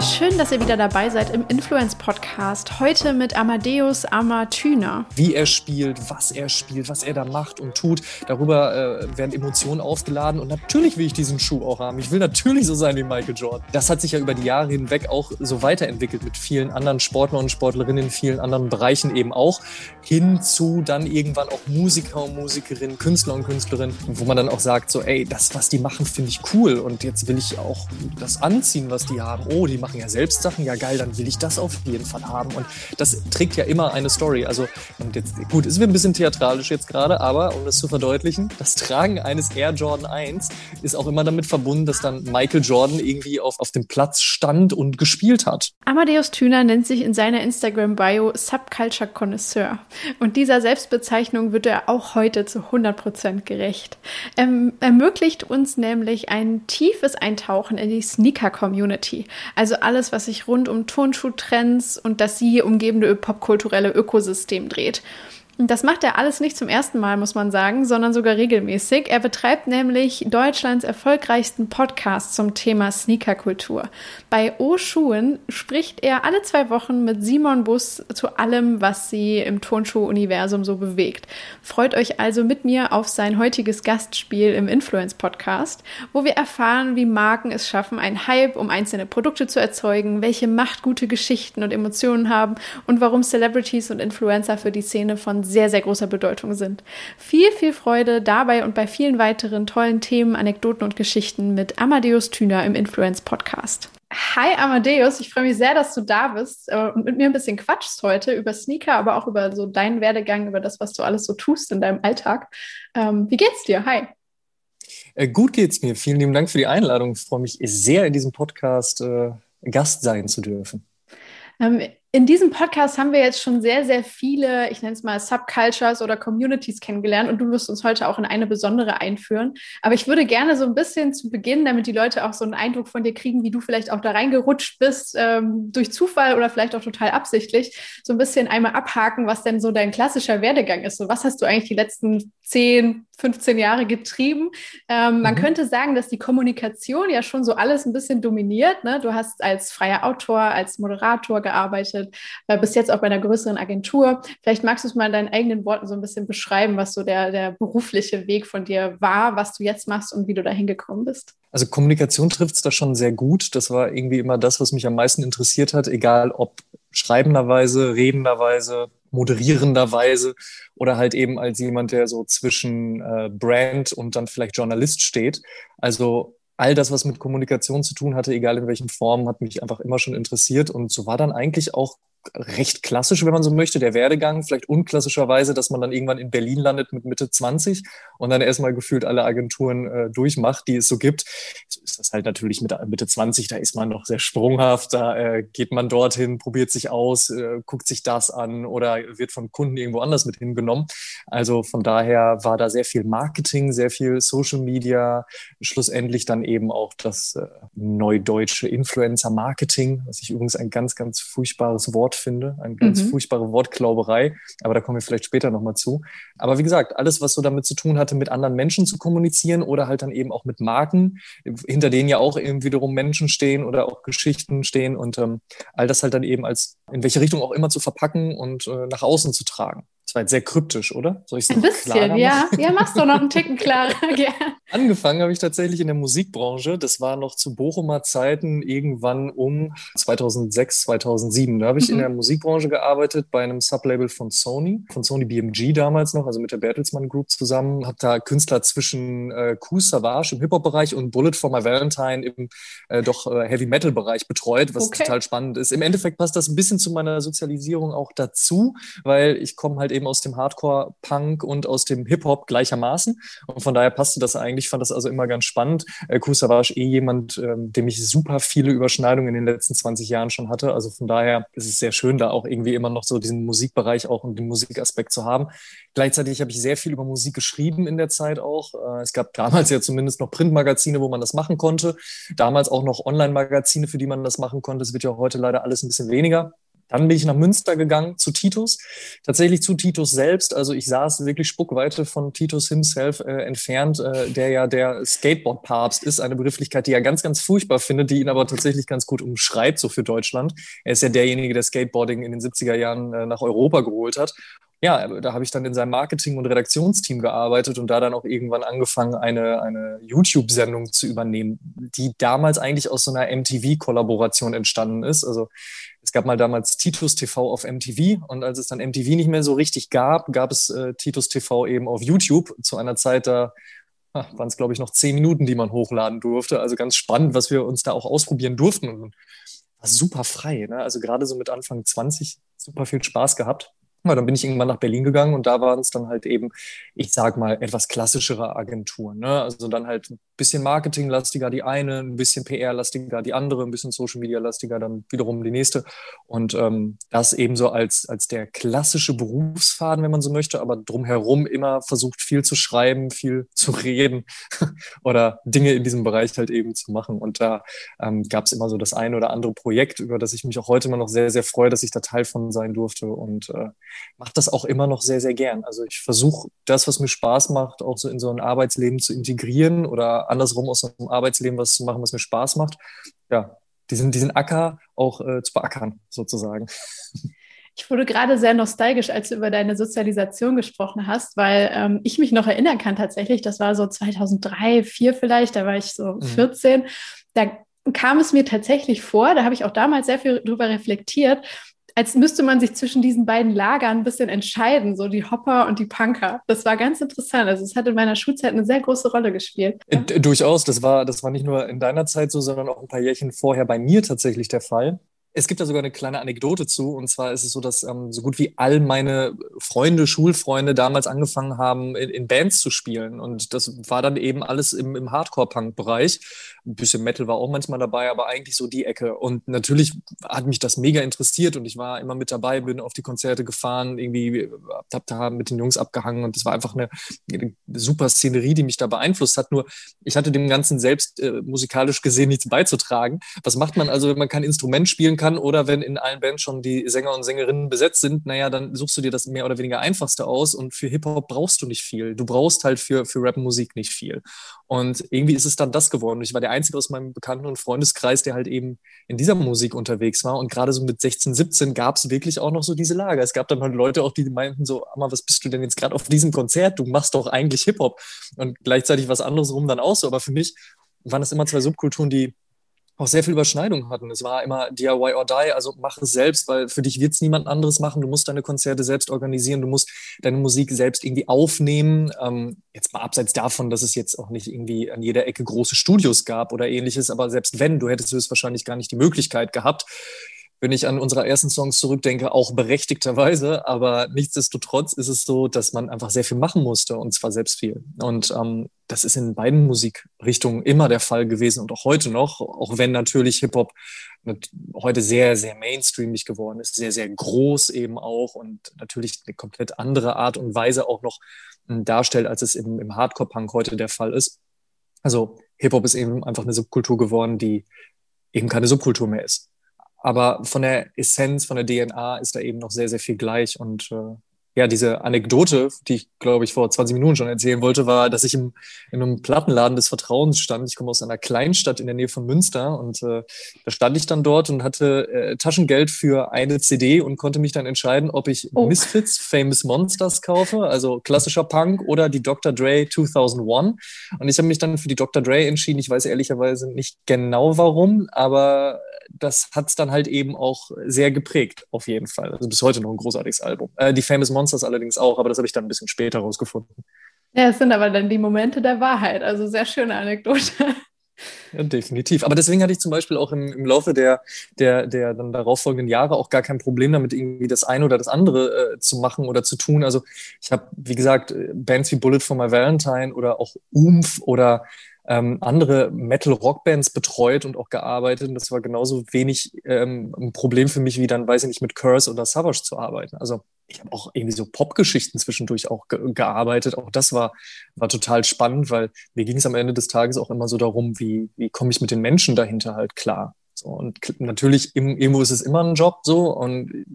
Schön, dass ihr wieder dabei seid im Influence Podcast. Heute mit Amadeus Amatüner. Wie er spielt, was er spielt, was er da macht und tut. Darüber äh, werden Emotionen aufgeladen. Und natürlich will ich diesen Schuh auch haben. Ich will natürlich so sein wie Michael Jordan. Das hat sich ja über die Jahre hinweg auch so weiterentwickelt mit vielen anderen Sportlern und Sportlerinnen in vielen anderen Bereichen eben auch. Hin zu dann irgendwann auch Musiker und Musikerinnen, Künstler und Künstlerinnen, wo man dann auch sagt, so, ey, das, was die machen, finde ich cool. Und jetzt will ich auch das anziehen, was die haben oh, die machen ja selbst Sachen, ja geil, dann will ich das auf jeden Fall haben. Und das trägt ja immer eine Story. Also, und jetzt, gut, es wird ein bisschen theatralisch jetzt gerade, aber um das zu verdeutlichen, das Tragen eines Air Jordan 1 ist auch immer damit verbunden, dass dann Michael Jordan irgendwie auf, auf dem Platz stand und gespielt hat. Amadeus Thüner nennt sich in seiner Instagram-Bio Subculture Connoisseur. Und dieser Selbstbezeichnung wird er auch heute zu 100% gerecht. Er ermöglicht uns nämlich ein tiefes Eintauchen in die Sneaker-Community. Also alles, was sich rund um Turnschuhtrends und das sie umgebende popkulturelle Ökosystem dreht. Das macht er alles nicht zum ersten Mal, muss man sagen, sondern sogar regelmäßig. Er betreibt nämlich Deutschlands erfolgreichsten Podcast zum Thema Sneakerkultur. Bei O-Schuhen spricht er alle zwei Wochen mit Simon Bus zu allem, was sie im Turnschuh-Universum so bewegt. Freut euch also mit mir auf sein heutiges Gastspiel im Influence-Podcast, wo wir erfahren, wie Marken es schaffen, einen Hype um einzelne Produkte zu erzeugen, welche Macht gute Geschichten und Emotionen haben und warum Celebrities und Influencer für die Szene von sehr, sehr großer Bedeutung sind. Viel, viel Freude dabei und bei vielen weiteren tollen Themen, Anekdoten und Geschichten mit Amadeus Thüner im Influence Podcast. Hi Amadeus, ich freue mich sehr, dass du da bist äh, und mit mir ein bisschen quatschst heute über Sneaker, aber auch über so deinen Werdegang, über das, was du alles so tust in deinem Alltag. Ähm, wie geht's dir? Hi. Äh, gut geht's mir. Vielen lieben Dank für die Einladung. Ich freue mich sehr, in diesem Podcast äh, Gast sein zu dürfen. In diesem Podcast haben wir jetzt schon sehr, sehr viele, ich nenne es mal Subcultures oder Communities kennengelernt und du wirst uns heute auch in eine besondere einführen. Aber ich würde gerne so ein bisschen zu Beginn, damit die Leute auch so einen Eindruck von dir kriegen, wie du vielleicht auch da reingerutscht bist, ähm, durch Zufall oder vielleicht auch total absichtlich, so ein bisschen einmal abhaken, was denn so dein klassischer Werdegang ist. So, was hast du eigentlich die letzten 10, 15 Jahre getrieben? Ähm, man mhm. könnte sagen, dass die Kommunikation ja schon so alles ein bisschen dominiert. Ne? Du hast als freier Autor, als Moderator gearbeitet äh, bis jetzt auch bei einer größeren Agentur. Vielleicht magst du es mal in deinen eigenen Worten so ein bisschen beschreiben, was so der, der berufliche Weg von dir war, was du jetzt machst und wie du da hingekommen bist. Also Kommunikation trifft es da schon sehr gut. Das war irgendwie immer das, was mich am meisten interessiert hat, egal ob schreibenderweise, redenderweise, moderierenderweise oder halt eben als jemand, der so zwischen äh, Brand und dann vielleicht Journalist steht. Also all das, was mit Kommunikation zu tun hatte, egal in welchen Formen, hat mich einfach immer schon interessiert. Und so war dann eigentlich auch recht klassisch, wenn man so möchte, der Werdegang. Vielleicht unklassischerweise, dass man dann irgendwann in Berlin landet mit Mitte 20 und dann erstmal gefühlt alle Agenturen äh, durchmacht, die es so gibt. So ist das halt natürlich mit Mitte 20, da ist man noch sehr sprunghaft, da äh, geht man dorthin, probiert sich aus, äh, guckt sich das an oder wird von Kunden irgendwo anders mit hingenommen. Also von daher war da sehr viel Marketing, sehr viel Social Media, schlussendlich dann eben auch das äh, neudeutsche Influencer-Marketing, was ich übrigens ein ganz, ganz furchtbares Wort Wort finde. Eine ganz mhm. furchtbare Wortklauberei, aber da kommen wir vielleicht später nochmal zu. Aber wie gesagt, alles, was so damit zu tun hatte, mit anderen Menschen zu kommunizieren oder halt dann eben auch mit Marken, hinter denen ja auch eben wiederum Menschen stehen oder auch Geschichten stehen und ähm, all das halt dann eben als in welche Richtung auch immer zu verpacken und äh, nach außen zu tragen. Das war jetzt sehr kryptisch, oder? Soll ich es Ein bisschen, ja. Ja, machst du noch einen Ticken klarer. ja. Angefangen habe ich tatsächlich in der Musikbranche. Das war noch zu Bochumer Zeiten, irgendwann um 2006, 2007. Da habe ich mhm. in der Musikbranche gearbeitet bei einem Sublabel von Sony, von Sony BMG damals noch, also mit der Bertelsmann Group zusammen. Habe da Künstler zwischen äh, Kool Savage im Hip-Hop-Bereich und Bullet for My Valentine im äh, doch äh, Heavy-Metal-Bereich betreut, was okay. total spannend ist. Im Endeffekt passt das ein bisschen zu meiner Sozialisierung auch dazu, weil ich komme halt eben eben aus dem Hardcore-Punk und aus dem Hip-Hop gleichermaßen. Und von daher passte das eigentlich. Ich fand das also immer ganz spannend. Äh, Kusa war eh jemand, ähm, dem ich super viele Überschneidungen in den letzten 20 Jahren schon hatte. Also von daher ist es sehr schön, da auch irgendwie immer noch so diesen Musikbereich auch und den Musikaspekt zu haben. Gleichzeitig habe ich sehr viel über Musik geschrieben in der Zeit auch. Äh, es gab damals ja zumindest noch Printmagazine, wo man das machen konnte. Damals auch noch Online-Magazine, für die man das machen konnte. Es wird ja heute leider alles ein bisschen weniger. Dann bin ich nach Münster gegangen zu Titus, tatsächlich zu Titus selbst. Also ich saß wirklich Spuckweite von Titus himself äh, entfernt, äh, der ja der Skateboard-Papst ist, eine Begrifflichkeit, die er ganz, ganz furchtbar findet, die ihn aber tatsächlich ganz gut umschreibt, so für Deutschland. Er ist ja derjenige, der Skateboarding in den 70er Jahren äh, nach Europa geholt hat ja, da habe ich dann in seinem Marketing- und Redaktionsteam gearbeitet und da dann auch irgendwann angefangen, eine, eine YouTube-Sendung zu übernehmen, die damals eigentlich aus so einer MTV-Kollaboration entstanden ist. Also es gab mal damals Titus TV auf MTV und als es dann MTV nicht mehr so richtig gab, gab es äh, Titus TV eben auf YouTube zu einer Zeit, da waren es, glaube ich, noch zehn Minuten, die man hochladen durfte. Also ganz spannend, was wir uns da auch ausprobieren durften und war super frei. Ne? Also gerade so mit Anfang 20 super viel Spaß gehabt. Ja, dann bin ich irgendwann nach Berlin gegangen und da waren es dann halt eben, ich sag mal, etwas klassischere Agenturen. Ne? Also dann halt ein bisschen Marketinglastiger die eine, ein bisschen PR-lastiger die andere, ein bisschen Social Media-lastiger dann wiederum die nächste. Und ähm, das eben so als, als der klassische Berufsfaden, wenn man so möchte, aber drumherum immer versucht, viel zu schreiben, viel zu reden oder Dinge in diesem Bereich halt eben zu machen. Und da ähm, gab es immer so das eine oder andere Projekt, über das ich mich auch heute immer noch sehr, sehr freue, dass ich da Teil von sein durfte. Und äh, mache das auch immer noch sehr, sehr gern. Also ich versuche das, was mir Spaß macht, auch so in so ein Arbeitsleben zu integrieren oder andersrum aus einem Arbeitsleben was zu machen, was mir Spaß macht. Ja, diesen, diesen Acker auch äh, zu beackern, sozusagen. Ich wurde gerade sehr nostalgisch, als du über deine Sozialisation gesprochen hast, weil ähm, ich mich noch erinnern kann tatsächlich, das war so 2003, 2004 vielleicht, da war ich so mhm. 14. Da kam es mir tatsächlich vor, da habe ich auch damals sehr viel drüber reflektiert, als müsste man sich zwischen diesen beiden Lagern ein bisschen entscheiden, so die Hopper und die Punker. Das war ganz interessant. Also es hat in meiner Schulzeit eine sehr große Rolle gespielt. Äh, durchaus. Das war, das war nicht nur in deiner Zeit so, sondern auch ein paar Jährchen vorher bei mir tatsächlich der Fall. Es gibt da sogar eine kleine Anekdote zu. Und zwar ist es so, dass ähm, so gut wie all meine Freunde, Schulfreunde damals angefangen haben, in, in Bands zu spielen. Und das war dann eben alles im, im Hardcore-Punk-Bereich. Ein bisschen Metal war auch manchmal dabei, aber eigentlich so die Ecke. Und natürlich hat mich das mega interessiert und ich war immer mit dabei, bin auf die Konzerte gefahren, irgendwie hab da mit den Jungs abgehangen und das war einfach eine, eine super Szenerie, die mich da beeinflusst hat. Nur ich hatte dem Ganzen selbst äh, musikalisch gesehen nichts beizutragen. Was macht man also, wenn man kein Instrument spielen kann oder wenn in allen Bands schon die Sänger und Sängerinnen besetzt sind, naja, dann suchst du dir das mehr oder weniger einfachste aus und für Hip-Hop brauchst du nicht viel. Du brauchst halt für, für Rap-Musik nicht viel. Und irgendwie ist es dann das geworden. Ich war der Einzige aus meinem Bekannten- und Freundeskreis, der halt eben in dieser Musik unterwegs war. Und gerade so mit 16, 17 gab es wirklich auch noch so diese Lager. Es gab dann halt Leute auch, die meinten so, aber was bist du denn jetzt gerade auf diesem Konzert? Du machst doch eigentlich Hip-Hop. Und gleichzeitig was anderes rum dann auch so. Aber für mich waren das immer zwei Subkulturen, die auch sehr viel Überschneidung hatten. Es war immer DIY or die, also mach es selbst, weil für dich wird es niemand anderes machen. Du musst deine Konzerte selbst organisieren, du musst deine Musik selbst irgendwie aufnehmen. Ähm, jetzt mal abseits davon, dass es jetzt auch nicht irgendwie an jeder Ecke große Studios gab oder ähnliches, aber selbst wenn, du hättest höchstwahrscheinlich gar nicht die Möglichkeit gehabt, wenn ich an unsere ersten Songs zurückdenke, auch berechtigterweise. Aber nichtsdestotrotz ist es so, dass man einfach sehr viel machen musste und zwar selbst viel. Und ähm, das ist in beiden Musikrichtungen immer der Fall gewesen und auch heute noch, auch wenn natürlich Hip-Hop heute sehr, sehr mainstreamig geworden ist, sehr, sehr groß eben auch und natürlich eine komplett andere Art und Weise auch noch hm, darstellt, als es im, im Hardcore-Punk heute der Fall ist. Also Hip-Hop ist eben einfach eine Subkultur geworden, die eben keine Subkultur mehr ist. Aber von der Essenz, von der DNA ist da eben noch sehr, sehr viel gleich. Und äh, ja, diese Anekdote, die ich, glaube ich, vor 20 Minuten schon erzählen wollte, war, dass ich im, in einem Plattenladen des Vertrauens stand. Ich komme aus einer Kleinstadt in der Nähe von Münster und äh, da stand ich dann dort und hatte äh, Taschengeld für eine CD und konnte mich dann entscheiden, ob ich oh. Misfits Famous Monsters kaufe, also klassischer Punk, oder die Dr. Dre 2001. Und ich habe mich dann für die Dr. Dre entschieden. Ich weiß ehrlicherweise nicht genau warum, aber das hat es dann halt eben auch sehr geprägt, auf jeden Fall. Also bis heute noch ein großartiges Album. Äh, die Famous Monsters allerdings auch, aber das habe ich dann ein bisschen später rausgefunden. Ja, es sind aber dann die Momente der Wahrheit. Also sehr schöne Anekdote. Ja, definitiv. Aber deswegen hatte ich zum Beispiel auch im, im Laufe der, der, der dann darauffolgenden Jahre auch gar kein Problem damit, irgendwie das eine oder das andere äh, zu machen oder zu tun. Also ich habe, wie gesagt, äh, Bands wie Bullet for My Valentine oder auch Umf oder ähm, andere Metal-Rock-Bands betreut und auch gearbeitet. Und das war genauso wenig ähm, ein Problem für mich, wie dann, weiß ich nicht, mit Curse oder Savage zu arbeiten. Also ich habe auch irgendwie so Popgeschichten zwischendurch auch ge gearbeitet. Auch das war, war total spannend, weil mir ging es am Ende des Tages auch immer so darum, wie, wie komme ich mit den Menschen dahinter halt klar. So, und natürlich, irgendwo ist es immer ein Job so und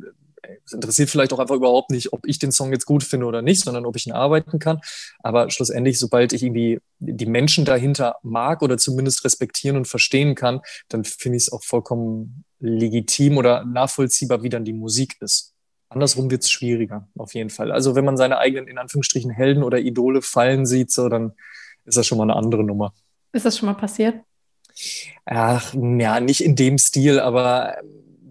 es interessiert vielleicht auch einfach überhaupt nicht, ob ich den Song jetzt gut finde oder nicht, sondern ob ich ihn arbeiten kann. Aber schlussendlich, sobald ich irgendwie die Menschen dahinter mag oder zumindest respektieren und verstehen kann, dann finde ich es auch vollkommen legitim oder nachvollziehbar, wie dann die Musik ist. Andersrum wird es schwieriger, auf jeden Fall. Also wenn man seine eigenen, in Anführungsstrichen, Helden oder Idole fallen sieht, so, dann ist das schon mal eine andere Nummer. Ist das schon mal passiert? Ach, ja, nicht in dem Stil, aber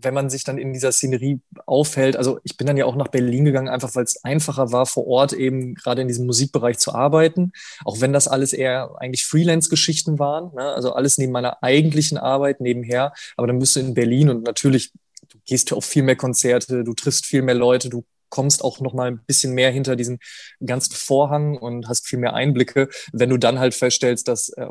wenn man sich dann in dieser Szenerie aufhält, also ich bin dann ja auch nach Berlin gegangen, einfach weil es einfacher war, vor Ort eben gerade in diesem Musikbereich zu arbeiten, auch wenn das alles eher eigentlich Freelance-Geschichten waren, ne? also alles neben meiner eigentlichen Arbeit nebenher, aber dann bist du in Berlin und natürlich, du gehst ja auf viel mehr Konzerte, du triffst viel mehr Leute, du kommst auch noch mal ein bisschen mehr hinter diesen ganzen Vorhang und hast viel mehr Einblicke, wenn du dann halt feststellst, dass äh,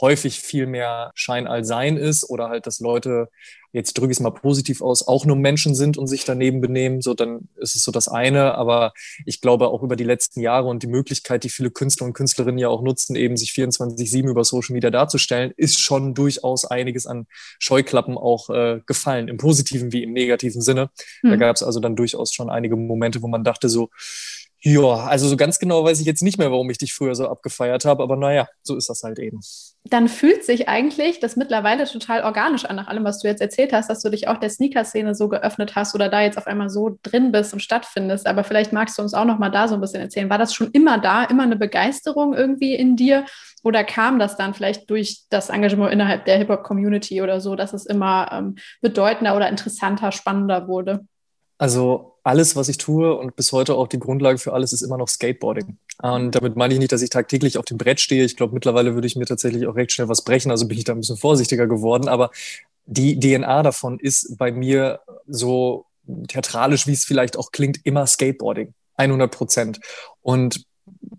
häufig viel mehr Schein all Sein ist oder halt, dass Leute jetzt drücke ich es mal positiv aus, auch nur Menschen sind und sich daneben benehmen, so dann ist es so das eine. Aber ich glaube auch über die letzten Jahre und die Möglichkeit, die viele Künstler und Künstlerinnen ja auch nutzen, eben sich 24-7 über Social Media darzustellen, ist schon durchaus einiges an Scheuklappen auch äh, gefallen, im positiven wie im negativen Sinne. Hm. Da gab es also dann durchaus schon einige Momente, wo man dachte so, ja, also so ganz genau weiß ich jetzt nicht mehr, warum ich dich früher so abgefeiert habe, aber naja, so ist das halt eben. Dann fühlt sich eigentlich das mittlerweile total organisch an, nach allem, was du jetzt erzählt hast, dass du dich auch der Sneaker-Szene so geöffnet hast oder da jetzt auf einmal so drin bist und stattfindest. Aber vielleicht magst du uns auch noch mal da so ein bisschen erzählen. War das schon immer da, immer eine Begeisterung irgendwie in dir? Oder kam das dann vielleicht durch das Engagement innerhalb der Hip-Hop-Community oder so, dass es immer ähm, bedeutender oder interessanter, spannender wurde? Also alles, was ich tue und bis heute auch die Grundlage für alles, ist immer noch Skateboarding. Und damit meine ich nicht, dass ich tagtäglich auf dem Brett stehe. Ich glaube, mittlerweile würde ich mir tatsächlich auch recht schnell was brechen. Also bin ich da ein bisschen vorsichtiger geworden. Aber die DNA davon ist bei mir so theatralisch, wie es vielleicht auch klingt, immer Skateboarding. 100 Prozent. Und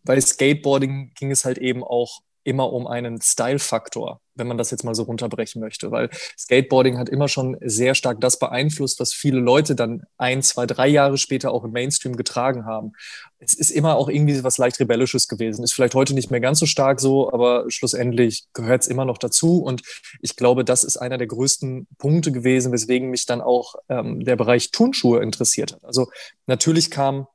bei Skateboarding ging es halt eben auch immer um einen Style-Faktor, wenn man das jetzt mal so runterbrechen möchte, weil Skateboarding hat immer schon sehr stark das beeinflusst, was viele Leute dann ein, zwei, drei Jahre später auch im Mainstream getragen haben. Es ist immer auch irgendwie was leicht Rebellisches gewesen. Ist vielleicht heute nicht mehr ganz so stark so, aber schlussendlich gehört es immer noch dazu. Und ich glaube, das ist einer der größten Punkte gewesen, weswegen mich dann auch ähm, der Bereich Turnschuhe interessiert hat. Also natürlich kam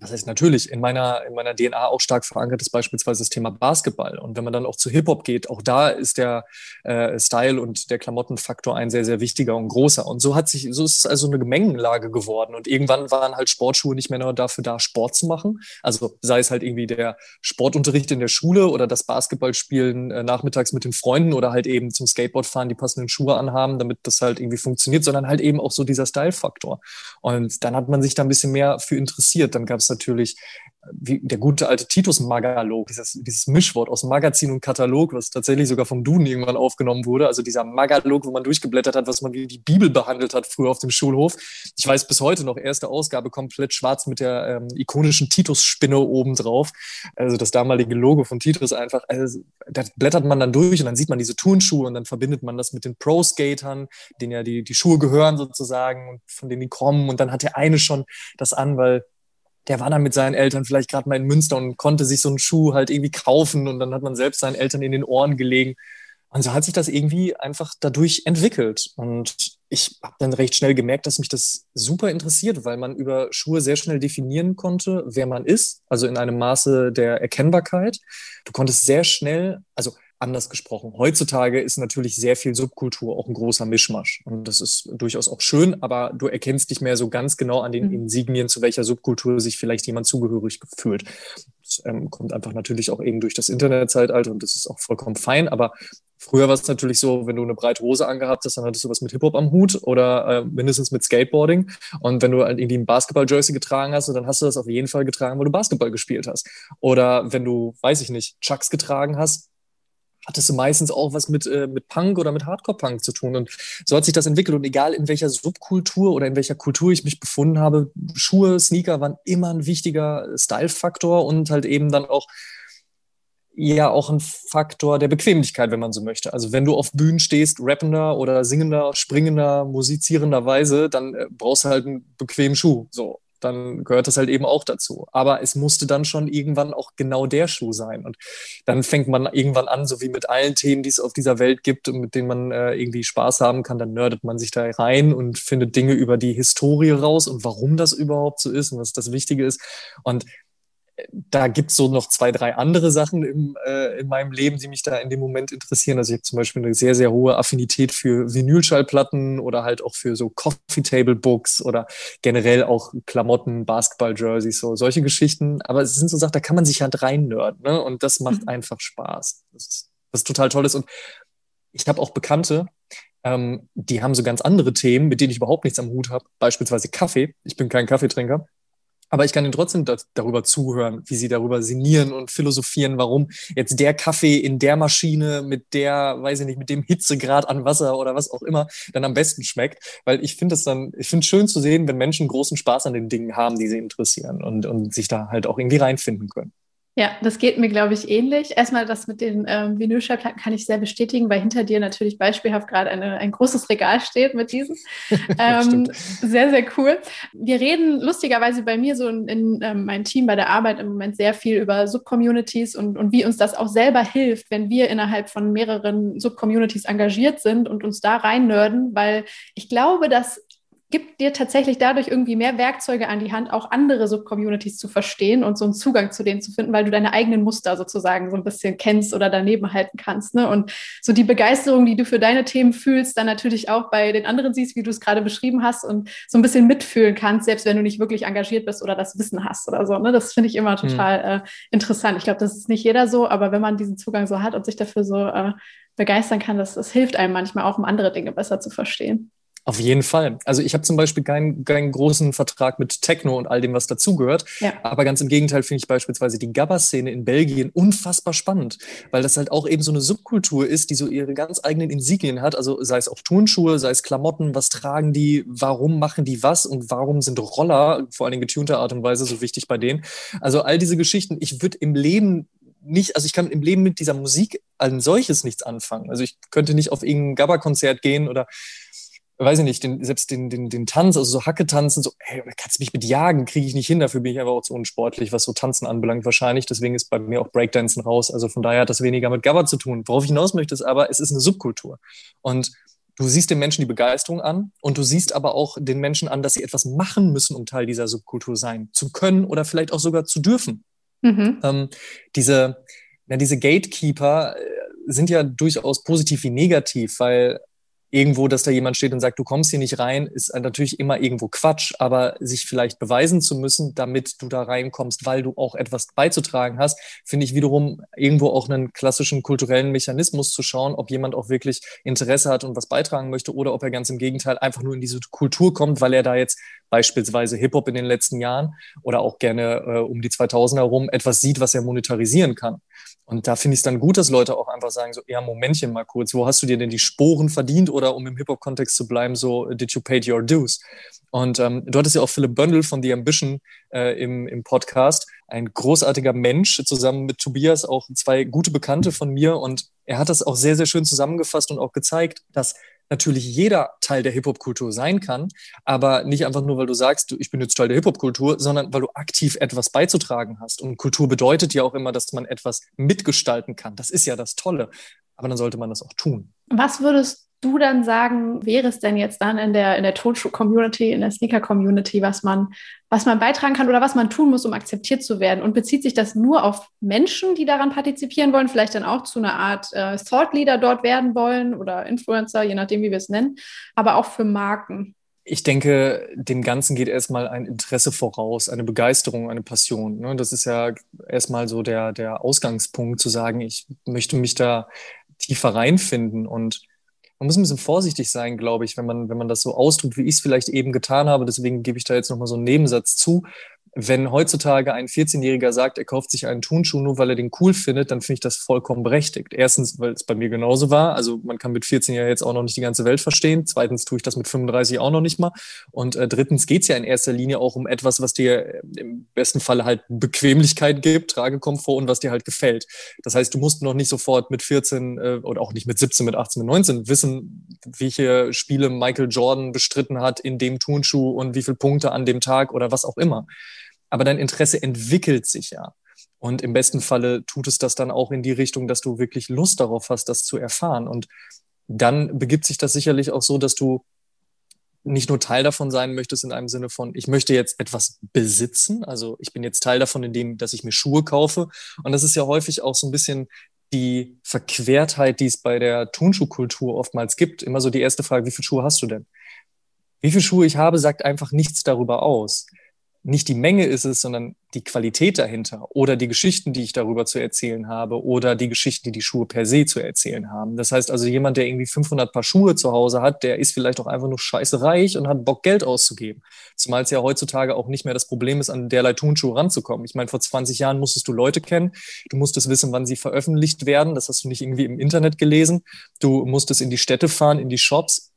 das heißt natürlich in meiner, in meiner DNA auch stark verankert ist beispielsweise das Thema Basketball. Und wenn man dann auch zu Hip-Hop geht, auch da ist der äh, Style und der Klamottenfaktor ein sehr, sehr wichtiger und großer. Und so hat sich, so ist es also eine Gemengenlage geworden. Und irgendwann waren halt Sportschuhe nicht mehr nur dafür da, Sport zu machen. Also sei es halt irgendwie der Sportunterricht in der Schule oder das Basketballspielen äh, nachmittags mit den Freunden oder halt eben zum Skateboardfahren die passenden Schuhe anhaben, damit das halt irgendwie funktioniert, sondern halt eben auch so dieser Style-Faktor. Und dann hat man sich da ein bisschen mehr für interessiert. Dann gab es natürlich wie der gute alte Titus Magalog, dieses, dieses Mischwort aus Magazin und Katalog, was tatsächlich sogar vom Duden irgendwann aufgenommen wurde. Also dieser Magalog, wo man durchgeblättert hat, was man wie die Bibel behandelt hat früher auf dem Schulhof. Ich weiß bis heute noch, erste Ausgabe komplett schwarz mit der ähm, ikonischen Titus-Spinne oben drauf. Also das damalige Logo von Titus einfach. Also da blättert man dann durch und dann sieht man diese Turnschuhe und dann verbindet man das mit den Pro-Skatern, denen ja die, die Schuhe gehören sozusagen, von denen die kommen. Und dann hat der eine schon das an, weil der war dann mit seinen Eltern vielleicht gerade mal in Münster und konnte sich so einen Schuh halt irgendwie kaufen und dann hat man selbst seinen Eltern in den Ohren gelegen. Und so hat sich das irgendwie einfach dadurch entwickelt. Und ich habe dann recht schnell gemerkt, dass mich das super interessiert, weil man über Schuhe sehr schnell definieren konnte, wer man ist, also in einem Maße der Erkennbarkeit. Du konntest sehr schnell, also anders gesprochen. Heutzutage ist natürlich sehr viel Subkultur auch ein großer Mischmasch. Und das ist durchaus auch schön, aber du erkennst dich mehr so ganz genau an den mhm. Insignien, zu welcher Subkultur sich vielleicht jemand zugehörig fühlt. Das ähm, kommt einfach natürlich auch eben durch das Internetzeitalter und das ist auch vollkommen fein. Aber früher war es natürlich so, wenn du eine breite Hose angehabt hast, dann hattest du was mit Hip-Hop am Hut oder äh, mindestens mit Skateboarding. Und wenn du halt irgendwie ein Basketball-Jersey getragen hast, dann hast du das auf jeden Fall getragen, weil du Basketball gespielt hast. Oder wenn du, weiß ich nicht, Chucks getragen hast, hattest du meistens auch was mit, äh, mit Punk oder mit Hardcore-Punk zu tun. Und so hat sich das entwickelt. Und egal in welcher Subkultur oder in welcher Kultur ich mich befunden habe, Schuhe, Sneaker waren immer ein wichtiger Style-Faktor und halt eben dann auch ja auch ein Faktor der Bequemlichkeit, wenn man so möchte. Also wenn du auf Bühnen stehst, rappender oder singender, springender, musizierender Weise, dann äh, brauchst du halt einen bequemen Schuh. So dann gehört das halt eben auch dazu. Aber es musste dann schon irgendwann auch genau der Schuh sein. Und dann fängt man irgendwann an, so wie mit allen Themen, die es auf dieser Welt gibt und mit denen man äh, irgendwie Spaß haben kann, dann nerdet man sich da rein und findet Dinge über die Historie raus und warum das überhaupt so ist und was das Wichtige ist. Und da gibt's so noch zwei, drei andere Sachen im, äh, in meinem Leben, die mich da in dem Moment interessieren. Also ich habe zum Beispiel eine sehr, sehr hohe Affinität für Vinylschallplatten oder halt auch für so Coffee Table Books oder generell auch Klamotten, Basketball-Jerseys, so solche Geschichten. Aber es sind so Sachen, da kann man sich halt rein nörden, ne? Und das macht mhm. einfach Spaß. Das ist, das ist total toll ist. Und ich habe auch Bekannte, ähm, die haben so ganz andere Themen, mit denen ich überhaupt nichts am Hut habe. Beispielsweise Kaffee. Ich bin kein Kaffeetrinker. Aber ich kann ihnen trotzdem darüber zuhören, wie sie darüber sinnieren und philosophieren, warum jetzt der Kaffee in der Maschine mit der, weiß ich nicht, mit dem Hitzegrad an Wasser oder was auch immer dann am besten schmeckt. Weil ich finde es dann, ich finde es schön zu sehen, wenn Menschen großen Spaß an den Dingen haben, die sie interessieren und, und sich da halt auch irgendwie reinfinden können. Ja, das geht mir, glaube ich, ähnlich. Erstmal das mit den ähm, Vinylschallplatten kann ich sehr bestätigen, weil hinter dir natürlich beispielhaft gerade eine, ein großes Regal steht mit diesen. ähm, sehr, sehr cool. Wir reden lustigerweise bei mir so in, in ähm, meinem Team bei der Arbeit im Moment sehr viel über Subcommunities und, und wie uns das auch selber hilft, wenn wir innerhalb von mehreren Subcommunities engagiert sind und uns da rein nörden, weil ich glaube, dass gibt dir tatsächlich dadurch irgendwie mehr Werkzeuge an die Hand, auch andere Subcommunities zu verstehen und so einen Zugang zu denen zu finden, weil du deine eigenen Muster sozusagen so ein bisschen kennst oder daneben halten kannst. Ne? Und so die Begeisterung, die du für deine Themen fühlst, dann natürlich auch bei den anderen siehst, wie du es gerade beschrieben hast und so ein bisschen mitfühlen kannst, selbst wenn du nicht wirklich engagiert bist oder das Wissen hast oder so. Ne? Das finde ich immer hm. total mhm. äh, interessant. Ich glaube, das ist nicht jeder so, aber wenn man diesen Zugang so hat und sich dafür so äh, begeistern kann, das, das hilft einem manchmal auch, um andere Dinge besser zu verstehen. Auf jeden Fall. Also ich habe zum Beispiel keinen, keinen großen Vertrag mit Techno und all dem, was dazugehört. Ja. Aber ganz im Gegenteil finde ich beispielsweise die Gabba-Szene in Belgien unfassbar spannend, weil das halt auch eben so eine Subkultur ist, die so ihre ganz eigenen Insignien hat. Also sei es auch Turnschuhe, sei es Klamotten, was tragen die, warum machen die was und warum sind Roller, vor allem getunter Art und Weise, so wichtig bei denen. Also all diese Geschichten. Ich würde im Leben nicht, also ich kann im Leben mit dieser Musik als solches nichts anfangen. Also ich könnte nicht auf irgendein Gabba-Konzert gehen oder weiß ich nicht, den, selbst den, den, den Tanz, also so Hacke tanzen, so, hey, kannst du mich mit jagen, kriege ich nicht hin, dafür bin ich einfach auch zu unsportlich, was so Tanzen anbelangt wahrscheinlich, deswegen ist bei mir auch Breakdancen raus, also von daher hat das weniger mit Gabba zu tun. Worauf ich hinaus möchte, ist aber, es ist eine Subkultur und du siehst den Menschen die Begeisterung an und du siehst aber auch den Menschen an, dass sie etwas machen müssen, um Teil dieser Subkultur sein zu können oder vielleicht auch sogar zu dürfen. Mhm. Ähm, diese, ja, diese Gatekeeper äh, sind ja durchaus positiv wie negativ, weil irgendwo, dass da jemand steht und sagt, du kommst hier nicht rein, ist natürlich immer irgendwo Quatsch, aber sich vielleicht beweisen zu müssen, damit du da reinkommst, weil du auch etwas beizutragen hast, finde ich wiederum irgendwo auch einen klassischen kulturellen Mechanismus zu schauen, ob jemand auch wirklich Interesse hat und was beitragen möchte oder ob er ganz im Gegenteil einfach nur in diese Kultur kommt, weil er da jetzt beispielsweise Hip-Hop in den letzten Jahren oder auch gerne äh, um die 2000er herum etwas sieht, was er monetarisieren kann. Und da finde ich es dann gut, dass Leute auch einfach sagen, so, ja, Momentchen mal kurz, wo hast du dir denn die Sporen verdient? Oder um im Hip-Hop-Kontext zu bleiben, so, did you pay your dues? Und ähm, du hattest ja auch Philip Böndel von The Ambition äh, im, im Podcast, ein großartiger Mensch, zusammen mit Tobias, auch zwei gute Bekannte von mir. Und er hat das auch sehr, sehr schön zusammengefasst und auch gezeigt, dass natürlich jeder Teil der Hip-Hop-Kultur sein kann, aber nicht einfach nur, weil du sagst, ich bin jetzt Teil der Hip-Hop-Kultur, sondern weil du aktiv etwas beizutragen hast. Und Kultur bedeutet ja auch immer, dass man etwas mitgestalten kann. Das ist ja das Tolle. Aber dann sollte man das auch tun. Was würdest du dann sagen, wäre es denn jetzt dann in der, in der Tonschuh-Community, in der Sneaker-Community, was man, was man beitragen kann oder was man tun muss, um akzeptiert zu werden? Und bezieht sich das nur auf Menschen, die daran partizipieren wollen, vielleicht dann auch zu einer Art äh, Thought Leader dort werden wollen oder Influencer, je nachdem, wie wir es nennen, aber auch für Marken? Ich denke, dem Ganzen geht erstmal ein Interesse voraus, eine Begeisterung, eine Passion. Ne? Das ist ja erstmal so der, der Ausgangspunkt, zu sagen, ich möchte mich da tiefer reinfinden und man muss ein bisschen vorsichtig sein, glaube ich, wenn man, wenn man das so ausdrückt, wie ich es vielleicht eben getan habe. Deswegen gebe ich da jetzt nochmal so einen Nebensatz zu. Wenn heutzutage ein 14-Jähriger sagt, er kauft sich einen Turnschuh nur, weil er den cool findet, dann finde ich das vollkommen berechtigt. Erstens, weil es bei mir genauso war. Also man kann mit 14 ja jetzt auch noch nicht die ganze Welt verstehen. Zweitens tue ich das mit 35 auch noch nicht mal. Und äh, drittens geht es ja in erster Linie auch um etwas, was dir im besten Falle halt Bequemlichkeit gibt, Tragekomfort und was dir halt gefällt. Das heißt, du musst noch nicht sofort mit 14 äh, oder auch nicht mit 17, mit 18, mit 19 wissen, welche Spiele Michael Jordan bestritten hat in dem Turnschuh und wie viele Punkte an dem Tag oder was auch immer aber dein Interesse entwickelt sich ja. Und im besten Falle tut es das dann auch in die Richtung, dass du wirklich Lust darauf hast, das zu erfahren. Und dann begibt sich das sicherlich auch so, dass du nicht nur Teil davon sein möchtest in einem Sinne von, ich möchte jetzt etwas besitzen. Also ich bin jetzt Teil davon, indem, dass ich mir Schuhe kaufe. Und das ist ja häufig auch so ein bisschen die Verquertheit, die es bei der Turnschuhkultur oftmals gibt. Immer so die erste Frage, wie viele Schuhe hast du denn? Wie viele Schuhe ich habe, sagt einfach nichts darüber aus nicht die Menge ist es, sondern die Qualität dahinter oder die Geschichten, die ich darüber zu erzählen habe oder die Geschichten, die die Schuhe per se zu erzählen haben. Das heißt also, jemand, der irgendwie 500 Paar Schuhe zu Hause hat, der ist vielleicht auch einfach nur scheiße reich und hat Bock, Geld auszugeben. Zumal es ja heutzutage auch nicht mehr das Problem ist, an derlei Turnschuhe ranzukommen. Ich meine, vor 20 Jahren musstest du Leute kennen, du musstest wissen, wann sie veröffentlicht werden. Das hast du nicht irgendwie im Internet gelesen. Du musstest in die Städte fahren, in die Shops.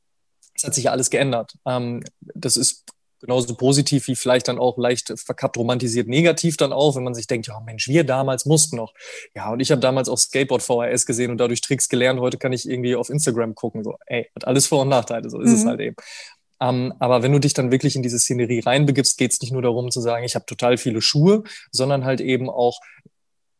Das hat sich ja alles geändert. Ähm, das ist genauso positiv wie vielleicht dann auch leicht verkappt romantisiert negativ dann auch, wenn man sich denkt, ja Mensch, wir damals mussten noch. Ja, und ich habe damals auch Skateboard VHS gesehen und dadurch Tricks gelernt. Heute kann ich irgendwie auf Instagram gucken. So, ey, hat alles Vor- und Nachteile, so ist mhm. es halt eben. Um, ähm, aber wenn du dich dann wirklich in diese Szenerie reinbegibst, geht es nicht nur darum zu sagen, ich habe total viele Schuhe, sondern halt eben auch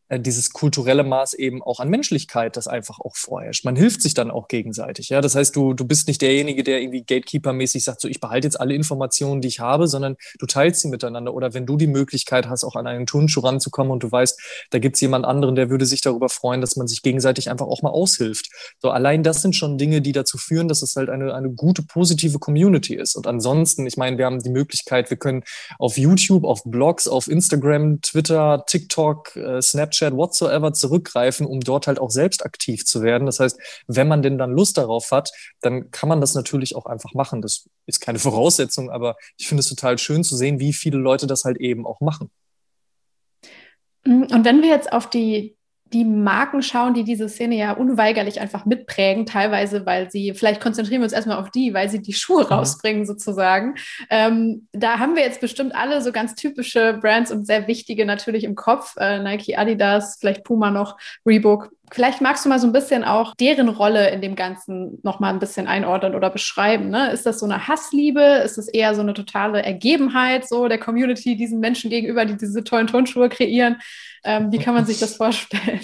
dieses kulturelle Maß eben auch an Menschlichkeit, das einfach auch vorherrscht. Man hilft sich dann auch gegenseitig. Ja, das heißt, du, du bist nicht derjenige, der irgendwie Gatekeeper-mäßig sagt, so ich behalte jetzt alle Informationen, die ich habe, sondern du teilst sie miteinander. Oder wenn du die Möglichkeit hast, auch an einen Turnschuh ranzukommen und du weißt, da gibt's jemand anderen, der würde sich darüber freuen, dass man sich gegenseitig einfach auch mal aushilft. So allein das sind schon Dinge, die dazu führen, dass es halt eine, eine gute, positive Community ist. Und ansonsten, ich meine, wir haben die Möglichkeit, wir können auf YouTube, auf Blogs, auf Instagram, Twitter, TikTok, äh, Snapchat, Snapchat, whatsoever zurückgreifen, um dort halt auch selbst aktiv zu werden. Das heißt, wenn man denn dann Lust darauf hat, dann kann man das natürlich auch einfach machen. Das ist keine Voraussetzung, aber ich finde es total schön zu sehen, wie viele Leute das halt eben auch machen. Und wenn wir jetzt auf die die Marken schauen, die diese Szene ja unweigerlich einfach mitprägen, teilweise, weil sie, vielleicht konzentrieren wir uns erstmal auf die, weil sie die Schuhe mhm. rausbringen sozusagen. Ähm, da haben wir jetzt bestimmt alle so ganz typische Brands und sehr wichtige natürlich im Kopf. Äh, Nike, Adidas, vielleicht Puma noch, Reebok. Vielleicht magst du mal so ein bisschen auch deren Rolle in dem Ganzen nochmal ein bisschen einordnen oder beschreiben. Ne? Ist das so eine Hassliebe? Ist es eher so eine totale Ergebenheit so der Community diesen Menschen gegenüber, die diese tollen Turnschuhe kreieren? Ähm, wie kann man sich das vorstellen?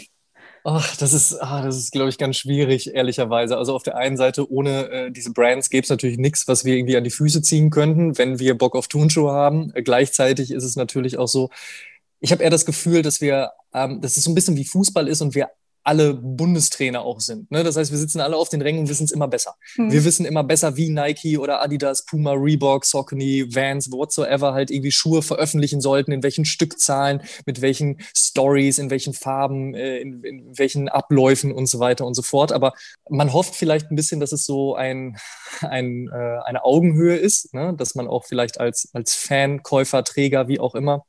Ach, das ist, ah, das ist, glaube ich, ganz schwierig, ehrlicherweise. Also auf der einen Seite, ohne äh, diese Brands gäbe es natürlich nichts, was wir irgendwie an die Füße ziehen könnten, wenn wir Bock auf Turnschuhe haben. Äh, gleichzeitig ist es natürlich auch so, ich habe eher das Gefühl, dass wir, ähm, dass es so ein bisschen wie Fußball ist und wir alle Bundestrainer auch sind. Ne? Das heißt, wir sitzen alle auf den Rängen und wissen es immer besser. Hm. Wir wissen immer besser, wie Nike oder Adidas, Puma, Reebok, Saucony, Vans, whatsoever halt irgendwie Schuhe veröffentlichen sollten, in welchen Stückzahlen, mit welchen Stories, in welchen Farben, äh, in, in welchen Abläufen und so weiter und so fort. Aber man hofft vielleicht ein bisschen, dass es so ein, ein, äh, eine Augenhöhe ist, ne? dass man auch vielleicht als, als Fan, Käufer, Träger, wie auch immer,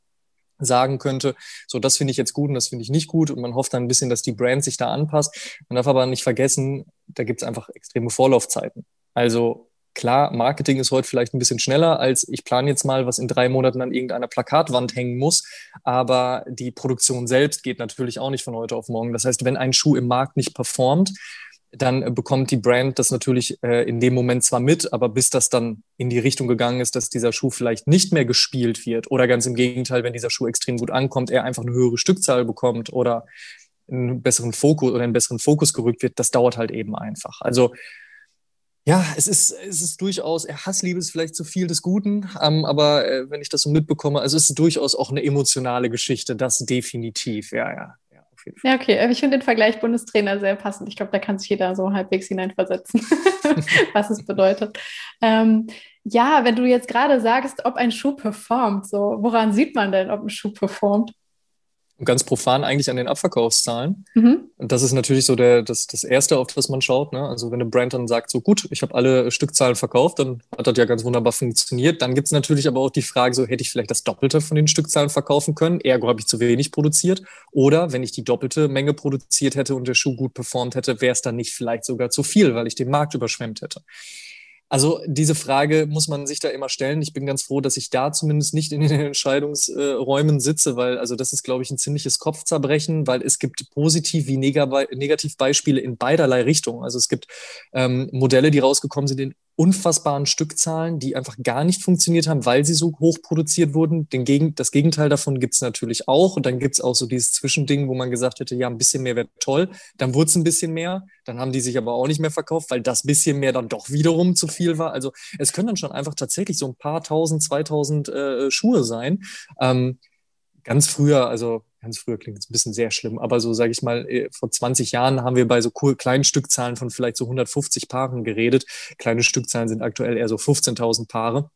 sagen könnte, so das finde ich jetzt gut und das finde ich nicht gut und man hofft dann ein bisschen, dass die Brand sich da anpasst. Man darf aber nicht vergessen, da gibt es einfach extreme Vorlaufzeiten. Also klar, Marketing ist heute vielleicht ein bisschen schneller als ich plane jetzt mal, was in drei Monaten an irgendeiner Plakatwand hängen muss, aber die Produktion selbst geht natürlich auch nicht von heute auf morgen. Das heißt, wenn ein Schuh im Markt nicht performt, dann bekommt die Brand das natürlich äh, in dem Moment zwar mit, aber bis das dann in die Richtung gegangen ist, dass dieser Schuh vielleicht nicht mehr gespielt wird oder ganz im Gegenteil, wenn dieser Schuh extrem gut ankommt, er einfach eine höhere Stückzahl bekommt oder einen besseren Fokus oder einen besseren Fokus gerückt wird, das dauert halt eben einfach. Also ja, es ist, es ist durchaus, Hassliebe ist vielleicht zu viel des Guten, ähm, aber äh, wenn ich das so mitbekomme, also es ist durchaus auch eine emotionale Geschichte, das definitiv, ja, ja Ja, okay. Ich finde den Vergleich Bundestrainer sehr passend. Ich glaube, da kann sich jeder so halbwegs hineinversetzen, was es bedeutet. Ähm, ja, wenn du jetzt gerade sagst, ob ein Schuh performt, so woran sieht man denn, ob ein Schuh performt? Ganz profan eigentlich an den Abverkaufszahlen. Mhm. Und das ist natürlich so der, das, das Erste, auf das man schaut. Ne? Also wenn eine Brand dann sagt, so gut, ich habe alle Stückzahlen verkauft, dann hat das ja ganz wunderbar funktioniert. Dann gibt es natürlich aber auch die Frage, so hätte ich vielleicht das Doppelte von den Stückzahlen verkaufen können, ergo habe ich zu wenig produziert. Oder wenn ich die doppelte Menge produziert hätte und der Schuh gut performt hätte, wäre es dann nicht vielleicht sogar zu viel, weil ich den Markt überschwemmt hätte. Also diese Frage muss man sich da immer stellen. Ich bin ganz froh, dass ich da zumindest nicht in den Entscheidungsräumen sitze, weil also das ist, glaube ich, ein ziemliches Kopfzerbrechen, weil es gibt positiv wie negativ Beispiele in beiderlei Richtungen. Also es gibt ähm, Modelle, die rausgekommen sind in unfassbaren Stückzahlen, die einfach gar nicht funktioniert haben, weil sie so hoch produziert wurden. Den Gegen das Gegenteil davon gibt es natürlich auch. Und dann gibt es auch so dieses Zwischending, wo man gesagt hätte, ja, ein bisschen mehr wäre toll. Dann wurde es ein bisschen mehr. Dann haben die sich aber auch nicht mehr verkauft, weil das bisschen mehr dann doch wiederum zu viel war. Also es können dann schon einfach tatsächlich so ein paar tausend, zweitausend äh, Schuhe sein. Ähm, ganz früher, also ganz früher klingt jetzt ein bisschen sehr schlimm, aber so sage ich mal, äh, vor 20 Jahren haben wir bei so kleinen Stückzahlen von vielleicht so 150 Paaren geredet. Kleine Stückzahlen sind aktuell eher so 15.000 Paare.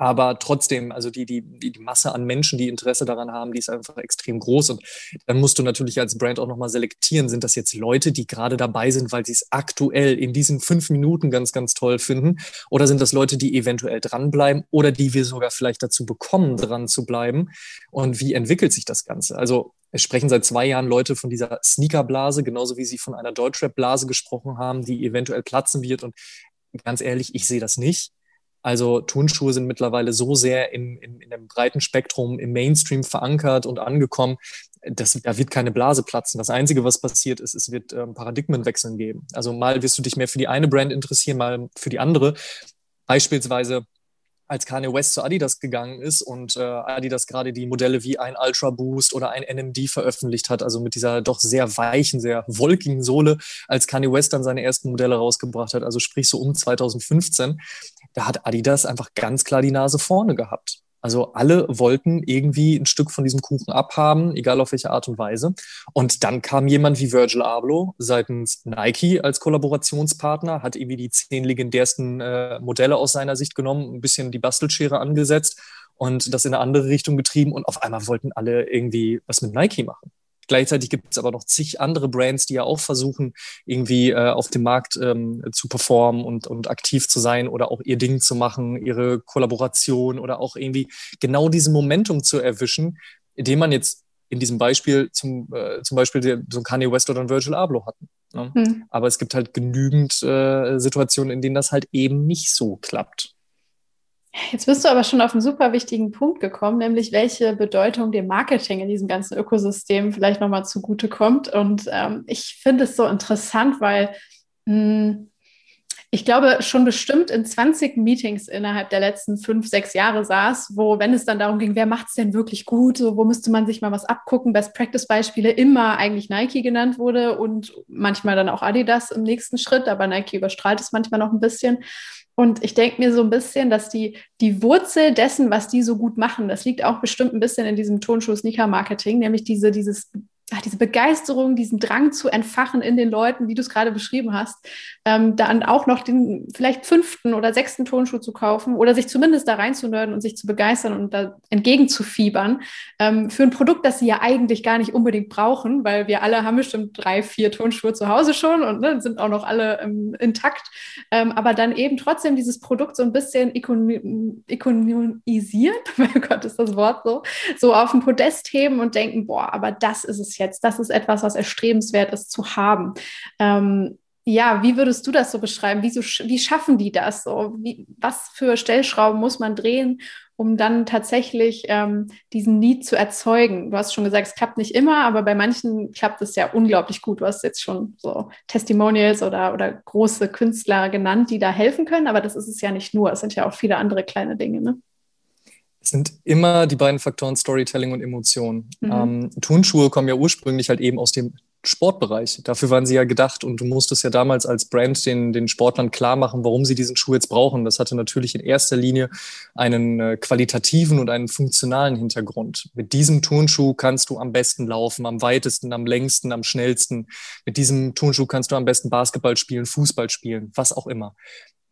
Aber trotzdem, also die, die, die Masse an Menschen, die Interesse daran haben, die ist einfach extrem groß. Und dann musst du natürlich als Brand auch nochmal selektieren. Sind das jetzt Leute, die gerade dabei sind, weil sie es aktuell in diesen fünf Minuten ganz, ganz toll finden? Oder sind das Leute, die eventuell dranbleiben oder die wir sogar vielleicht dazu bekommen, dran zu bleiben? Und wie entwickelt sich das Ganze? Also es sprechen seit zwei Jahren Leute von dieser Sneakerblase, genauso wie sie von einer Deutschrap-Blase gesprochen haben, die eventuell platzen wird. Und ganz ehrlich, ich sehe das nicht. Also Turnschuhe sind mittlerweile so sehr in, in, in einem breiten Spektrum im Mainstream verankert und angekommen, dass da wird keine Blase platzen. Das Einzige, was passiert ist, es wird ähm, Paradigmenwechseln geben. Also mal wirst du dich mehr für die eine Brand interessieren, mal für die andere. Beispielsweise als Kanye West zu Adidas gegangen ist und äh, Adidas gerade die Modelle wie ein Ultra Boost oder ein NMD veröffentlicht hat, also mit dieser doch sehr weichen, sehr wolkigen Sohle, als Kanye West dann seine ersten Modelle rausgebracht hat, also sprich so um 2015, da hat Adidas einfach ganz klar die Nase vorne gehabt. Also alle wollten irgendwie ein Stück von diesem Kuchen abhaben, egal auf welche Art und Weise. Und dann kam jemand wie Virgil Abloh seitens Nike als Kollaborationspartner, hat irgendwie die zehn legendärsten äh, Modelle aus seiner Sicht genommen, ein bisschen die Bastelschere angesetzt und das in eine andere Richtung getrieben. Und auf einmal wollten alle irgendwie was mit Nike machen. Gleichzeitig gibt es aber noch zig andere Brands, die ja auch versuchen, irgendwie äh, auf dem Markt ähm, zu performen und, und aktiv zu sein oder auch ihr Ding zu machen, ihre Kollaboration oder auch irgendwie genau diesen Momentum zu erwischen, den man jetzt in diesem Beispiel zum, äh, zum Beispiel so ein Kanye West oder Virgil Abloh hatten. Ne? Hm. Aber es gibt halt genügend äh, Situationen, in denen das halt eben nicht so klappt. Jetzt bist du aber schon auf einen super wichtigen Punkt gekommen, nämlich welche Bedeutung dem Marketing in diesem ganzen Ökosystem vielleicht nochmal zugutekommt. Und ähm, ich finde es so interessant, weil hm, ich glaube, schon bestimmt in 20 Meetings innerhalb der letzten fünf, sechs Jahre saß, wo, wenn es dann darum ging, wer macht es denn wirklich gut, so, wo müsste man sich mal was abgucken, Best-Practice-Beispiele immer eigentlich Nike genannt wurde und manchmal dann auch Adidas im nächsten Schritt, aber Nike überstrahlt es manchmal noch ein bisschen. Und ich denke mir so ein bisschen, dass die, die Wurzel dessen, was die so gut machen, das liegt auch bestimmt ein bisschen in diesem Tonschuh-Sneaker-Marketing, nämlich diese, dieses diese Begeisterung, diesen Drang zu entfachen in den Leuten, wie du es gerade beschrieben hast, ähm, dann auch noch den vielleicht fünften oder sechsten Tonschuh zu kaufen oder sich zumindest da reinzunörden und sich zu begeistern und da entgegenzufiebern ähm, für ein Produkt, das sie ja eigentlich gar nicht unbedingt brauchen, weil wir alle haben bestimmt drei, vier Tonschuhe zu Hause schon und ne, sind auch noch alle ähm, intakt, ähm, aber dann eben trotzdem dieses Produkt so ein bisschen ikon ikonisieren, mein Gott, ist das Wort so, so auf den Podest heben und denken, boah, aber das ist es jetzt. Das ist etwas, was erstrebenswert ist zu haben. Ähm, ja, wie würdest du das so beschreiben? Wie, so, wie schaffen die das so? Wie, was für Stellschrauben muss man drehen, um dann tatsächlich ähm, diesen Need zu erzeugen? Du hast schon gesagt, es klappt nicht immer, aber bei manchen klappt es ja unglaublich gut. Du hast jetzt schon so Testimonials oder, oder große Künstler genannt, die da helfen können, aber das ist es ja nicht nur. Es sind ja auch viele andere kleine Dinge. Ne? Es sind immer die beiden Faktoren Storytelling und Emotion. Mhm. Ähm, Turnschuhe kommen ja ursprünglich halt eben aus dem Sportbereich. Dafür waren sie ja gedacht und du musstest ja damals als Brand den, den Sportlern klar machen, warum sie diesen Schuh jetzt brauchen. Das hatte natürlich in erster Linie einen äh, qualitativen und einen funktionalen Hintergrund. Mit diesem Turnschuh kannst du am besten laufen, am weitesten, am längsten, am schnellsten. Mit diesem Turnschuh kannst du am besten Basketball spielen, Fußball spielen, was auch immer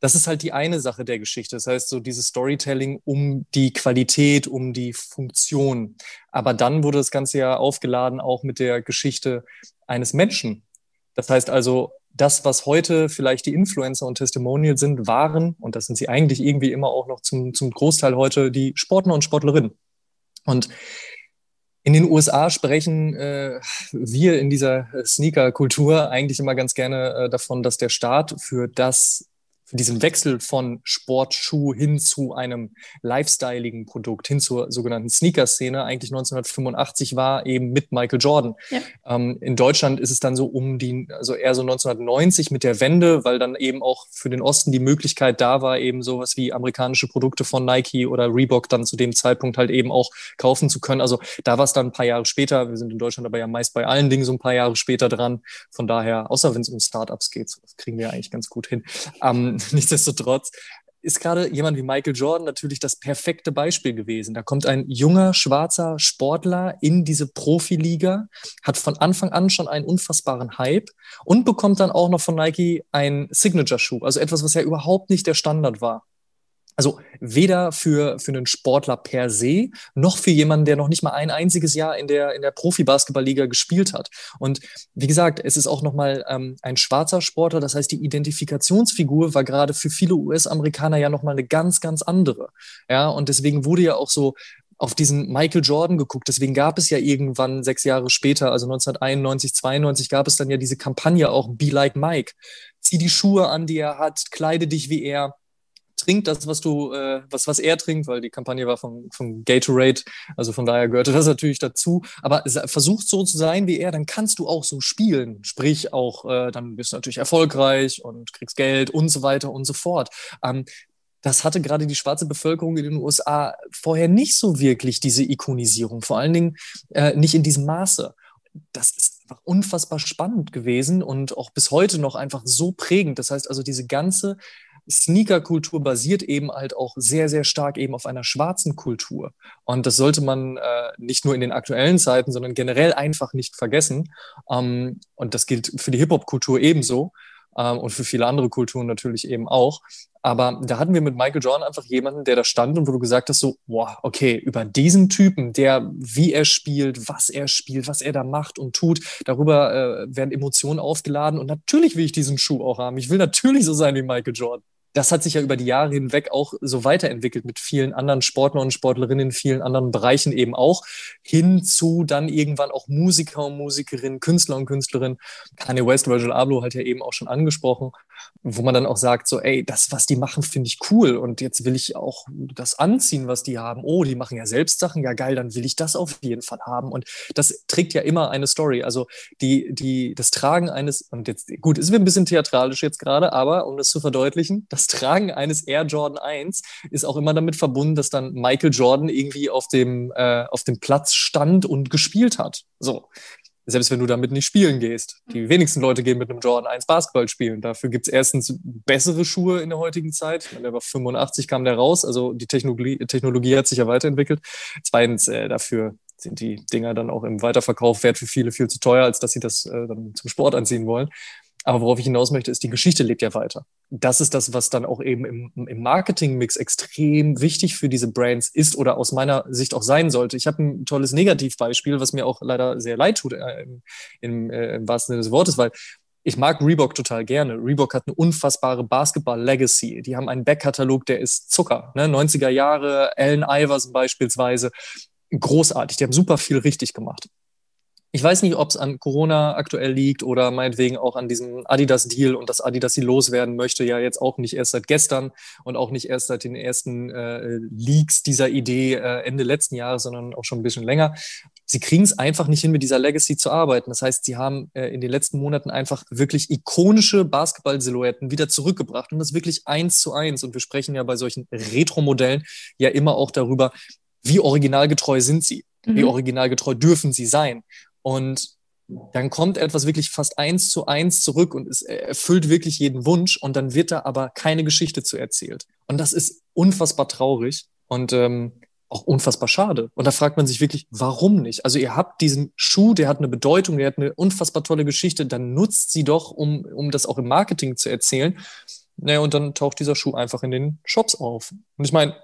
das ist halt die eine Sache der Geschichte. Das heißt, so dieses Storytelling um die Qualität, um die Funktion. Aber dann wurde das Ganze ja aufgeladen auch mit der Geschichte eines Menschen. Das heißt also, das, was heute vielleicht die Influencer und Testimonial sind, waren, und das sind sie eigentlich irgendwie immer auch noch zum, zum Großteil heute, die Sportler und Sportlerinnen. Und in den USA sprechen äh, wir in dieser Sneaker-Kultur eigentlich immer ganz gerne äh, davon, dass der Staat für das für diesen Wechsel von Sportschuh hin zu einem lifestyleigen Produkt, hin zur sogenannten Sneaker-Szene, eigentlich 1985 war, eben mit Michael Jordan. Ja. Ähm, in Deutschland ist es dann so um die, also eher so 1990 mit der Wende, weil dann eben auch für den Osten die Möglichkeit da war, eben sowas wie amerikanische Produkte von Nike oder Reebok dann zu dem Zeitpunkt halt eben auch kaufen zu können. Also da war es dann ein paar Jahre später. Wir sind in Deutschland aber ja meist bei allen Dingen so ein paar Jahre später dran. Von daher, außer wenn es um Startups geht, das kriegen wir eigentlich ganz gut hin. Ähm, nichtsdestotrotz ist gerade jemand wie Michael Jordan natürlich das perfekte Beispiel gewesen. Da kommt ein junger, schwarzer Sportler in diese Profiliga, hat von Anfang an schon einen unfassbaren Hype und bekommt dann auch noch von Nike ein Signature-Schuh, also etwas, was ja überhaupt nicht der Standard war. Also weder für, für einen Sportler per se, noch für jemanden, der noch nicht mal ein einziges Jahr in der, in der Profi-Basketball-Liga gespielt hat. Und wie gesagt, es ist auch nochmal ähm, ein schwarzer Sportler. Das heißt, die Identifikationsfigur war gerade für viele US-Amerikaner ja nochmal eine ganz, ganz andere. Ja, und deswegen wurde ja auch so auf diesen Michael Jordan geguckt. Deswegen gab es ja irgendwann sechs Jahre später, also 1991, 92, gab es dann ja diese Kampagne auch Be Like Mike. Zieh die Schuhe an, die er hat, kleide dich wie er trinkt das, was du, äh, was, was er trinkt, weil die Kampagne war von, von Gatorade, also von daher gehörte das natürlich dazu. Aber versuchst so zu sein wie er, dann kannst du auch so spielen. Sprich auch, äh, dann bist du natürlich erfolgreich und kriegst Geld und so weiter und so fort. Ähm, das hatte gerade die schwarze Bevölkerung in den USA vorher nicht so wirklich, diese Ikonisierung, vor allen Dingen äh, nicht in diesem Maße. Das ist einfach unfassbar spannend gewesen und auch bis heute noch einfach so prägend. Das heißt also, diese ganze Sneaker-Kultur basiert eben halt auch sehr, sehr stark eben auf einer schwarzen Kultur. Und das sollte man äh, nicht nur in den aktuellen Zeiten, sondern generell einfach nicht vergessen. Ähm, und das gilt für die Hip-Hop-Kultur ebenso ähm, und für viele andere Kulturen natürlich eben auch. Aber da hatten wir mit Michael Jordan einfach jemanden, der da stand und wo du gesagt hast, so, boah, okay, über diesen Typen, der, wie er spielt, was er spielt, was er da macht und tut, darüber äh, werden Emotionen aufgeladen. Und natürlich will ich diesen Schuh auch haben. Ich will natürlich so sein wie Michael Jordan das hat sich ja über die Jahre hinweg auch so weiterentwickelt mit vielen anderen Sportlern und Sportlerinnen in vielen anderen Bereichen eben auch, hin zu dann irgendwann auch Musiker und Musikerinnen, Künstler und Künstlerinnen. Kanye West, Virgil Abloh hat ja eben auch schon angesprochen, wo man dann auch sagt, so, ey, das, was die machen, finde ich cool und jetzt will ich auch das anziehen, was die haben. Oh, die machen ja selbst Sachen, ja geil, dann will ich das auf jeden Fall haben und das trägt ja immer eine Story. Also die, die, das Tragen eines, und jetzt, gut, ist mir ein bisschen theatralisch jetzt gerade, aber um das zu verdeutlichen, das Tragen eines Air Jordan 1 ist auch immer damit verbunden, dass dann Michael Jordan irgendwie auf dem, äh, auf dem Platz stand und gespielt hat. So. Selbst wenn du damit nicht spielen gehst. Die wenigsten Leute gehen mit einem Jordan 1 Basketball spielen. Dafür gibt es erstens bessere Schuhe in der heutigen Zeit. Der war 85, kam der raus. Also die Technologie, Technologie hat sich ja weiterentwickelt. Zweitens, äh, dafür sind die Dinger dann auch im Weiterverkauf wert für viele viel zu teuer, als dass sie das äh, dann zum Sport anziehen wollen. Aber worauf ich hinaus möchte, ist, die Geschichte lebt ja weiter. Das ist das, was dann auch eben im, im Marketingmix extrem wichtig für diese Brands ist oder aus meiner Sicht auch sein sollte. Ich habe ein tolles Negativbeispiel, was mir auch leider sehr leid tut äh, im, im, äh, im wahrsten Sinne des Wortes, weil ich mag Reebok total gerne. Reebok hat eine unfassbare Basketball-Legacy. Die haben einen Backkatalog, der ist Zucker. Ne? 90er Jahre, Allen Iverson beispielsweise. Großartig. Die haben super viel richtig gemacht. Ich weiß nicht, ob es an Corona aktuell liegt oder meinetwegen auch an diesem Adidas-Deal und dass Adidas sie loswerden möchte, ja jetzt auch nicht erst seit gestern und auch nicht erst seit den ersten äh, Leaks dieser Idee äh, Ende letzten Jahres, sondern auch schon ein bisschen länger. Sie kriegen es einfach nicht hin, mit dieser Legacy zu arbeiten. Das heißt, sie haben äh, in den letzten Monaten einfach wirklich ikonische Basketball-Silhouetten wieder zurückgebracht und das wirklich eins zu eins. Und wir sprechen ja bei solchen Retro-Modellen ja immer auch darüber, wie originalgetreu sind sie? Wie mhm. originalgetreu dürfen sie sein? Und dann kommt etwas wirklich fast eins zu eins zurück und es erfüllt wirklich jeden Wunsch und dann wird da aber keine Geschichte zu erzählt. Und das ist unfassbar traurig und ähm, auch unfassbar schade. Und da fragt man sich wirklich, warum nicht? Also ihr habt diesen Schuh, der hat eine Bedeutung, der hat eine unfassbar tolle Geschichte, dann nutzt sie doch, um, um das auch im Marketing zu erzählen. Naja, und dann taucht dieser Schuh einfach in den Shops auf. Und ich meine,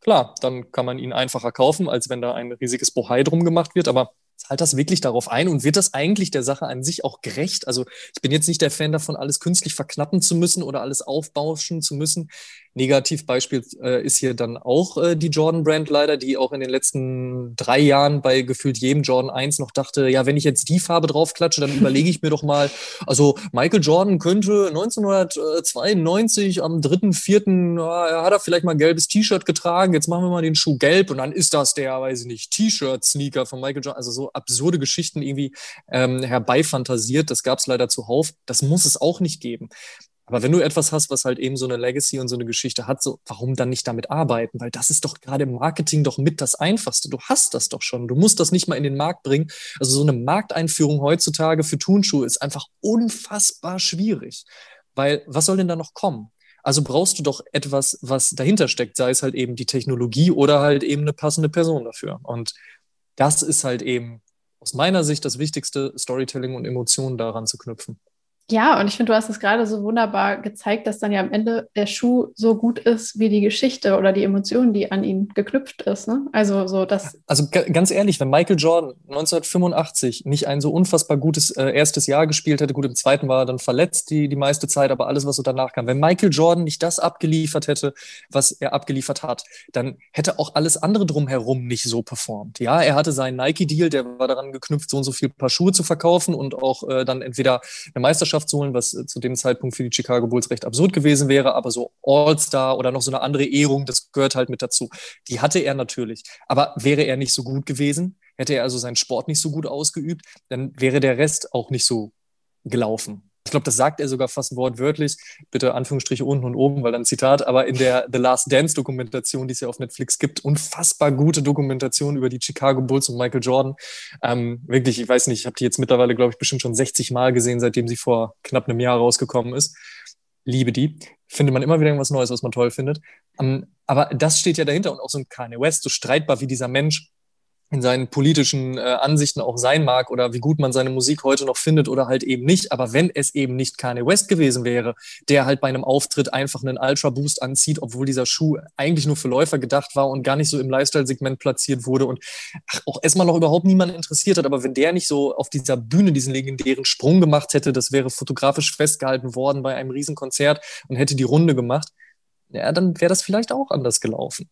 klar, dann kann man ihn einfacher kaufen, als wenn da ein riesiges Bohai drum gemacht wird, aber zahlt das wirklich darauf ein und wird das eigentlich der Sache an sich auch gerecht? Also ich bin jetzt nicht der Fan davon, alles künstlich verknappen zu müssen oder alles aufbauschen zu müssen. Negativbeispiel äh, ist hier dann auch äh, die Jordan Brand leider, die auch in den letzten drei Jahren bei gefühlt jedem Jordan 1 noch dachte, ja, wenn ich jetzt die Farbe draufklatsche, dann überlege ich mir doch mal, also Michael Jordan könnte 1992 am 3.4. Ja, hat er vielleicht mal ein gelbes T-Shirt getragen, jetzt machen wir mal den Schuh gelb und dann ist das der, weiß ich nicht, T-Shirt-Sneaker von Michael Jordan. Also so absurde Geschichten irgendwie ähm, herbeifantasiert. Das gab es leider zuhauf. Das muss es auch nicht geben. Aber wenn du etwas hast, was halt eben so eine Legacy und so eine Geschichte hat, so, warum dann nicht damit arbeiten? Weil das ist doch gerade im Marketing doch mit das Einfachste. Du hast das doch schon. Du musst das nicht mal in den Markt bringen. Also so eine Markteinführung heutzutage für Turnschuhe ist einfach unfassbar schwierig. Weil was soll denn da noch kommen? Also brauchst du doch etwas, was dahinter steckt, sei es halt eben die Technologie oder halt eben eine passende Person dafür. Und das ist halt eben aus meiner Sicht das Wichtigste, Storytelling und Emotionen daran zu knüpfen. Ja, und ich finde, du hast es gerade so wunderbar gezeigt, dass dann ja am Ende der Schuh so gut ist wie die Geschichte oder die Emotion, die an ihn geknüpft ist. Ne? Also so das. Also ganz ehrlich, wenn Michael Jordan 1985 nicht ein so unfassbar gutes äh, erstes Jahr gespielt hätte, gut im zweiten war er dann verletzt die die meiste Zeit, aber alles was so danach kam, wenn Michael Jordan nicht das abgeliefert hätte, was er abgeliefert hat, dann hätte auch alles andere drumherum nicht so performt. Ja, er hatte seinen Nike Deal, der war daran geknüpft, so und so viel Paar Schuhe zu verkaufen und auch äh, dann entweder eine Meisterschaft Meisterschaft zu holen, was äh, zu dem Zeitpunkt für die Chicago Bulls recht absurd gewesen wäre, aber so All-Star oder noch so eine andere Ehrung, das gehört halt mit dazu. Die hatte er natürlich. Aber wäre er nicht so gut gewesen, hätte er also seinen Sport nicht so gut ausgeübt, dann wäre der Rest auch nicht so gelaufen. Ich glaube, das sagt er sogar fast wortwörtlich. Bitte Anführungsstriche unten und oben, weil dann Zitat. Aber in der The Last Dance Dokumentation, die es ja auf Netflix gibt, unfassbar gute Dokumentation über die Chicago Bulls und Michael Jordan. Ähm, wirklich, ich weiß nicht, ich habe die jetzt mittlerweile, glaube ich, bestimmt schon 60 Mal gesehen, seitdem sie vor knapp einem Jahr rausgekommen ist. Liebe die. Findet man immer wieder irgendwas Neues, was man toll findet. Ähm, aber das steht ja dahinter und auch so ein Kanye West, so streitbar wie dieser Mensch in seinen politischen äh, Ansichten auch sein mag oder wie gut man seine Musik heute noch findet oder halt eben nicht. Aber wenn es eben nicht Kanye West gewesen wäre, der halt bei einem Auftritt einfach einen Ultra Boost anzieht, obwohl dieser Schuh eigentlich nur für Läufer gedacht war und gar nicht so im Lifestyle-Segment platziert wurde und ach, auch erstmal noch überhaupt niemanden interessiert hat. Aber wenn der nicht so auf dieser Bühne diesen legendären Sprung gemacht hätte, das wäre fotografisch festgehalten worden bei einem Riesenkonzert und hätte die Runde gemacht, ja, dann wäre das vielleicht auch anders gelaufen.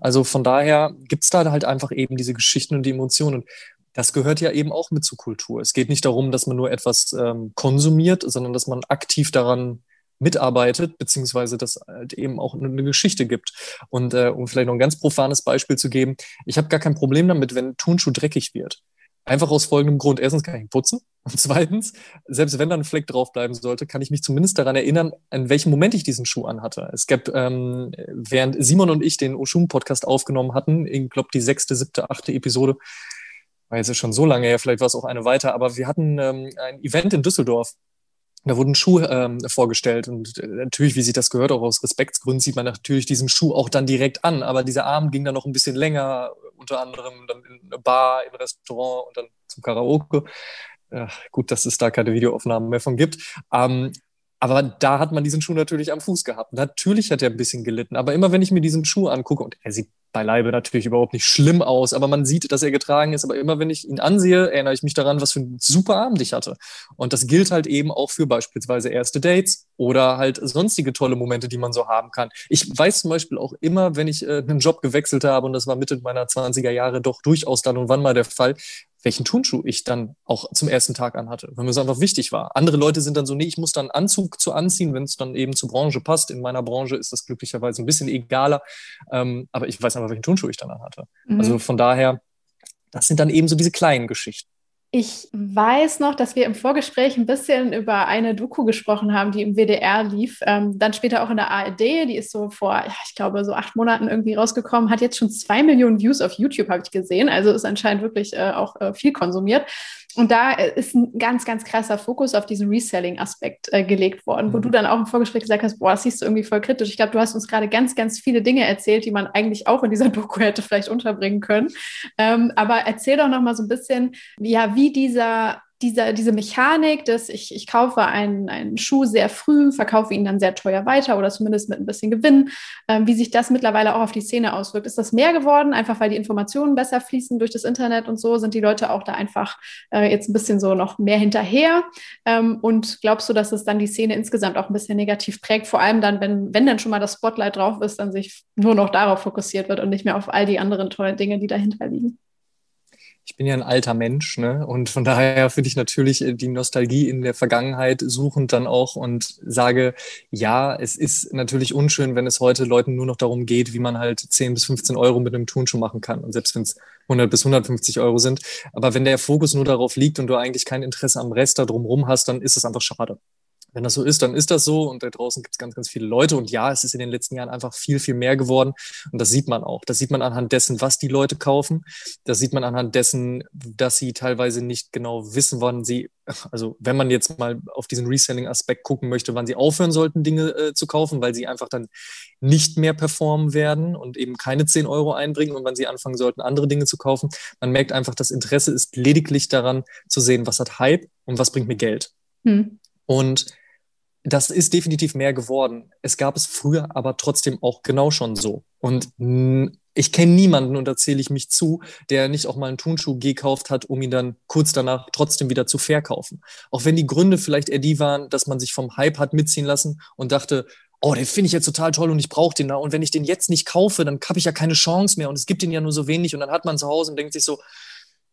Also von daher gibt es da halt einfach eben diese Geschichten und die Emotionen. Das gehört ja eben auch mit zur Kultur. Es geht nicht darum, dass man nur etwas ähm, konsumiert, sondern dass man aktiv daran mitarbeitet, beziehungsweise dass halt eben auch eine Geschichte gibt. Und äh, um vielleicht noch ein ganz profanes Beispiel zu geben, ich habe gar kein Problem damit, wenn Turnschuh dreckig wird. Einfach aus folgendem Grund. Erstens kann ich ihn putzen. Und zweitens, selbst wenn da ein Fleck draufbleiben sollte, kann ich mich zumindest daran erinnern, an welchem Moment ich diesen Schuh anhatte. Es gab, ähm, während Simon und ich den Oshun-Podcast aufgenommen hatten, ich glaube die sechste, siebte, achte Episode, war jetzt schon so lange her, vielleicht war es auch eine weiter, aber wir hatten ähm, ein Event in Düsseldorf da wurden Schuhe ähm, vorgestellt und äh, natürlich, wie sich das gehört, auch aus Respektsgründen sieht man natürlich diesen Schuh auch dann direkt an, aber dieser Abend ging dann noch ein bisschen länger, unter anderem dann in eine Bar, in ein Restaurant und dann zum Karaoke. Ach, gut, dass es da keine Videoaufnahmen mehr von gibt. Ähm, aber da hat man diesen Schuh natürlich am Fuß gehabt. Natürlich hat er ein bisschen gelitten. Aber immer wenn ich mir diesen Schuh angucke, und er sieht beileibe natürlich überhaupt nicht schlimm aus, aber man sieht, dass er getragen ist. Aber immer wenn ich ihn ansehe, erinnere ich mich daran, was für ein super Abend ich hatte. Und das gilt halt eben auch für beispielsweise erste Dates oder halt sonstige tolle Momente, die man so haben kann. Ich weiß zum Beispiel auch immer, wenn ich äh, einen Job gewechselt habe, und das war Mitte meiner 20er Jahre doch durchaus dann und wann mal der Fall, welchen Turnschuh ich dann auch zum ersten Tag anhatte, weil mir es einfach wichtig war. Andere Leute sind dann so, nee, ich muss dann Anzug zu anziehen, wenn es dann eben zur Branche passt. In meiner Branche ist das glücklicherweise ein bisschen egaler, ähm, aber ich weiß einfach, welchen Turnschuh ich dann anhatte. Mhm. Also von daher, das sind dann eben so diese kleinen Geschichten. Ich weiß noch, dass wir im Vorgespräch ein bisschen über eine Doku gesprochen haben, die im WDR lief, ähm, dann später auch in der ARD. Die ist so vor, ja, ich glaube, so acht Monaten irgendwie rausgekommen, hat jetzt schon zwei Millionen Views auf YouTube, habe ich gesehen. Also ist anscheinend wirklich äh, auch äh, viel konsumiert. Und da äh, ist ein ganz, ganz krasser Fokus auf diesen Reselling-Aspekt äh, gelegt worden, wo du mhm. dann auch im Vorgespräch gesagt hast, boah, das siehst du irgendwie voll kritisch. Ich glaube, du hast uns gerade ganz, ganz viele Dinge erzählt, die man eigentlich auch in dieser Doku hätte vielleicht unterbringen können. Ähm, aber erzähl doch noch mal so ein bisschen, ja, wie dieser dieser, diese Mechanik, dass ich, ich kaufe einen, einen Schuh sehr früh, verkaufe ihn dann sehr teuer weiter oder zumindest mit ein bisschen Gewinn, ähm, wie sich das mittlerweile auch auf die Szene auswirkt. Ist das mehr geworden, einfach weil die Informationen besser fließen durch das Internet und so? Sind die Leute auch da einfach äh, jetzt ein bisschen so noch mehr hinterher? Ähm, und glaubst du, dass es dann die Szene insgesamt auch ein bisschen negativ prägt? Vor allem dann, wenn, wenn dann schon mal das Spotlight drauf ist, dann sich nur noch darauf fokussiert wird und nicht mehr auf all die anderen tollen Dinge, die dahinter liegen? Ich bin ja ein alter Mensch, ne? Und von daher finde ich natürlich äh, die Nostalgie in der Vergangenheit suchend dann auch und sage, ja, es ist natürlich unschön, wenn es heute Leuten nur noch darum geht, wie man halt 10 bis 15 Euro mit einem Turnschuh machen kann. Und selbst wenn es 100 bis 150 Euro sind. Aber wenn der Fokus nur darauf liegt und du eigentlich kein Interesse am Rest da drumherum hast, dann ist es einfach schade wenn das so ist, dann ist das so. Und da draußen gibt es ganz, ganz viele Leute. Und ja, es ist in den letzten Jahren einfach viel, viel mehr geworden. Und das sieht man auch. Das sieht man anhand dessen, was die Leute kaufen. Das sieht man anhand dessen, dass sie teilweise nicht genau wissen, wann sie, also wenn man jetzt mal auf diesen Reselling-Aspekt gucken möchte, wann sie aufhören sollten, Dinge äh, zu kaufen, weil sie einfach dann nicht mehr performen werden und eben keine 10 Euro einbringen und wann sie anfangen sollten, andere Dinge zu kaufen. Man merkt einfach, das Interesse ist lediglich daran zu sehen, was hat Hype und was bringt mir Geld. Hm. Und das ist definitiv mehr geworden. Es gab es früher aber trotzdem auch genau schon so. Und ich kenne niemanden, und da zähle ich mich zu, der nicht auch mal einen Turnschuh gekauft hat, um ihn dann kurz danach trotzdem wieder zu verkaufen. Auch wenn die Gründe vielleicht eher die waren, dass man sich vom Hype hat mitziehen lassen und dachte, oh, den finde ich jetzt total toll und ich brauche den da. Und wenn ich den jetzt nicht kaufe, dann habe ich ja keine Chance mehr und es gibt den ja nur so wenig. Und dann hat man zu Hause und denkt sich so,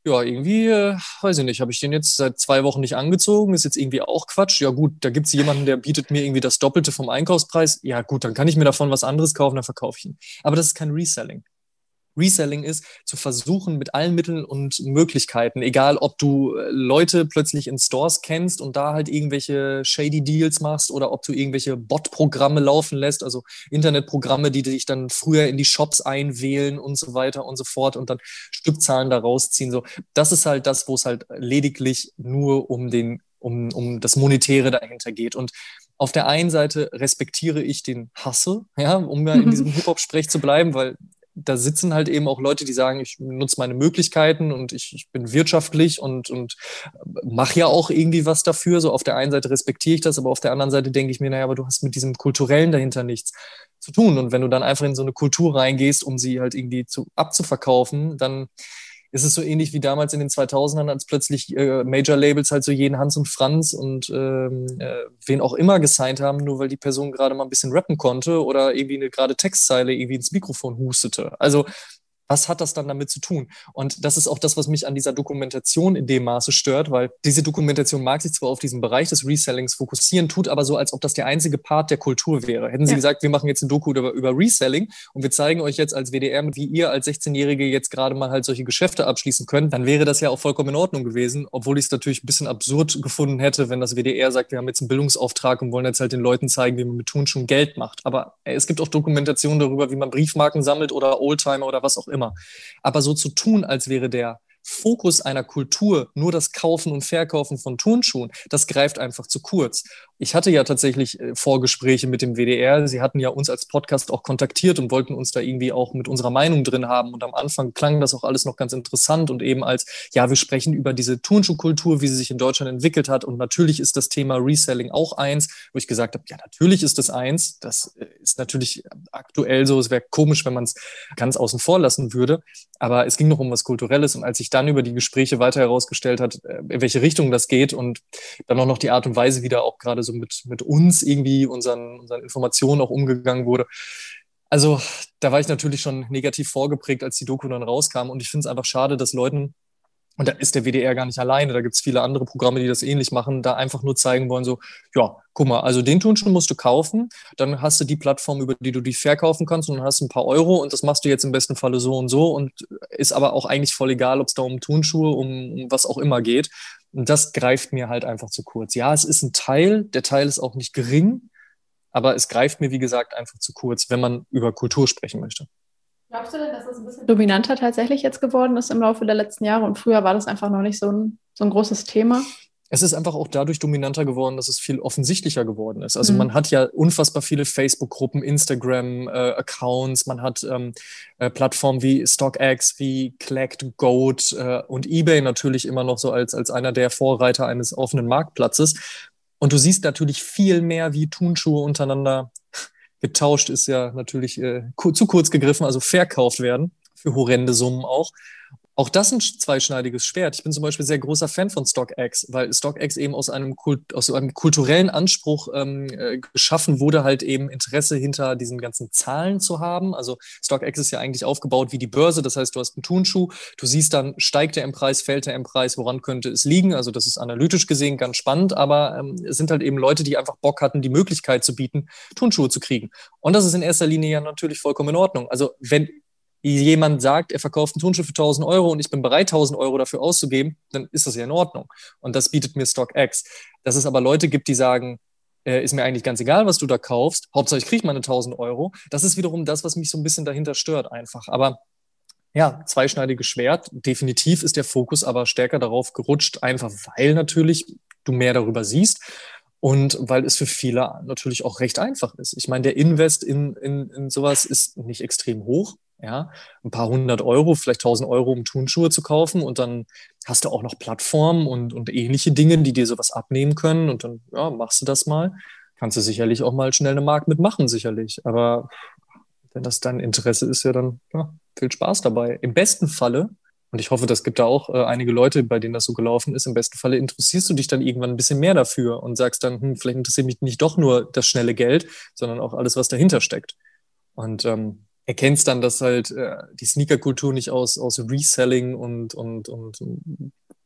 ja, irgendwie, äh, weiß ich nicht, habe ich den jetzt seit zwei Wochen nicht angezogen, ist jetzt irgendwie auch Quatsch. Ja gut, da gibt es jemanden, der bietet mir irgendwie das Doppelte vom Einkaufspreis. Ja gut, dann kann ich mir davon was anderes kaufen, dann verkaufe ich ihn. Aber das ist kein Reselling. Reselling ist, zu versuchen mit allen Mitteln und Möglichkeiten, egal ob du äh, Leute plötzlich in Stores kennst und da halt irgendwelche shady Deals machst oder ob du irgendwelche Bot-Programme laufen lässt, also Internetprogramme, die dich dann früher in die Shops einwählen und so weiter und so fort und dann Stückzahlen da rausziehen. So, das ist halt das, wo es halt lediglich nur um den, um, um das Monetäre dahinter geht. Und auf der einen Seite respektiere ich den Hasse, ja, um ja in diesem Hip-Hop-Sprech zu bleiben, weil da sitzen halt eben auch Leute, die sagen, ich nutze meine Möglichkeiten und ich, ich bin wirtschaftlich und, und mache ja auch irgendwie was dafür. So auf der einen Seite respektiere ich das, aber auf der anderen Seite denke ich mir, naja, aber du hast mit diesem Kulturellen dahinter nichts zu tun. Und wenn du dann einfach in so eine Kultur reingehst, um sie halt irgendwie zu, abzuverkaufen, dann ist es so ähnlich wie damals in den 2000ern, als plötzlich äh, Major-Labels halt so jeden Hans und Franz und ähm, äh, wen auch immer gesigned haben, nur weil die Person gerade mal ein bisschen rappen konnte oder irgendwie eine gerade Textzeile irgendwie ins Mikrofon hustete. Also was hat das dann damit zu tun? Und das ist auch das, was mich an dieser Dokumentation in dem Maße stört, weil diese Dokumentation mag sich zwar auf diesen Bereich des Resellings fokussieren, tut aber so, als ob das der einzige Part der Kultur wäre. Hätten sie ja. gesagt, wir machen jetzt ein Doku über, über Reselling und wir zeigen euch jetzt als WDR, wie ihr als 16-Jährige jetzt gerade mal halt solche Geschäfte abschließen könnt, dann wäre das ja auch vollkommen in Ordnung gewesen, obwohl ich es natürlich ein bisschen absurd gefunden hätte, wenn das WDR sagt, wir haben jetzt einen Bildungsauftrag und wollen jetzt halt den Leuten zeigen, wie man mit Tun schon Geld macht. Aber ey, es gibt auch Dokumentationen darüber, wie man Briefmarken sammelt oder Oldtimer oder was auch immer immer. Aber so zu tun, als wäre der Fokus einer Kultur nur das Kaufen und Verkaufen von Turnschuhen, das greift einfach zu kurz. Ich hatte ja tatsächlich äh, Vorgespräche mit dem WDR. Sie hatten ja uns als Podcast auch kontaktiert und wollten uns da irgendwie auch mit unserer Meinung drin haben. Und am Anfang klang das auch alles noch ganz interessant und eben als, ja, wir sprechen über diese Turnschuhkultur, wie sie sich in Deutschland entwickelt hat. Und natürlich ist das Thema Reselling auch eins, wo ich gesagt habe, ja, natürlich ist das eins. Das äh, ist natürlich aktuell so. Es wäre komisch, wenn man es ganz außen vor lassen würde. Aber es ging noch um was Kulturelles. Und als sich dann über die Gespräche weiter herausgestellt hat, äh, in welche Richtung das geht und dann auch noch die Art und Weise, wie da auch gerade so mit, mit uns irgendwie, unseren, unseren Informationen auch umgegangen wurde. Also da war ich natürlich schon negativ vorgeprägt, als die Doku dann rauskam. Und ich finde es einfach schade, dass Leuten, und da ist der WDR gar nicht alleine, da gibt es viele andere Programme, die das ähnlich machen, da einfach nur zeigen wollen, so, ja, guck mal, also den Turnschuh musst du kaufen, dann hast du die Plattform, über die du dich verkaufen kannst und dann hast du ein paar Euro und das machst du jetzt im besten Falle so und so und ist aber auch eigentlich voll egal, ob es da um Turnschuhe, um, um was auch immer geht. Und das greift mir halt einfach zu kurz. Ja, es ist ein Teil, der Teil ist auch nicht gering, aber es greift mir, wie gesagt, einfach zu kurz, wenn man über Kultur sprechen möchte. Glaubst du denn, dass es ein bisschen dominanter tatsächlich jetzt geworden ist im Laufe der letzten Jahre und früher war das einfach noch nicht so ein, so ein großes Thema? es ist einfach auch dadurch dominanter geworden, dass es viel offensichtlicher geworden ist. Also mhm. man hat ja unfassbar viele Facebook-Gruppen, Instagram-Accounts, äh, man hat ähm, äh, Plattformen wie StockX, wie Collect, Goat äh, und eBay natürlich immer noch so als, als einer der Vorreiter eines offenen Marktplatzes. Und du siehst natürlich viel mehr, wie Turnschuhe untereinander getauscht ist ja natürlich äh, zu kurz gegriffen, also verkauft werden für horrende Summen auch auch das ein zweischneidiges Schwert. Ich bin zum Beispiel sehr großer Fan von StockX, weil StockX eben aus einem, Kult, aus einem kulturellen Anspruch ähm, äh, geschaffen wurde, halt eben Interesse hinter diesen ganzen Zahlen zu haben. Also StockX ist ja eigentlich aufgebaut wie die Börse. Das heißt, du hast einen Turnschuh, du siehst dann, steigt er im Preis, fällt er im Preis, woran könnte es liegen? Also das ist analytisch gesehen ganz spannend, aber ähm, es sind halt eben Leute, die einfach Bock hatten, die Möglichkeit zu bieten, Turnschuhe zu kriegen. Und das ist in erster Linie ja natürlich vollkommen in Ordnung. Also wenn jemand sagt, er verkauft einen Turnschuh für 1000 Euro und ich bin bereit, 1000 Euro dafür auszugeben, dann ist das ja in Ordnung. Und das bietet mir StockX. Dass es aber Leute gibt, die sagen, äh, ist mir eigentlich ganz egal, was du da kaufst, Hauptsache ich kriege meine 1000 Euro, das ist wiederum das, was mich so ein bisschen dahinter stört einfach. Aber ja, zweischneidiges Schwert. Definitiv ist der Fokus aber stärker darauf gerutscht, einfach weil natürlich du mehr darüber siehst und weil es für viele natürlich auch recht einfach ist. Ich meine, der Invest in, in, in sowas ist nicht extrem hoch ja, ein paar hundert Euro, vielleicht tausend Euro, um Turnschuhe zu kaufen und dann hast du auch noch Plattformen und, und ähnliche Dinge, die dir sowas abnehmen können und dann ja, machst du das mal. Kannst du sicherlich auch mal schnell eine Markt mitmachen, sicherlich. Aber wenn das dein Interesse ist, ja dann ja, viel Spaß dabei. Im besten Falle, und ich hoffe, das gibt da auch äh, einige Leute, bei denen das so gelaufen ist, im besten Falle interessierst du dich dann irgendwann ein bisschen mehr dafür und sagst dann, hm, vielleicht interessiert mich nicht doch nur das schnelle Geld, sondern auch alles, was dahinter steckt. Und ähm, erkennst dann, dass halt äh, die Sneakerkultur nicht aus, aus Reselling und, und, und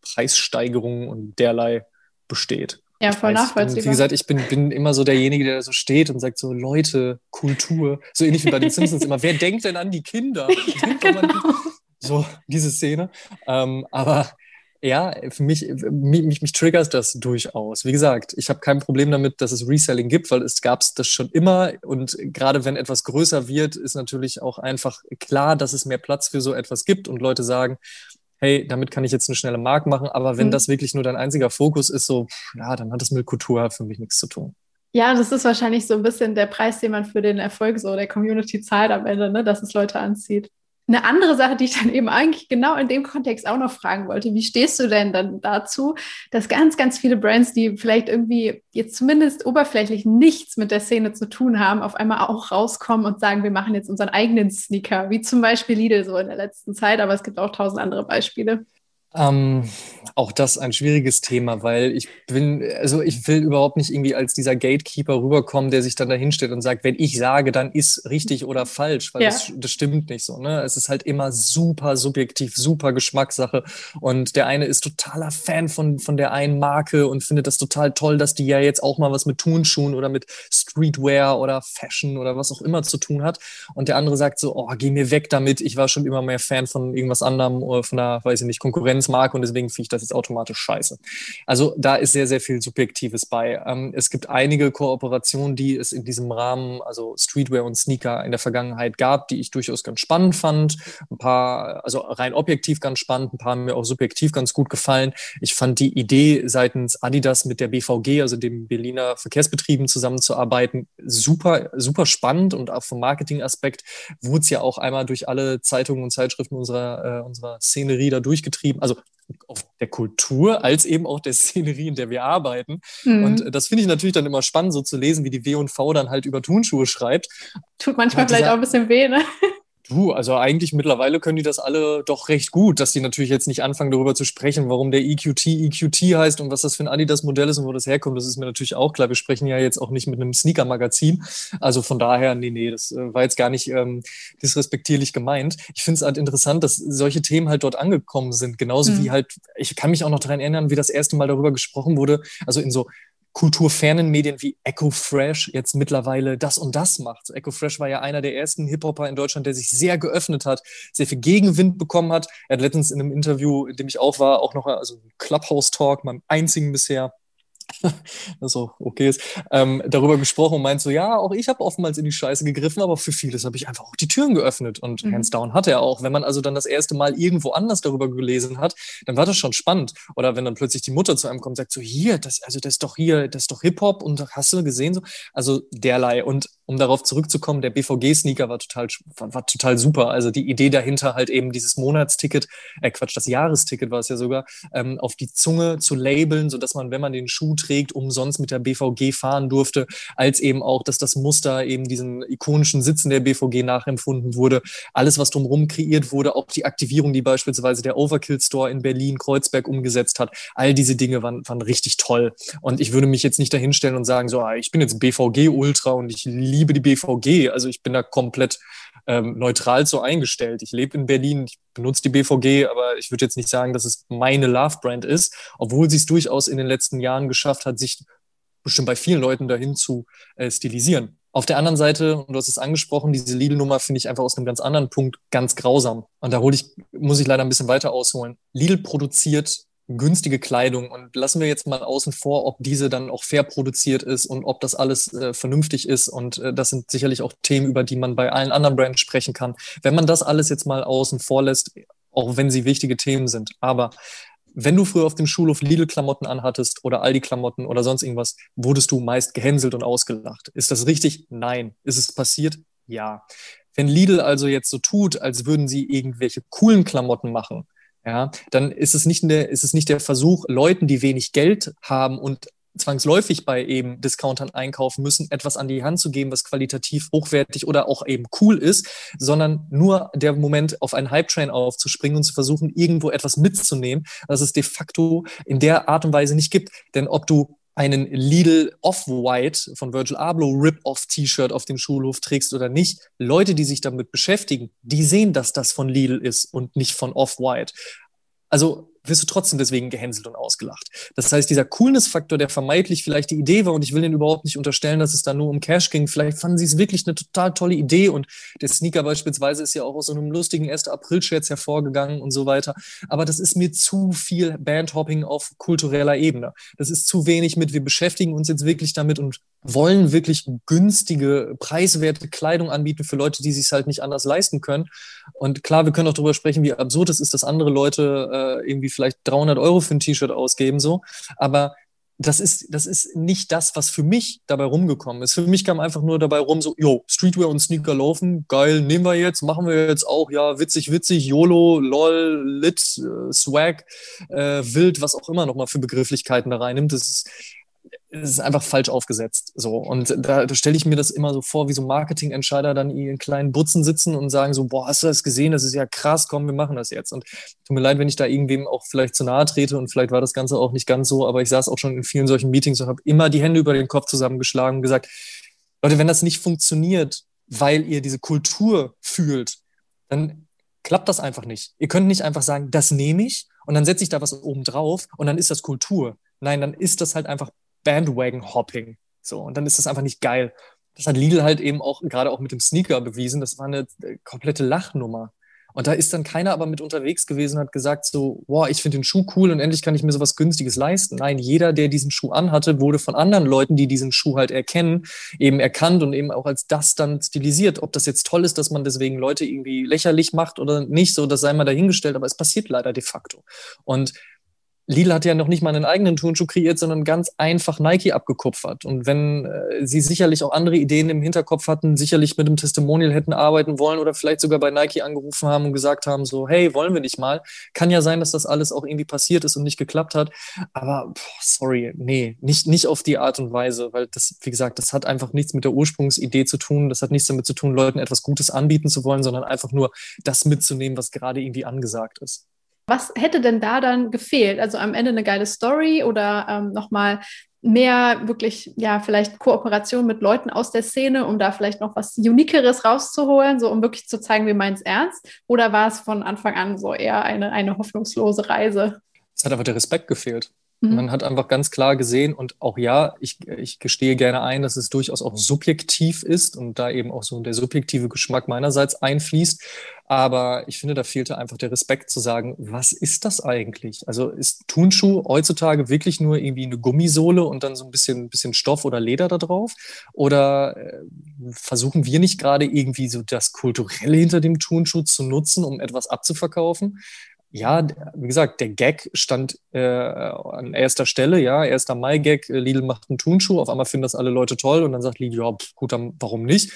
Preissteigerung und derlei besteht. Ja, voll nachvollziehbar. Wie gesagt, ich bin, bin immer so derjenige, der so steht und sagt so, Leute, Kultur. So ähnlich wie bei den Simpsons immer. Wer denkt denn an die Kinder? ja, genau. So, diese Szene. Ähm, aber ja, für mich, mich, mich, mich triggert das durchaus. Wie gesagt, ich habe kein Problem damit, dass es Reselling gibt, weil es gab es das schon immer. Und gerade wenn etwas größer wird, ist natürlich auch einfach klar, dass es mehr Platz für so etwas gibt und Leute sagen, hey, damit kann ich jetzt eine schnelle Mark machen. Aber wenn mhm. das wirklich nur dein einziger Fokus ist, so, ja, dann hat das mit Kultur für mich nichts zu tun. Ja, das ist wahrscheinlich so ein bisschen der Preis, den man für den Erfolg so der Community zahlt am Ende, ne, dass es Leute anzieht. Eine andere Sache, die ich dann eben eigentlich genau in dem Kontext auch noch fragen wollte, wie stehst du denn dann dazu, dass ganz, ganz viele Brands, die vielleicht irgendwie jetzt zumindest oberflächlich nichts mit der Szene zu tun haben, auf einmal auch rauskommen und sagen, wir machen jetzt unseren eigenen Sneaker, wie zum Beispiel Lidl so in der letzten Zeit, aber es gibt auch tausend andere Beispiele. Ähm, auch das ein schwieriges Thema, weil ich bin, also ich will überhaupt nicht irgendwie als dieser Gatekeeper rüberkommen, der sich dann da hinstellt und sagt, wenn ich sage, dann ist richtig oder falsch, weil ja. das, das stimmt nicht so. Ne? Es ist halt immer super subjektiv, super Geschmackssache. Und der eine ist totaler Fan von, von der einen Marke und findet das total toll, dass die ja jetzt auch mal was mit Turnschuhen oder mit Streetwear oder Fashion oder was auch immer zu tun hat. Und der andere sagt so, oh, geh mir weg damit. Ich war schon immer mehr Fan von irgendwas anderem oder von einer, weiß ich nicht, Konkurrenz mag und deswegen finde ich das jetzt automatisch scheiße. Also da ist sehr, sehr viel Subjektives bei. Ähm, es gibt einige Kooperationen, die es in diesem Rahmen, also Streetwear und Sneaker in der Vergangenheit gab, die ich durchaus ganz spannend fand. Ein paar, also rein objektiv ganz spannend, ein paar haben mir auch subjektiv ganz gut gefallen. Ich fand die Idee seitens Adidas mit der BVG, also dem Berliner Verkehrsbetrieben zusammenzuarbeiten, super, super spannend und auch vom Marketingaspekt wurde es ja auch einmal durch alle Zeitungen und Zeitschriften unserer, äh, unserer Szenerie da durchgetrieben. Also also auf der Kultur als eben auch der Szenerie, in der wir arbeiten. Mhm. Und das finde ich natürlich dann immer spannend, so zu lesen, wie die W&V dann halt über Turnschuhe schreibt. Tut manchmal vielleicht auch ein bisschen weh, ne? Du, also eigentlich mittlerweile können die das alle doch recht gut, dass die natürlich jetzt nicht anfangen darüber zu sprechen, warum der EQT EQT heißt und was das für ein Adidas-Modell ist und wo das herkommt. Das ist mir natürlich auch klar. Wir sprechen ja jetzt auch nicht mit einem Sneaker-Magazin. Also von daher, nee, nee, das äh, war jetzt gar nicht ähm, disrespektierlich gemeint. Ich finde es halt interessant, dass solche Themen halt dort angekommen sind. Genauso mhm. wie halt, ich kann mich auch noch daran erinnern, wie das erste Mal darüber gesprochen wurde, also in so kulturfernen Medien wie Echo Fresh jetzt mittlerweile das und das macht. Echo Fresh war ja einer der ersten Hip-Hopper in Deutschland, der sich sehr geöffnet hat, sehr viel Gegenwind bekommen hat. Er hat letztens in einem Interview, in dem ich auch war, auch noch also Clubhouse-Talk, meinem einzigen bisher, auch okay ist, ähm, darüber gesprochen und meint so, ja, auch ich habe oftmals in die Scheiße gegriffen, aber für vieles habe ich einfach auch die Türen geöffnet. Und mhm. hands down hat er auch. Wenn man also dann das erste Mal irgendwo anders darüber gelesen hat, dann war das schon spannend. Oder wenn dann plötzlich die Mutter zu einem kommt und sagt so, hier, das, also das ist doch hier, das ist doch Hip-Hop und hast du gesehen so? Also derlei. Und um darauf zurückzukommen, der BVG-Sneaker war total, war, war, total super. Also die Idee dahinter halt eben dieses Monatsticket, äh Quatsch, das Jahresticket war es ja sogar, ähm, auf die Zunge zu labeln, sodass man, wenn man den Schuh trägt, umsonst mit der BVG fahren durfte, als eben auch, dass das Muster eben diesen ikonischen Sitzen der BVG nachempfunden wurde. Alles, was drumherum kreiert wurde, auch die Aktivierung, die beispielsweise der Overkill Store in Berlin, Kreuzberg umgesetzt hat, all diese Dinge waren, waren richtig toll. Und ich würde mich jetzt nicht dahinstellen und sagen, so, ah, ich bin jetzt BVG-Ultra und ich liebe die BVG. Also ich bin da komplett ähm, neutral so eingestellt. Ich lebe in Berlin, ich benutze die BVG, aber ich würde jetzt nicht sagen, dass es meine Love-Brand ist, obwohl sie es durchaus in den letzten Jahren geschafft hat, sich bestimmt bei vielen Leuten dahin zu äh, stilisieren. Auf der anderen Seite, und du hast es angesprochen, diese Lidl-Nummer finde ich einfach aus einem ganz anderen Punkt ganz grausam. Und da hole ich, muss ich leider ein bisschen weiter ausholen. Lidl produziert günstige Kleidung und lassen wir jetzt mal außen vor, ob diese dann auch fair produziert ist und ob das alles äh, vernünftig ist und äh, das sind sicherlich auch Themen, über die man bei allen anderen Brands sprechen kann. Wenn man das alles jetzt mal außen vor lässt, auch wenn sie wichtige Themen sind, aber wenn du früher auf dem Schulhof Lidl-Klamotten anhattest oder Aldi-Klamotten oder sonst irgendwas, wurdest du meist gehänselt und ausgelacht. Ist das richtig? Nein. Ist es passiert? Ja. Wenn Lidl also jetzt so tut, als würden sie irgendwelche coolen Klamotten machen, ja, dann ist es nicht, eine, ist es nicht der Versuch, Leuten, die wenig Geld haben und zwangsläufig bei eben Discountern einkaufen müssen, etwas an die Hand zu geben, was qualitativ hochwertig oder auch eben cool ist, sondern nur der Moment, auf einen Hype-Train aufzuspringen und zu versuchen, irgendwo etwas mitzunehmen, was es de facto in der Art und Weise nicht gibt. Denn ob du einen Lidl Off-White von Virgil Abloh Rip-Off-T-Shirt auf dem Schulhof trägst oder nicht, Leute, die sich damit beschäftigen, die sehen, dass das von Lidl ist und nicht von Off-White. Also wirst du trotzdem deswegen gehänselt und ausgelacht. Das heißt, dieser Coolness-Faktor, der vermeintlich vielleicht die Idee war, und ich will Ihnen überhaupt nicht unterstellen, dass es da nur um Cash ging, vielleicht fanden sie es wirklich eine total tolle Idee und der Sneaker beispielsweise ist ja auch aus so einem lustigen 1. April-Scherz hervorgegangen und so weiter. Aber das ist mir zu viel Bandhopping auf kultureller Ebene. Das ist zu wenig mit, wir beschäftigen uns jetzt wirklich damit und wollen wirklich günstige, preiswerte Kleidung anbieten für Leute, die sich halt nicht anders leisten können. Und klar, wir können auch darüber sprechen, wie absurd es ist, dass andere Leute äh, irgendwie vielleicht 300 Euro für ein T-Shirt ausgeben, so. Aber das ist, das ist nicht das, was für mich dabei rumgekommen ist. Für mich kam einfach nur dabei rum, so, yo, Streetwear und Sneaker laufen, geil, nehmen wir jetzt, machen wir jetzt auch, ja, witzig, witzig, YOLO, LOL, Lit, äh, Swag, äh, wild, was auch immer nochmal für Begrifflichkeiten da reinnimmt. Das ist, es ist einfach falsch aufgesetzt. So. Und da, da stelle ich mir das immer so vor, wie so Marketingentscheider dann in kleinen Butzen sitzen und sagen so, boah, hast du das gesehen? Das ist ja krass, komm, wir machen das jetzt. Und tut mir leid, wenn ich da irgendwem auch vielleicht zu nahe trete und vielleicht war das Ganze auch nicht ganz so, aber ich saß auch schon in vielen solchen Meetings und habe immer die Hände über den Kopf zusammengeschlagen und gesagt, Leute, wenn das nicht funktioniert, weil ihr diese Kultur fühlt, dann klappt das einfach nicht. Ihr könnt nicht einfach sagen, das nehme ich und dann setze ich da was oben drauf und dann ist das Kultur. Nein, dann ist das halt einfach Bandwagon-Hopping. So, und dann ist das einfach nicht geil. Das hat Lidl halt eben auch gerade auch mit dem Sneaker bewiesen. Das war eine äh, komplette Lachnummer. Und da ist dann keiner aber mit unterwegs gewesen und hat gesagt so, boah, ich finde den Schuh cool und endlich kann ich mir sowas Günstiges leisten. Nein, jeder, der diesen Schuh anhatte, wurde von anderen Leuten, die diesen Schuh halt erkennen, eben erkannt und eben auch als das dann stilisiert. Ob das jetzt toll ist, dass man deswegen Leute irgendwie lächerlich macht oder nicht, so, das sei mal dahingestellt, aber es passiert leider de facto. Und Lidl hat ja noch nicht mal einen eigenen Turnschuh kreiert, sondern ganz einfach Nike abgekupfert. Und wenn äh, sie sicherlich auch andere Ideen im Hinterkopf hatten, sicherlich mit einem Testimonial hätten arbeiten wollen oder vielleicht sogar bei Nike angerufen haben und gesagt haben, so, hey, wollen wir nicht mal? Kann ja sein, dass das alles auch irgendwie passiert ist und nicht geklappt hat. Aber boah, sorry, nee, nicht, nicht auf die Art und Weise, weil das, wie gesagt, das hat einfach nichts mit der Ursprungsidee zu tun. Das hat nichts damit zu tun, Leuten etwas Gutes anbieten zu wollen, sondern einfach nur das mitzunehmen, was gerade irgendwie angesagt ist. Was hätte denn da dann gefehlt? Also am Ende eine geile Story oder ähm, nochmal mehr wirklich, ja, vielleicht Kooperation mit Leuten aus der Szene, um da vielleicht noch was Unikeres rauszuholen, so um wirklich zu zeigen, wir meinen es ernst? Oder war es von Anfang an so eher eine, eine hoffnungslose Reise? Es hat aber der Respekt gefehlt. Mhm. Man hat einfach ganz klar gesehen und auch ja, ich, ich gestehe gerne ein, dass es durchaus auch subjektiv ist und da eben auch so der subjektive Geschmack meinerseits einfließt. Aber ich finde, da fehlte einfach der Respekt zu sagen, was ist das eigentlich? Also ist Turnschuh heutzutage wirklich nur irgendwie eine Gummisohle und dann so ein bisschen, bisschen Stoff oder Leder da drauf? Oder äh, versuchen wir nicht gerade irgendwie so das Kulturelle hinter dem Turnschuh zu nutzen, um etwas abzuverkaufen? Ja, wie gesagt, der Gag stand äh, an erster Stelle, ja, erster Mai-Gag, äh, Lidl macht einen Turnschuh, auf einmal finden das alle Leute toll und dann sagt Lidl, ja, gut, dann warum nicht?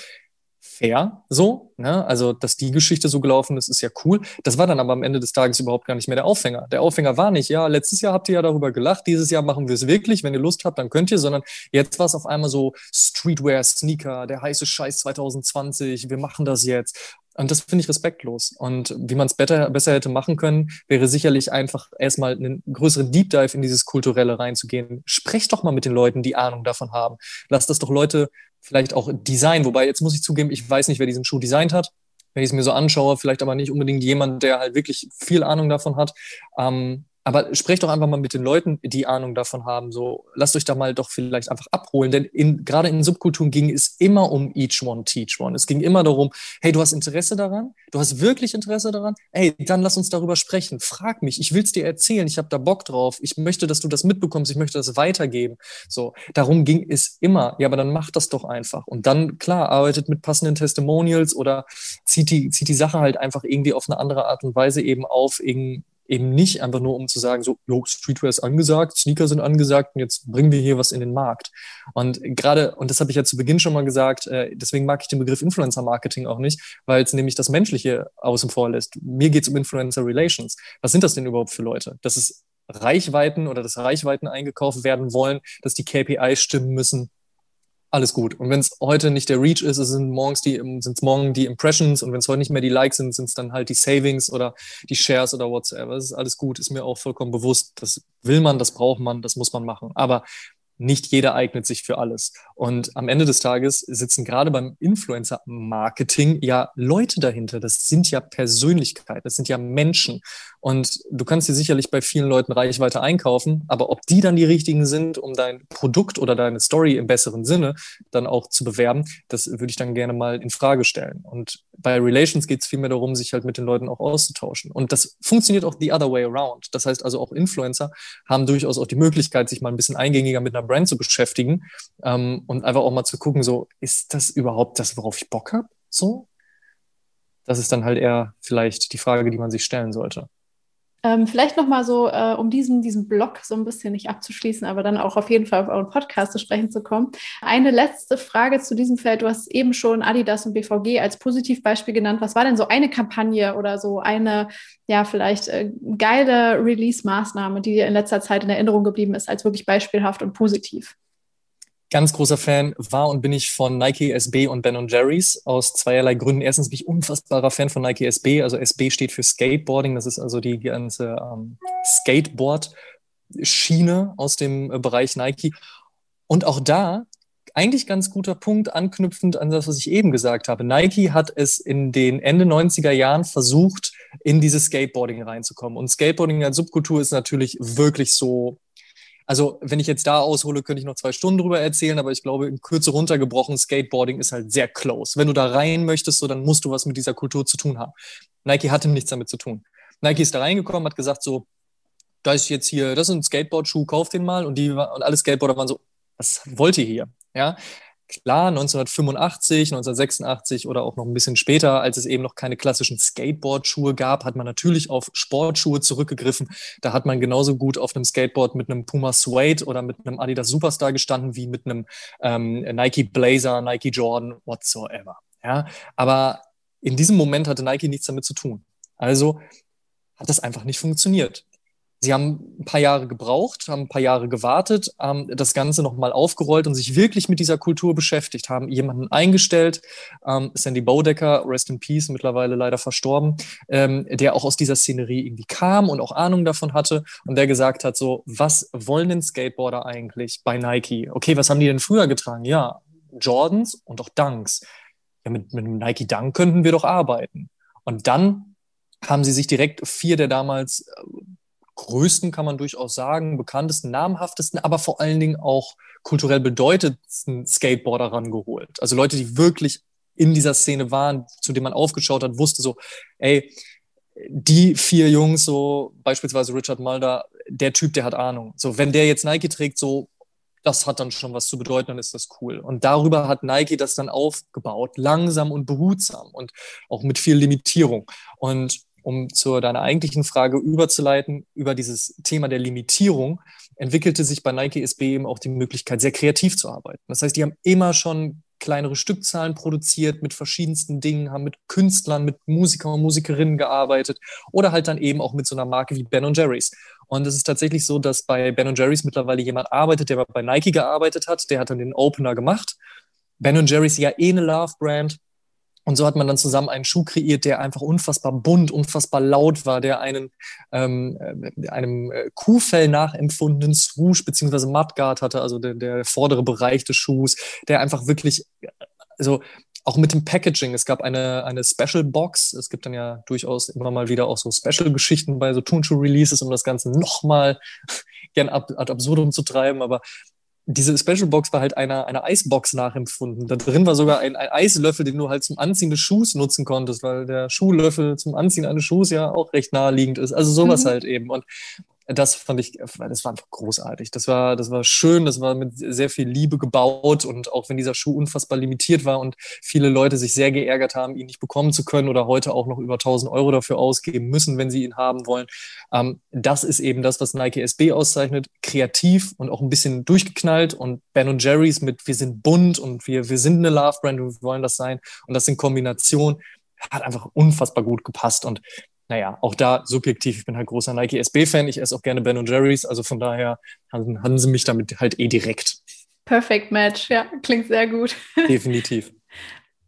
Fair, so, ne? also dass die Geschichte so gelaufen ist, ist ja cool. Das war dann aber am Ende des Tages überhaupt gar nicht mehr der Aufhänger. Der Aufhänger war nicht, ja, letztes Jahr habt ihr ja darüber gelacht, dieses Jahr machen wir es wirklich, wenn ihr Lust habt, dann könnt ihr, sondern jetzt war es auf einmal so Streetwear, Sneaker, der heiße Scheiß 2020, wir machen das jetzt. Und das finde ich respektlos. Und wie man es besser, besser hätte machen können, wäre sicherlich einfach erstmal einen größeren Deep Dive in dieses Kulturelle reinzugehen. Sprecht doch mal mit den Leuten, die Ahnung davon haben. Lasst das doch Leute vielleicht auch designen. Wobei, jetzt muss ich zugeben, ich weiß nicht, wer diesen Schuh designt hat. Wenn ich es mir so anschaue, vielleicht aber nicht unbedingt jemand, der halt wirklich viel Ahnung davon hat. Ähm, aber sprecht doch einfach mal mit den Leuten, die Ahnung davon haben. So, lasst euch da mal doch vielleicht einfach abholen. Denn in, gerade in Subkulturen ging es immer um each one, teach one. Es ging immer darum, hey, du hast Interesse daran? Du hast wirklich Interesse daran? Hey, dann lass uns darüber sprechen. Frag mich, ich will es dir erzählen, ich habe da Bock drauf. Ich möchte, dass du das mitbekommst, ich möchte das weitergeben. So, darum ging es immer. Ja, aber dann macht das doch einfach. Und dann, klar, arbeitet mit passenden Testimonials oder zieht die, zieht die Sache halt einfach irgendwie auf eine andere Art und Weise eben auf, irgendwie eben nicht einfach nur, um zu sagen, so, jo, Streetwear ist angesagt, Sneaker sind angesagt und jetzt bringen wir hier was in den Markt. Und gerade, und das habe ich ja zu Beginn schon mal gesagt, äh, deswegen mag ich den Begriff Influencer Marketing auch nicht, weil es nämlich das Menschliche außen vor lässt. Mir geht es um Influencer Relations. Was sind das denn überhaupt für Leute? Das ist Reichweiten oder dass Reichweiten eingekauft werden wollen, dass die KPIs stimmen müssen, alles gut. Und wenn es heute nicht der Reach ist, sind morgens die, sind morgen die Impressions und wenn es heute nicht mehr die Likes sind, sind es dann halt die Savings oder die Shares oder whatsoever. Das ist alles gut, ist mir auch vollkommen bewusst. Das will man, das braucht man, das muss man machen. Aber nicht jeder eignet sich für alles. Und am Ende des Tages sitzen gerade beim Influencer-Marketing ja Leute dahinter. Das sind ja Persönlichkeiten, das sind ja Menschen. Und du kannst dir sicherlich bei vielen Leuten Reichweite einkaufen, aber ob die dann die richtigen sind, um dein Produkt oder deine Story im besseren Sinne dann auch zu bewerben, das würde ich dann gerne mal in Frage stellen. Und bei Relations geht es vielmehr darum, sich halt mit den Leuten auch auszutauschen. Und das funktioniert auch the other way around. Das heißt also auch Influencer haben durchaus auch die Möglichkeit, sich mal ein bisschen eingängiger mit einer Brand zu beschäftigen ähm, und einfach auch mal zu gucken, so, ist das überhaupt das, worauf ich Bock habe? So? Das ist dann halt eher vielleicht die Frage, die man sich stellen sollte. Ähm, vielleicht nochmal so, äh, um diesen, diesen Blog so ein bisschen nicht abzuschließen, aber dann auch auf jeden Fall auf euren Podcast zu sprechen zu kommen. Eine letzte Frage zu diesem Feld. Du hast eben schon Adidas und BVG als Positivbeispiel genannt. Was war denn so eine Kampagne oder so eine, ja, vielleicht äh, geile Release-Maßnahme, die dir in letzter Zeit in Erinnerung geblieben ist, als wirklich beispielhaft und positiv? Ganz großer Fan war und bin ich von Nike SB und Ben Jerry's aus zweierlei Gründen. Erstens bin ich unfassbarer Fan von Nike SB. Also SB steht für Skateboarding. Das ist also die ganze ähm, Skateboard-Schiene aus dem äh, Bereich Nike. Und auch da eigentlich ganz guter Punkt, anknüpfend an das, was ich eben gesagt habe. Nike hat es in den Ende 90er Jahren versucht, in dieses Skateboarding reinzukommen. Und Skateboarding als Subkultur ist natürlich wirklich so also wenn ich jetzt da aushole, könnte ich noch zwei Stunden drüber erzählen, aber ich glaube, in Kürze runtergebrochen, Skateboarding ist halt sehr close. Wenn du da rein möchtest, so, dann musst du was mit dieser Kultur zu tun haben. Nike hatte nichts damit zu tun. Nike ist da reingekommen, hat gesagt so, da ist jetzt hier, das ist ein Skateboard-Schuh, kauf den mal. Und die und alle Skateboarder waren so, was wollt ihr hier? Ja, Klar, 1985, 1986 oder auch noch ein bisschen später, als es eben noch keine klassischen Skateboard-Schuhe gab, hat man natürlich auf Sportschuhe zurückgegriffen. Da hat man genauso gut auf einem Skateboard mit einem Puma Suede oder mit einem Adidas Superstar gestanden wie mit einem ähm, Nike Blazer, Nike Jordan, whatsoever. Ja, aber in diesem Moment hatte Nike nichts damit zu tun. Also hat das einfach nicht funktioniert. Sie haben ein paar Jahre gebraucht, haben ein paar Jahre gewartet, haben das Ganze nochmal aufgerollt und sich wirklich mit dieser Kultur beschäftigt, haben jemanden eingestellt, ähm, Sandy Bodecker, Rest in Peace, mittlerweile leider verstorben, ähm, der auch aus dieser Szenerie irgendwie kam und auch Ahnung davon hatte und der gesagt hat, so, was wollen denn Skateboarder eigentlich bei Nike? Okay, was haben die denn früher getragen? Ja, Jordans und auch Dunks. Ja, mit, mit einem Nike Dunk könnten wir doch arbeiten. Und dann haben sie sich direkt vier der damals äh, größten, kann man durchaus sagen, bekanntesten, namhaftesten, aber vor allen Dingen auch kulturell bedeutendsten Skateboarder rangeholt. Also Leute, die wirklich in dieser Szene waren, zu denen man aufgeschaut hat, wusste so, ey, die vier Jungs, so beispielsweise Richard Mulder, der Typ, der hat Ahnung. So, wenn der jetzt Nike trägt, so, das hat dann schon was zu bedeuten, dann ist das cool. Und darüber hat Nike das dann aufgebaut, langsam und behutsam und auch mit viel Limitierung. Und um zu deiner eigentlichen Frage überzuleiten, über dieses Thema der Limitierung, entwickelte sich bei Nike SB eben auch die Möglichkeit, sehr kreativ zu arbeiten. Das heißt, die haben immer schon kleinere Stückzahlen produziert mit verschiedensten Dingen, haben mit Künstlern, mit Musikern und Musikerinnen gearbeitet oder halt dann eben auch mit so einer Marke wie Ben Jerry's. Und es ist tatsächlich so, dass bei Ben Jerry's mittlerweile jemand arbeitet, der bei Nike gearbeitet hat, der hat dann den Opener gemacht. Ben Jerry's ja eh eine Love-Brand, und so hat man dann zusammen einen Schuh kreiert, der einfach unfassbar bunt, unfassbar laut war, der einen ähm, äh, einem äh, Kuhfell nachempfundenen Swoosh beziehungsweise Mudguard hatte, also der, der vordere Bereich des Schuhs, der einfach wirklich, also auch mit dem Packaging. Es gab eine, eine Special Box. Es gibt dann ja durchaus immer mal wieder auch so Special-Geschichten bei so Turnschuh-Releases, um das Ganze nochmal gern ad, ad absurdum zu treiben. Aber diese Special Box war halt einer, einer Eisbox nachempfunden. Da drin war sogar ein, ein Eislöffel, den du halt zum Anziehen des Schuhs nutzen konntest, weil der Schuhlöffel zum Anziehen eines Schuhs ja auch recht naheliegend ist. Also sowas mhm. halt eben. Und das fand ich, das war einfach großartig. Das war, das war schön, das war mit sehr viel Liebe gebaut und auch wenn dieser Schuh unfassbar limitiert war und viele Leute sich sehr geärgert haben, ihn nicht bekommen zu können oder heute auch noch über 1000 Euro dafür ausgeben müssen, wenn sie ihn haben wollen. Ähm, das ist eben das, was Nike SB auszeichnet. Kreativ und auch ein bisschen durchgeknallt und Ben Jerry's mit wir sind bunt und wir, wir sind eine Love Brand und wir wollen das sein. Und das in Kombination hat einfach unfassbar gut gepasst und naja, auch da subjektiv, ich bin halt großer Nike SB-Fan, ich esse auch gerne Ben Jerry's, also von daher hatten, hatten sie mich damit halt eh direkt. Perfect Match, ja, klingt sehr gut. Definitiv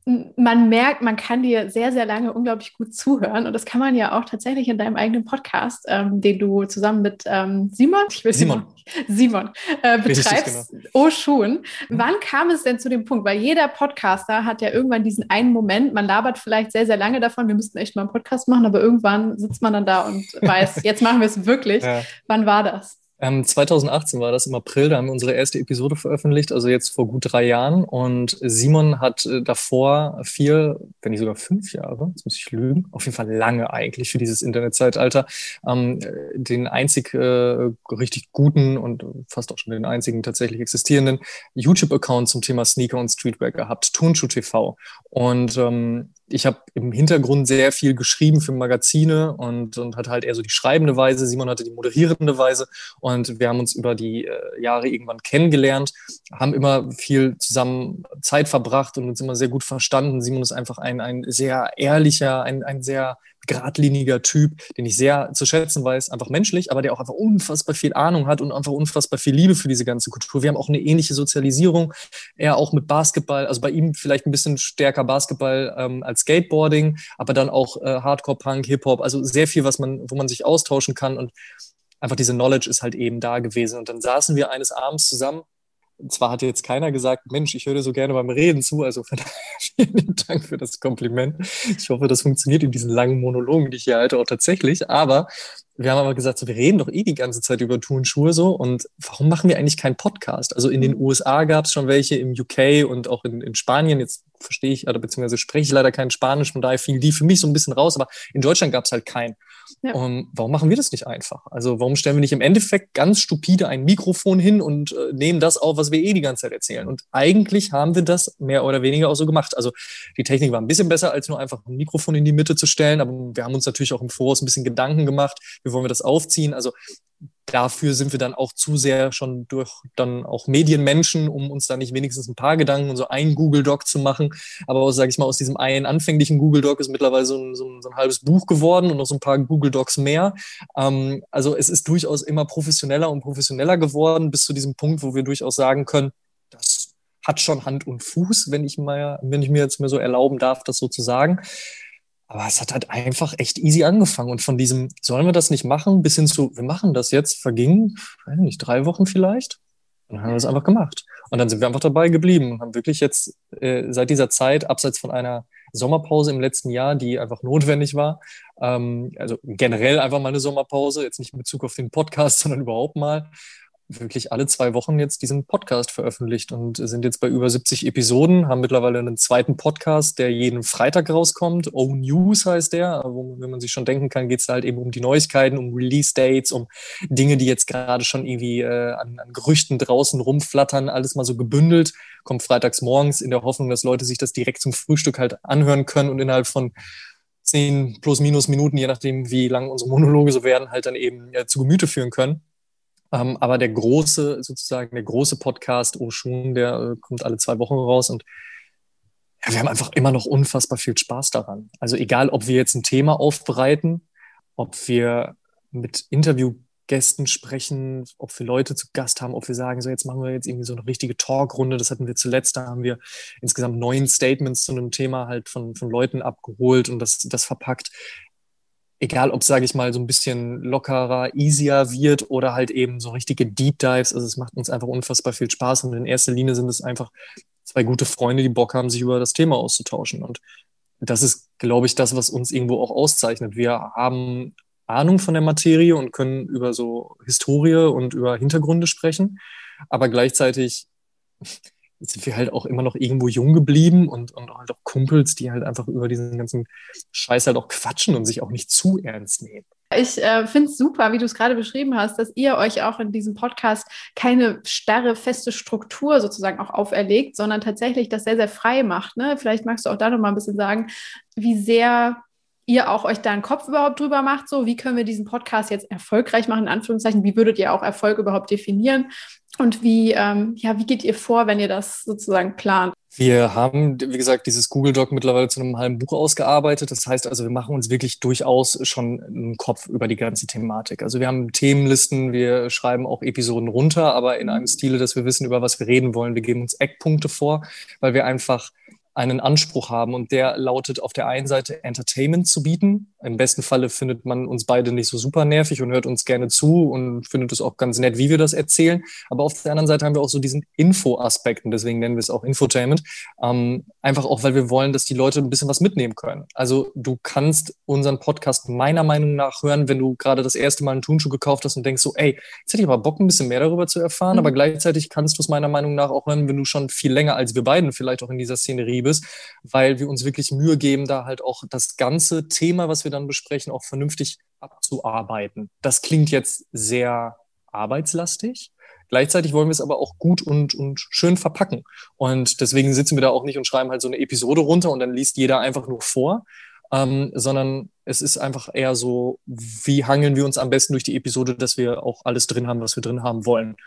man merkt, man kann dir sehr, sehr lange unglaublich gut zuhören. Und das kann man ja auch tatsächlich in deinem eigenen Podcast, ähm, den du zusammen mit ähm, Simon, ich will Simon, Simon äh, betreibst. Genau. Oh schon. Mhm. Wann kam es denn zu dem Punkt? Weil jeder Podcaster hat ja irgendwann diesen einen Moment, man labert vielleicht sehr, sehr lange davon, wir müssten echt mal einen Podcast machen, aber irgendwann sitzt man dann da und weiß, jetzt machen wir es wirklich. Ja. Wann war das? Ähm, 2018 war das im April, da haben wir unsere erste Episode veröffentlicht, also jetzt vor gut drei Jahren. Und Simon hat äh, davor vier, wenn nicht sogar fünf Jahre, jetzt muss ich lügen, auf jeden Fall lange eigentlich für dieses Internetzeitalter, ähm, den einzig äh, richtig guten und fast auch schon den einzigen tatsächlich existierenden YouTube-Account zum Thema Sneaker und Streetwear gehabt, Turnschuh TV. Und ähm, ich habe im Hintergrund sehr viel geschrieben für Magazine und, und hatte halt eher so die schreibende Weise. Simon hatte die moderierende Weise und wir haben uns über die äh, Jahre irgendwann kennengelernt, haben immer viel zusammen Zeit verbracht und uns immer sehr gut verstanden. Simon ist einfach ein, ein sehr ehrlicher, ein, ein sehr geradliniger Typ, den ich sehr zu schätzen weiß, einfach menschlich, aber der auch einfach unfassbar viel Ahnung hat und einfach unfassbar viel Liebe für diese ganze Kultur. Wir haben auch eine ähnliche Sozialisierung, er auch mit Basketball, also bei ihm vielleicht ein bisschen stärker Basketball ähm, als Skateboarding, aber dann auch äh, Hardcore, Punk, Hip-Hop, also sehr viel, was man, wo man sich austauschen kann und einfach diese Knowledge ist halt eben da gewesen. Und dann saßen wir eines Abends zusammen zwar hat jetzt keiner gesagt, Mensch, ich höre so gerne beim Reden zu, also vielen Dank für das Kompliment. Ich hoffe, das funktioniert in diesen langen Monologen, die ich hier halte, auch tatsächlich. Aber wir haben aber gesagt, so, wir reden doch eh die ganze Zeit über Turnschuhe so und warum machen wir eigentlich keinen Podcast? Also in den USA gab es schon welche, im UK und auch in, in Spanien, jetzt verstehe ich, oder beziehungsweise spreche ich leider kein Spanisch, von daher fielen die für mich so ein bisschen raus, aber in Deutschland gab es halt keinen. Ja. Und warum machen wir das nicht einfach? Also warum stellen wir nicht im Endeffekt ganz stupide ein Mikrofon hin und äh, nehmen das auf, was wir eh die ganze Zeit erzählen? Und eigentlich haben wir das mehr oder weniger auch so gemacht. Also die Technik war ein bisschen besser, als nur einfach ein Mikrofon in die Mitte zu stellen, aber wir haben uns natürlich auch im Voraus ein bisschen Gedanken gemacht, wie wollen wir das aufziehen. Also dafür sind wir dann auch zu sehr schon durch dann auch Medienmenschen, um uns da nicht wenigstens ein paar Gedanken und so ein Google Doc zu machen. Aber aus, sage ich mal, aus diesem einen anfänglichen Google Doc ist mittlerweile so ein, so ein, so ein halbes Buch geworden und noch so ein paar Google Docs mehr. Ähm, also es ist durchaus immer professioneller und professioneller geworden, bis zu diesem Punkt, wo wir durchaus sagen können, das hat schon Hand und Fuß, wenn ich mal, wenn ich mir jetzt mir so erlauben darf, das so zu sagen. Aber es hat halt einfach echt easy angefangen. Und von diesem, sollen wir das nicht machen, bis hin zu, wir machen das jetzt, vergingen, weiß nicht, drei Wochen vielleicht. Und dann haben wir es einfach gemacht. Und dann sind wir einfach dabei geblieben und haben wirklich jetzt äh, seit dieser Zeit, abseits von einer Sommerpause im letzten Jahr, die einfach notwendig war. Ähm, also generell einfach mal eine Sommerpause, jetzt nicht in Bezug auf den Podcast, sondern überhaupt mal wirklich alle zwei Wochen jetzt diesen Podcast veröffentlicht und sind jetzt bei über 70 Episoden, haben mittlerweile einen zweiten Podcast, der jeden Freitag rauskommt. O News heißt der, wo wenn man sich schon denken kann, geht es halt eben um die Neuigkeiten, um Release-Dates, um Dinge, die jetzt gerade schon irgendwie äh, an, an Gerüchten draußen rumflattern, alles mal so gebündelt. Kommt freitags morgens in der Hoffnung, dass Leute sich das direkt zum Frühstück halt anhören können und innerhalb von zehn plus minus Minuten, je nachdem, wie lang unsere Monologe so werden, halt dann eben äh, zu Gemüte führen können. Ähm, aber der große, sozusagen, der große Podcast Oshun, der äh, kommt alle zwei Wochen raus und ja, wir haben einfach immer noch unfassbar viel Spaß daran. Also egal, ob wir jetzt ein Thema aufbereiten, ob wir mit Interviewgästen sprechen, ob wir Leute zu Gast haben, ob wir sagen, so jetzt machen wir jetzt irgendwie so eine richtige Talkrunde. Das hatten wir zuletzt, da haben wir insgesamt neun Statements zu einem Thema halt von, von Leuten abgeholt und das, das verpackt egal ob, sage ich mal, so ein bisschen lockerer, easier wird oder halt eben so richtige Deep Dives. Also es macht uns einfach unfassbar viel Spaß und in erster Linie sind es einfach zwei gute Freunde, die Bock haben, sich über das Thema auszutauschen. Und das ist, glaube ich, das, was uns irgendwo auch auszeichnet. Wir haben Ahnung von der Materie und können über so Historie und über Hintergründe sprechen, aber gleichzeitig sind wir halt auch immer noch irgendwo jung geblieben und, und halt auch Kumpels, die halt einfach über diesen ganzen Scheiß halt auch quatschen und sich auch nicht zu ernst nehmen. Ich äh, finde es super, wie du es gerade beschrieben hast, dass ihr euch auch in diesem Podcast keine starre, feste Struktur sozusagen auch auferlegt, sondern tatsächlich das sehr, sehr frei macht. Ne? Vielleicht magst du auch da noch mal ein bisschen sagen, wie sehr ihr auch euch da einen Kopf überhaupt drüber macht, so wie können wir diesen Podcast jetzt erfolgreich machen, in Anführungszeichen, wie würdet ihr auch Erfolg überhaupt definieren und wie, ähm, ja, wie geht ihr vor, wenn ihr das sozusagen plant? Wir haben, wie gesagt, dieses Google Doc mittlerweile zu einem halben Buch ausgearbeitet. Das heißt also, wir machen uns wirklich durchaus schon einen Kopf über die ganze Thematik. Also wir haben Themenlisten, wir schreiben auch Episoden runter, aber in einem Stile, dass wir wissen, über was wir reden wollen. Wir geben uns Eckpunkte vor, weil wir einfach einen Anspruch haben und der lautet auf der einen Seite Entertainment zu bieten. Im besten Falle findet man uns beide nicht so super nervig und hört uns gerne zu und findet es auch ganz nett, wie wir das erzählen. Aber auf der anderen Seite haben wir auch so diesen Info-Aspekt und deswegen nennen wir es auch Infotainment. Ähm, einfach auch, weil wir wollen, dass die Leute ein bisschen was mitnehmen können. Also du kannst unseren Podcast meiner Meinung nach hören, wenn du gerade das erste Mal einen Turnschuh gekauft hast und denkst so, ey, jetzt hätte ich aber Bock, ein bisschen mehr darüber zu erfahren. Mhm. Aber gleichzeitig kannst du es meiner Meinung nach auch hören, wenn du schon viel länger als wir beiden vielleicht auch in dieser Szenerie bist, weil wir uns wirklich Mühe geben, da halt auch das ganze Thema, was wir dann besprechen, auch vernünftig abzuarbeiten. Das klingt jetzt sehr arbeitslastig. Gleichzeitig wollen wir es aber auch gut und, und schön verpacken. Und deswegen sitzen wir da auch nicht und schreiben halt so eine Episode runter und dann liest jeder einfach nur vor, ähm, sondern es ist einfach eher so, wie hangeln wir uns am besten durch die Episode, dass wir auch alles drin haben, was wir drin haben wollen.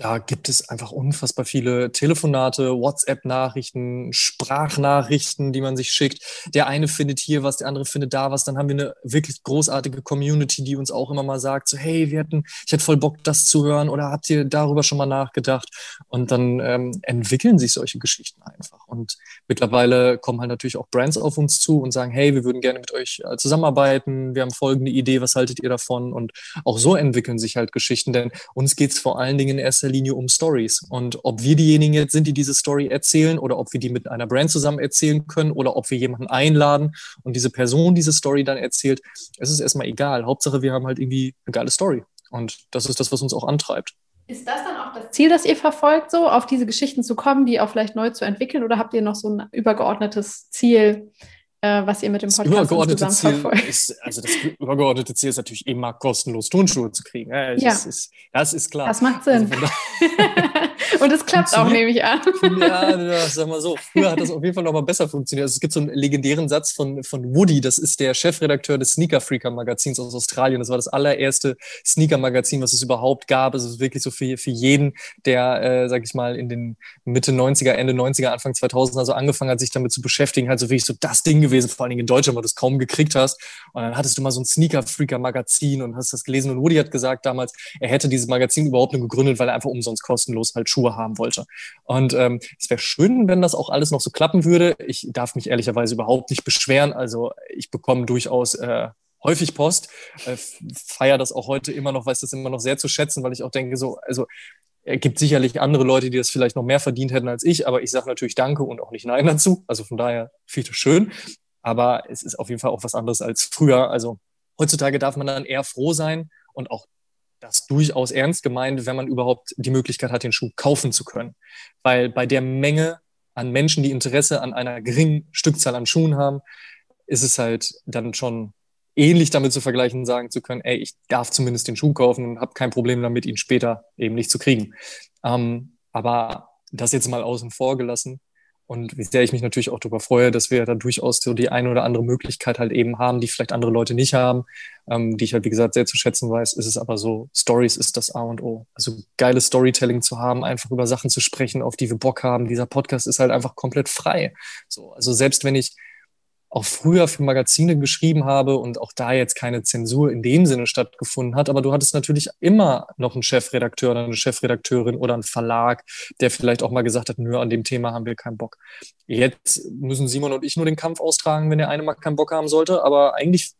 Da gibt es einfach unfassbar viele Telefonate, WhatsApp-Nachrichten, Sprachnachrichten, die man sich schickt. Der eine findet hier was, der andere findet da was. Dann haben wir eine wirklich großartige Community, die uns auch immer mal sagt, so hey, wir hatten, ich hätte voll Bock, das zu hören oder habt ihr darüber schon mal nachgedacht? Und dann ähm, entwickeln sich solche Geschichten einfach. Und mittlerweile kommen halt natürlich auch Brands auf uns zu und sagen, hey, wir würden gerne mit euch äh, zusammenarbeiten. Wir haben folgende Idee, was haltet ihr davon? Und auch so entwickeln sich halt Geschichten, denn uns geht es vor allen Dingen in erster Linie um Stories. Und ob wir diejenigen sind, die diese Story erzählen oder ob wir die mit einer Brand zusammen erzählen können oder ob wir jemanden einladen und diese Person diese Story dann erzählt, es ist erstmal egal. Hauptsache, wir haben halt irgendwie eine geile Story. Und das ist das, was uns auch antreibt. Ist das dann auch das Ziel, das ihr verfolgt, so auf diese Geschichten zu kommen, die auch vielleicht neu zu entwickeln? Oder habt ihr noch so ein übergeordnetes Ziel, äh, was ihr mit dem Podcast das übergeordnete Ziel verfolgt. Ist, also das übergeordnete Ziel ist natürlich immer kostenlos Turnschuhe zu kriegen. Ja, das, Ist, das ist klar. Das macht Sinn. Also Und es klappt auch, nehme ich an. ja, sag mal so. Früher hat das auf jeden Fall noch mal besser funktioniert. Also es gibt so einen legendären Satz von, von Woody, das ist der Chefredakteur des Sneaker Freaker Magazins aus Australien. Das war das allererste Sneaker Magazin, was es überhaupt gab. Es ist wirklich so für, für jeden, der, äh, sag ich mal, in den Mitte 90er, Ende 90er, Anfang 2000 also angefangen hat, sich damit zu beschäftigen, halt so wirklich so das Ding gewesen, vor allen Dingen in Deutschland, weil du es kaum gekriegt hast. Und dann hattest du mal so ein Sneaker Freaker Magazin und hast das gelesen. Und Woody hat gesagt damals, er hätte dieses Magazin überhaupt nur gegründet, weil er einfach umsonst kostenlos halt Schuhe haben wollte. Und ähm, es wäre schön, wenn das auch alles noch so klappen würde. Ich darf mich ehrlicherweise überhaupt nicht beschweren. Also ich bekomme durchaus äh, häufig Post, äh, feiere das auch heute immer noch, weiß das immer noch sehr zu schätzen, weil ich auch denke, so, also Es gibt sicherlich andere Leute, die das vielleicht noch mehr verdient hätten als ich, aber ich sage natürlich Danke und auch nicht Nein dazu. Also von daher viel zu schön. Aber es ist auf jeden Fall auch was anderes als früher. Also heutzutage darf man dann eher froh sein und auch das durchaus ernst gemeint, wenn man überhaupt die Möglichkeit hat, den Schuh kaufen zu können. Weil bei der Menge an Menschen, die Interesse an einer geringen Stückzahl an Schuhen haben, ist es halt dann schon ähnlich damit zu vergleichen, sagen zu können, ey, ich darf zumindest den Schuh kaufen und habe kein Problem damit, ihn später eben nicht zu kriegen. Ähm, aber das jetzt mal außen vor gelassen, und wie sehr ich mich natürlich auch darüber freue, dass wir da durchaus so die eine oder andere Möglichkeit halt eben haben, die vielleicht andere Leute nicht haben, ähm, die ich halt, wie gesagt, sehr zu schätzen weiß, ist es aber so, Stories ist das A und O. Also geiles Storytelling zu haben, einfach über Sachen zu sprechen, auf die wir Bock haben. Dieser Podcast ist halt einfach komplett frei. So, also selbst wenn ich auch früher für Magazine geschrieben habe und auch da jetzt keine Zensur in dem Sinne stattgefunden hat. Aber du hattest natürlich immer noch einen Chefredakteur oder eine Chefredakteurin oder einen Verlag, der vielleicht auch mal gesagt hat, nö, an dem Thema haben wir keinen Bock. Jetzt müssen Simon und ich nur den Kampf austragen, wenn der eine mal keinen Bock haben sollte. Aber eigentlich,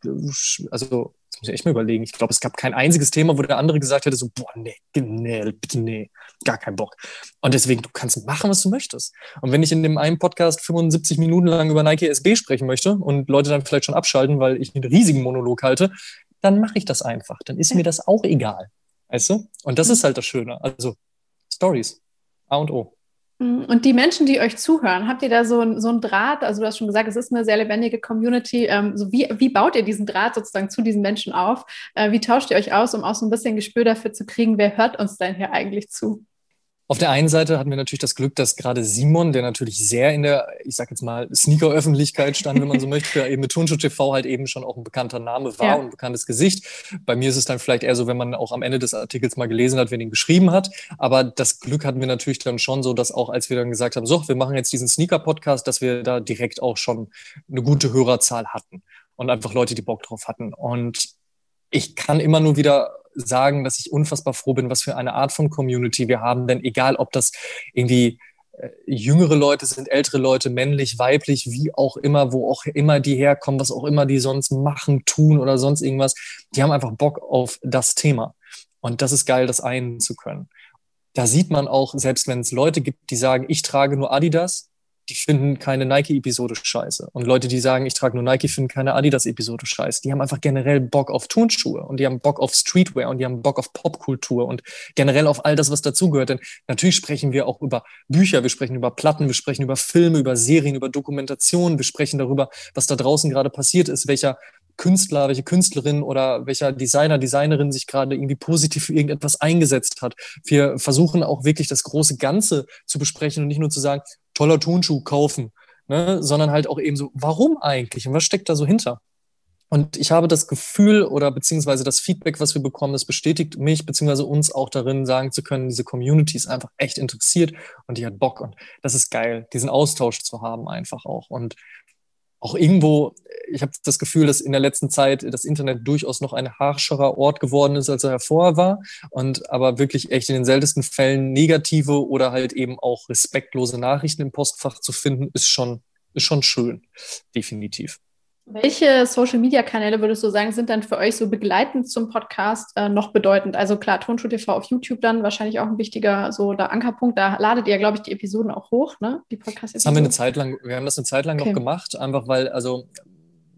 also muss ich echt mal überlegen. Ich glaube, es gab kein einziges Thema, wo der andere gesagt hätte, so, boah, nee, nee, bitte nee, gar keinen Bock. Und deswegen, du kannst machen, was du möchtest. Und wenn ich in dem einen Podcast 75 Minuten lang über Nike SB sprechen möchte und Leute dann vielleicht schon abschalten, weil ich einen riesigen Monolog halte, dann mache ich das einfach. Dann ist mir das auch egal. Weißt du? Und das mhm. ist halt das Schöne. Also, Stories. A und O. Mm, und die Menschen, die euch zuhören, habt ihr da so, ein, so einen Draht? Also du hast schon gesagt, es ist eine sehr lebendige Community. Ähm, so wie, wie baut ihr diesen Draht sozusagen zu diesen Menschen auf? Äh, wie tauscht ihr euch aus, um auch so ein bisschen Gespür dafür zu kriegen, wer hört uns denn hier eigentlich zu? Auf der einen Seite hatten wir natürlich das Glück, dass gerade Simon, der natürlich sehr in der, ich sag jetzt mal, Sneaker-Öffentlichkeit stand, wenn man so möchte, eben mit Turnschuh TV halt eben schon auch ein bekannter Name war ja. und ein bekanntes Gesicht. Bei mir ist es dann vielleicht eher so, wenn man auch am Ende des Artikels mal gelesen hat, wer ihn geschrieben hat. Aber das Glück hatten wir natürlich dann schon so, dass auch als wir dann gesagt haben, so, wir machen jetzt diesen Sneaker-Podcast, dass wir da direkt auch schon eine gute Hörerzahl hatten und einfach Leute, die Bock drauf hatten. Und ich kann immer nur wieder sagen, dass ich unfassbar froh bin, was für eine Art von Community wir haben. Denn egal, ob das irgendwie äh, jüngere Leute sind, ältere Leute, männlich, weiblich, wie auch immer, wo auch immer die herkommen, was auch immer die sonst machen, tun oder sonst irgendwas, die haben einfach Bock auf das Thema. Und das ist geil, das einen zu können. Da sieht man auch, selbst wenn es Leute gibt, die sagen, ich trage nur Adidas, die finden keine Nike-Episode scheiße. Und Leute, die sagen, ich trage nur Nike, finden keine Adidas-Episode scheiße. Die haben einfach generell Bock auf Turnschuhe und die haben Bock auf Streetwear und die haben Bock auf Popkultur und generell auf all das, was dazugehört. Denn natürlich sprechen wir auch über Bücher, wir sprechen über Platten, wir sprechen über Filme, über Serien, über Dokumentationen, wir sprechen darüber, was da draußen gerade passiert ist, welcher Künstler, welche Künstlerin oder welcher Designer, Designerin sich gerade irgendwie positiv für irgendetwas eingesetzt hat. Wir versuchen auch wirklich das große Ganze zu besprechen und nicht nur zu sagen, toller Turnschuh kaufen, ne? sondern halt auch eben so, warum eigentlich und was steckt da so hinter? Und ich habe das Gefühl oder beziehungsweise das Feedback, was wir bekommen, das bestätigt mich beziehungsweise uns auch darin, sagen zu können, diese Community ist einfach echt interessiert und die hat Bock. Und das ist geil, diesen Austausch zu haben einfach auch. Und auch irgendwo, ich habe das Gefühl, dass in der letzten Zeit das Internet durchaus noch ein harscherer Ort geworden ist, als er hervor war. Und aber wirklich echt in den seltensten Fällen negative oder halt eben auch respektlose Nachrichten im Postfach zu finden, ist schon, ist schon schön. Definitiv. Welche Social-Media-Kanäle würdest du sagen, sind dann für euch so begleitend zum Podcast äh, noch bedeutend? Also klar, Tonschuh TV auf YouTube dann wahrscheinlich auch ein wichtiger so der Ankerpunkt. Da ladet ihr, glaube ich, die Episoden auch hoch, ne? Die Podcast-Episoden. Das haben wir eine Zeit lang, wir haben das eine Zeit lang okay. noch gemacht, einfach weil, also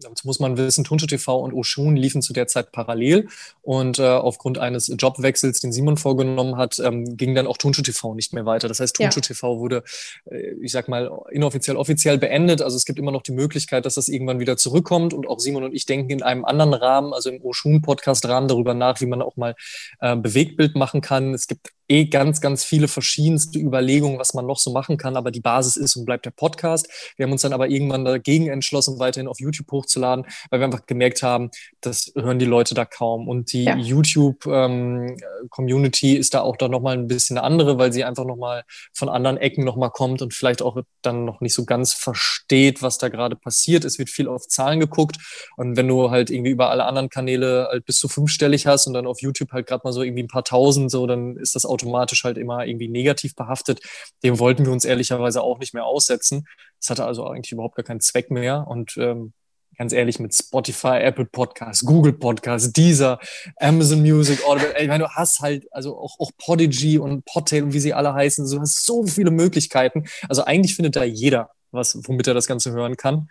dazu muss man wissen, Tunsche TV und Oshun liefen zu der Zeit parallel und äh, aufgrund eines Jobwechsels, den Simon vorgenommen hat, ähm, ging dann auch Tunsche TV nicht mehr weiter. Das heißt, Tunsche ja. TV wurde, äh, ich sag mal, inoffiziell, offiziell beendet. Also es gibt immer noch die Möglichkeit, dass das irgendwann wieder zurückkommt und auch Simon und ich denken in einem anderen Rahmen, also im Oshun-Podcast-Rahmen darüber nach, wie man auch mal äh, Bewegtbild machen kann. Es gibt eh ganz, ganz viele verschiedenste Überlegungen, was man noch so machen kann, aber die Basis ist und bleibt der Podcast. Wir haben uns dann aber irgendwann dagegen entschlossen, weiterhin auf YouTube hochzuladen, weil wir einfach gemerkt haben, das hören die Leute da kaum. Und die ja. YouTube-Community ähm, ist da auch dann nochmal ein bisschen eine andere, weil sie einfach nochmal von anderen Ecken nochmal kommt und vielleicht auch dann noch nicht so ganz versteht, was da gerade passiert. Es wird viel auf Zahlen geguckt. Und wenn du halt irgendwie über alle anderen Kanäle halt bis zu fünfstellig hast und dann auf YouTube halt gerade mal so irgendwie ein paar tausend, so, dann ist das automatisch halt immer irgendwie negativ behaftet. Dem wollten wir uns ehrlicherweise auch nicht mehr aussetzen. Es hatte also eigentlich überhaupt gar keinen Zweck mehr. Und ähm, ganz ehrlich, mit Spotify, Apple Podcasts, Google Podcasts, Deezer, Amazon Music, Audible, ich meine, du hast halt, also auch, auch Podigy und Podtail und wie sie alle heißen, du hast so viele Möglichkeiten. Also eigentlich findet da jeder was, womit er das Ganze hören kann.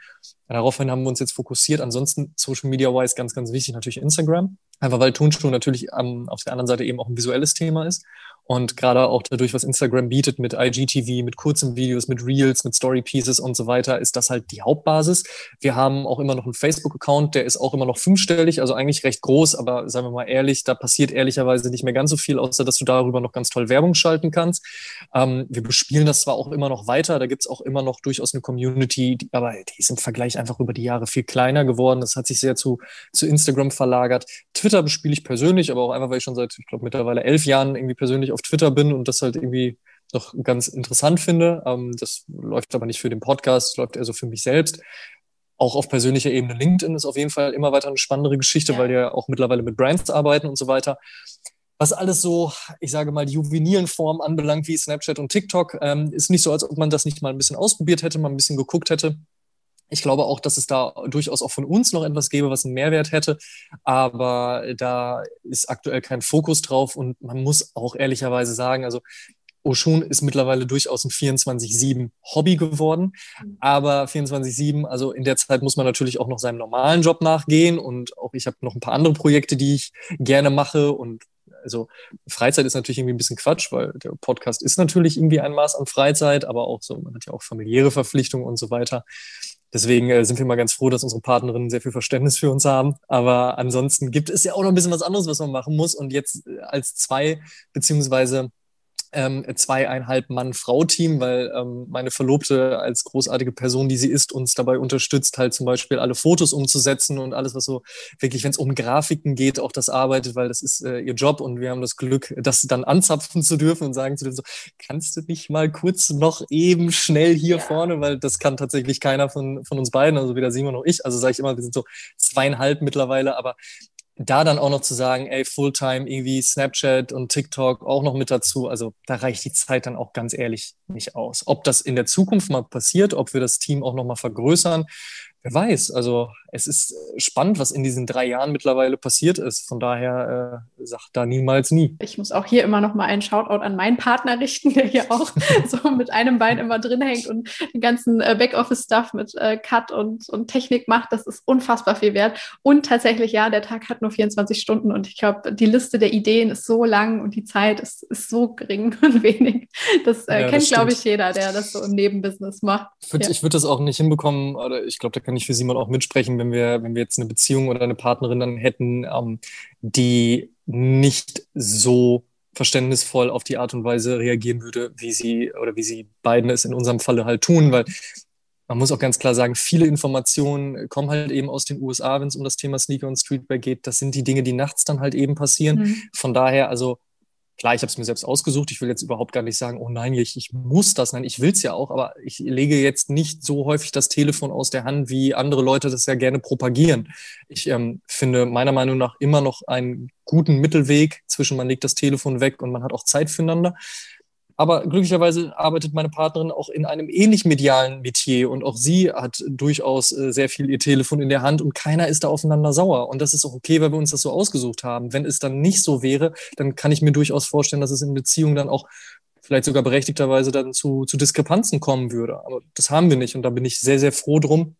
Daraufhin haben wir uns jetzt fokussiert. Ansonsten Social Media wise ganz, ganz wichtig natürlich Instagram. Einfach weil Tonschuh natürlich ähm, auf der anderen Seite eben auch ein visuelles Thema ist. Und gerade auch dadurch, was Instagram bietet mit IGTV, mit kurzen Videos, mit Reels, mit Story Pieces und so weiter, ist das halt die Hauptbasis. Wir haben auch immer noch einen Facebook-Account, der ist auch immer noch fünfstellig, also eigentlich recht groß, aber sagen wir mal ehrlich, da passiert ehrlicherweise nicht mehr ganz so viel, außer dass du darüber noch ganz toll Werbung schalten kannst. Ähm, wir bespielen das zwar auch immer noch weiter, da gibt's auch immer noch durchaus eine Community, die, aber die ist im Vergleich einfach über die Jahre viel kleiner geworden. Das hat sich sehr zu, zu Instagram verlagert. Twitter bespiele ich persönlich, aber auch einfach, weil ich schon seit, ich glaube, mittlerweile elf Jahren irgendwie persönlich auf Twitter bin und das halt irgendwie noch ganz interessant finde. Ähm, das läuft aber nicht für den Podcast, läuft eher so für mich selbst. Auch auf persönlicher Ebene LinkedIn ist auf jeden Fall immer weiter eine spannendere Geschichte, ja. weil die ja auch mittlerweile mit Brands arbeiten und so weiter. Was alles so, ich sage mal, die juvenilen Formen anbelangt, wie Snapchat und TikTok, ähm, ist nicht so, als ob man das nicht mal ein bisschen ausprobiert hätte, mal ein bisschen geguckt hätte. Ich glaube auch, dass es da durchaus auch von uns noch etwas gäbe, was einen Mehrwert hätte. Aber da ist aktuell kein Fokus drauf und man muss auch ehrlicherweise sagen, also Oshun ist mittlerweile durchaus ein 24-7 Hobby geworden. Mhm. Aber 24-7, also in der Zeit muss man natürlich auch noch seinem normalen Job nachgehen. Und auch ich habe noch ein paar andere Projekte, die ich gerne mache. Und also Freizeit ist natürlich irgendwie ein bisschen Quatsch, weil der Podcast ist natürlich irgendwie ein Maß an Freizeit, aber auch so, man hat ja auch familiäre Verpflichtungen und so weiter. Deswegen äh, sind wir mal ganz froh, dass unsere Partnerinnen sehr viel Verständnis für uns haben. Aber ansonsten gibt es ja auch noch ein bisschen was anderes, was man machen muss. Und jetzt äh, als zwei beziehungsweise ähm, zweieinhalb Mann-Frau-Team, weil ähm, meine Verlobte als großartige Person, die sie ist, uns dabei unterstützt, halt zum Beispiel alle Fotos umzusetzen und alles, was so wirklich, wenn es um Grafiken geht, auch das arbeitet, weil das ist äh, ihr Job und wir haben das Glück, das dann anzapfen zu dürfen und sagen zu dürfen, so, kannst du nicht mal kurz noch eben schnell hier ja. vorne, weil das kann tatsächlich keiner von, von uns beiden, also weder Simon noch ich, also sage ich immer, wir sind so zweieinhalb mittlerweile, aber da dann auch noch zu sagen, ey, Fulltime irgendwie Snapchat und TikTok auch noch mit dazu, also da reicht die Zeit dann auch ganz ehrlich nicht aus. Ob das in der Zukunft mal passiert, ob wir das Team auch noch mal vergrößern, wer weiß. Also es ist spannend, was in diesen drei Jahren mittlerweile passiert ist. Von daher äh, sagt da niemals nie. Ich muss auch hier immer noch mal einen Shoutout an meinen Partner richten, der hier auch so mit einem Bein immer drin hängt und den ganzen äh, Backoffice-Stuff mit äh, Cut und, und Technik macht. Das ist unfassbar viel wert. Und tatsächlich, ja, der Tag hat nur 24 Stunden und ich glaube, die Liste der Ideen ist so lang und die Zeit ist, ist so gering und wenig. Das äh, ja, kennt, glaube ich, jeder, der das so im Nebenbusiness macht. Ich würde ja. würd das auch nicht hinbekommen, oder ich glaube, da kann ich für Simon auch mitsprechen, wenn wir, wenn wir jetzt eine Beziehung oder eine Partnerin dann hätten, ähm, die nicht so verständnisvoll auf die Art und Weise reagieren würde, wie sie oder wie sie beiden es in unserem Falle halt tun, weil man muss auch ganz klar sagen, viele Informationen kommen halt eben aus den USA, wenn es um das Thema Sneaker und Streetwear geht. Das sind die Dinge, die nachts dann halt eben passieren. Mhm. Von daher, also Klar, ich habe es mir selbst ausgesucht. Ich will jetzt überhaupt gar nicht sagen, oh nein, ich, ich muss das. Nein, ich will es ja auch, aber ich lege jetzt nicht so häufig das Telefon aus der Hand, wie andere Leute das ja gerne propagieren. Ich ähm, finde meiner Meinung nach immer noch einen guten Mittelweg zwischen man legt das Telefon weg und man hat auch Zeit füreinander. Aber glücklicherweise arbeitet meine Partnerin auch in einem ähnlich medialen Metier und auch sie hat durchaus äh, sehr viel ihr Telefon in der Hand und keiner ist da aufeinander sauer. Und das ist auch okay, weil wir uns das so ausgesucht haben. Wenn es dann nicht so wäre, dann kann ich mir durchaus vorstellen, dass es in Beziehungen dann auch vielleicht sogar berechtigterweise dann zu, zu Diskrepanzen kommen würde. Aber das haben wir nicht und da bin ich sehr, sehr froh drum,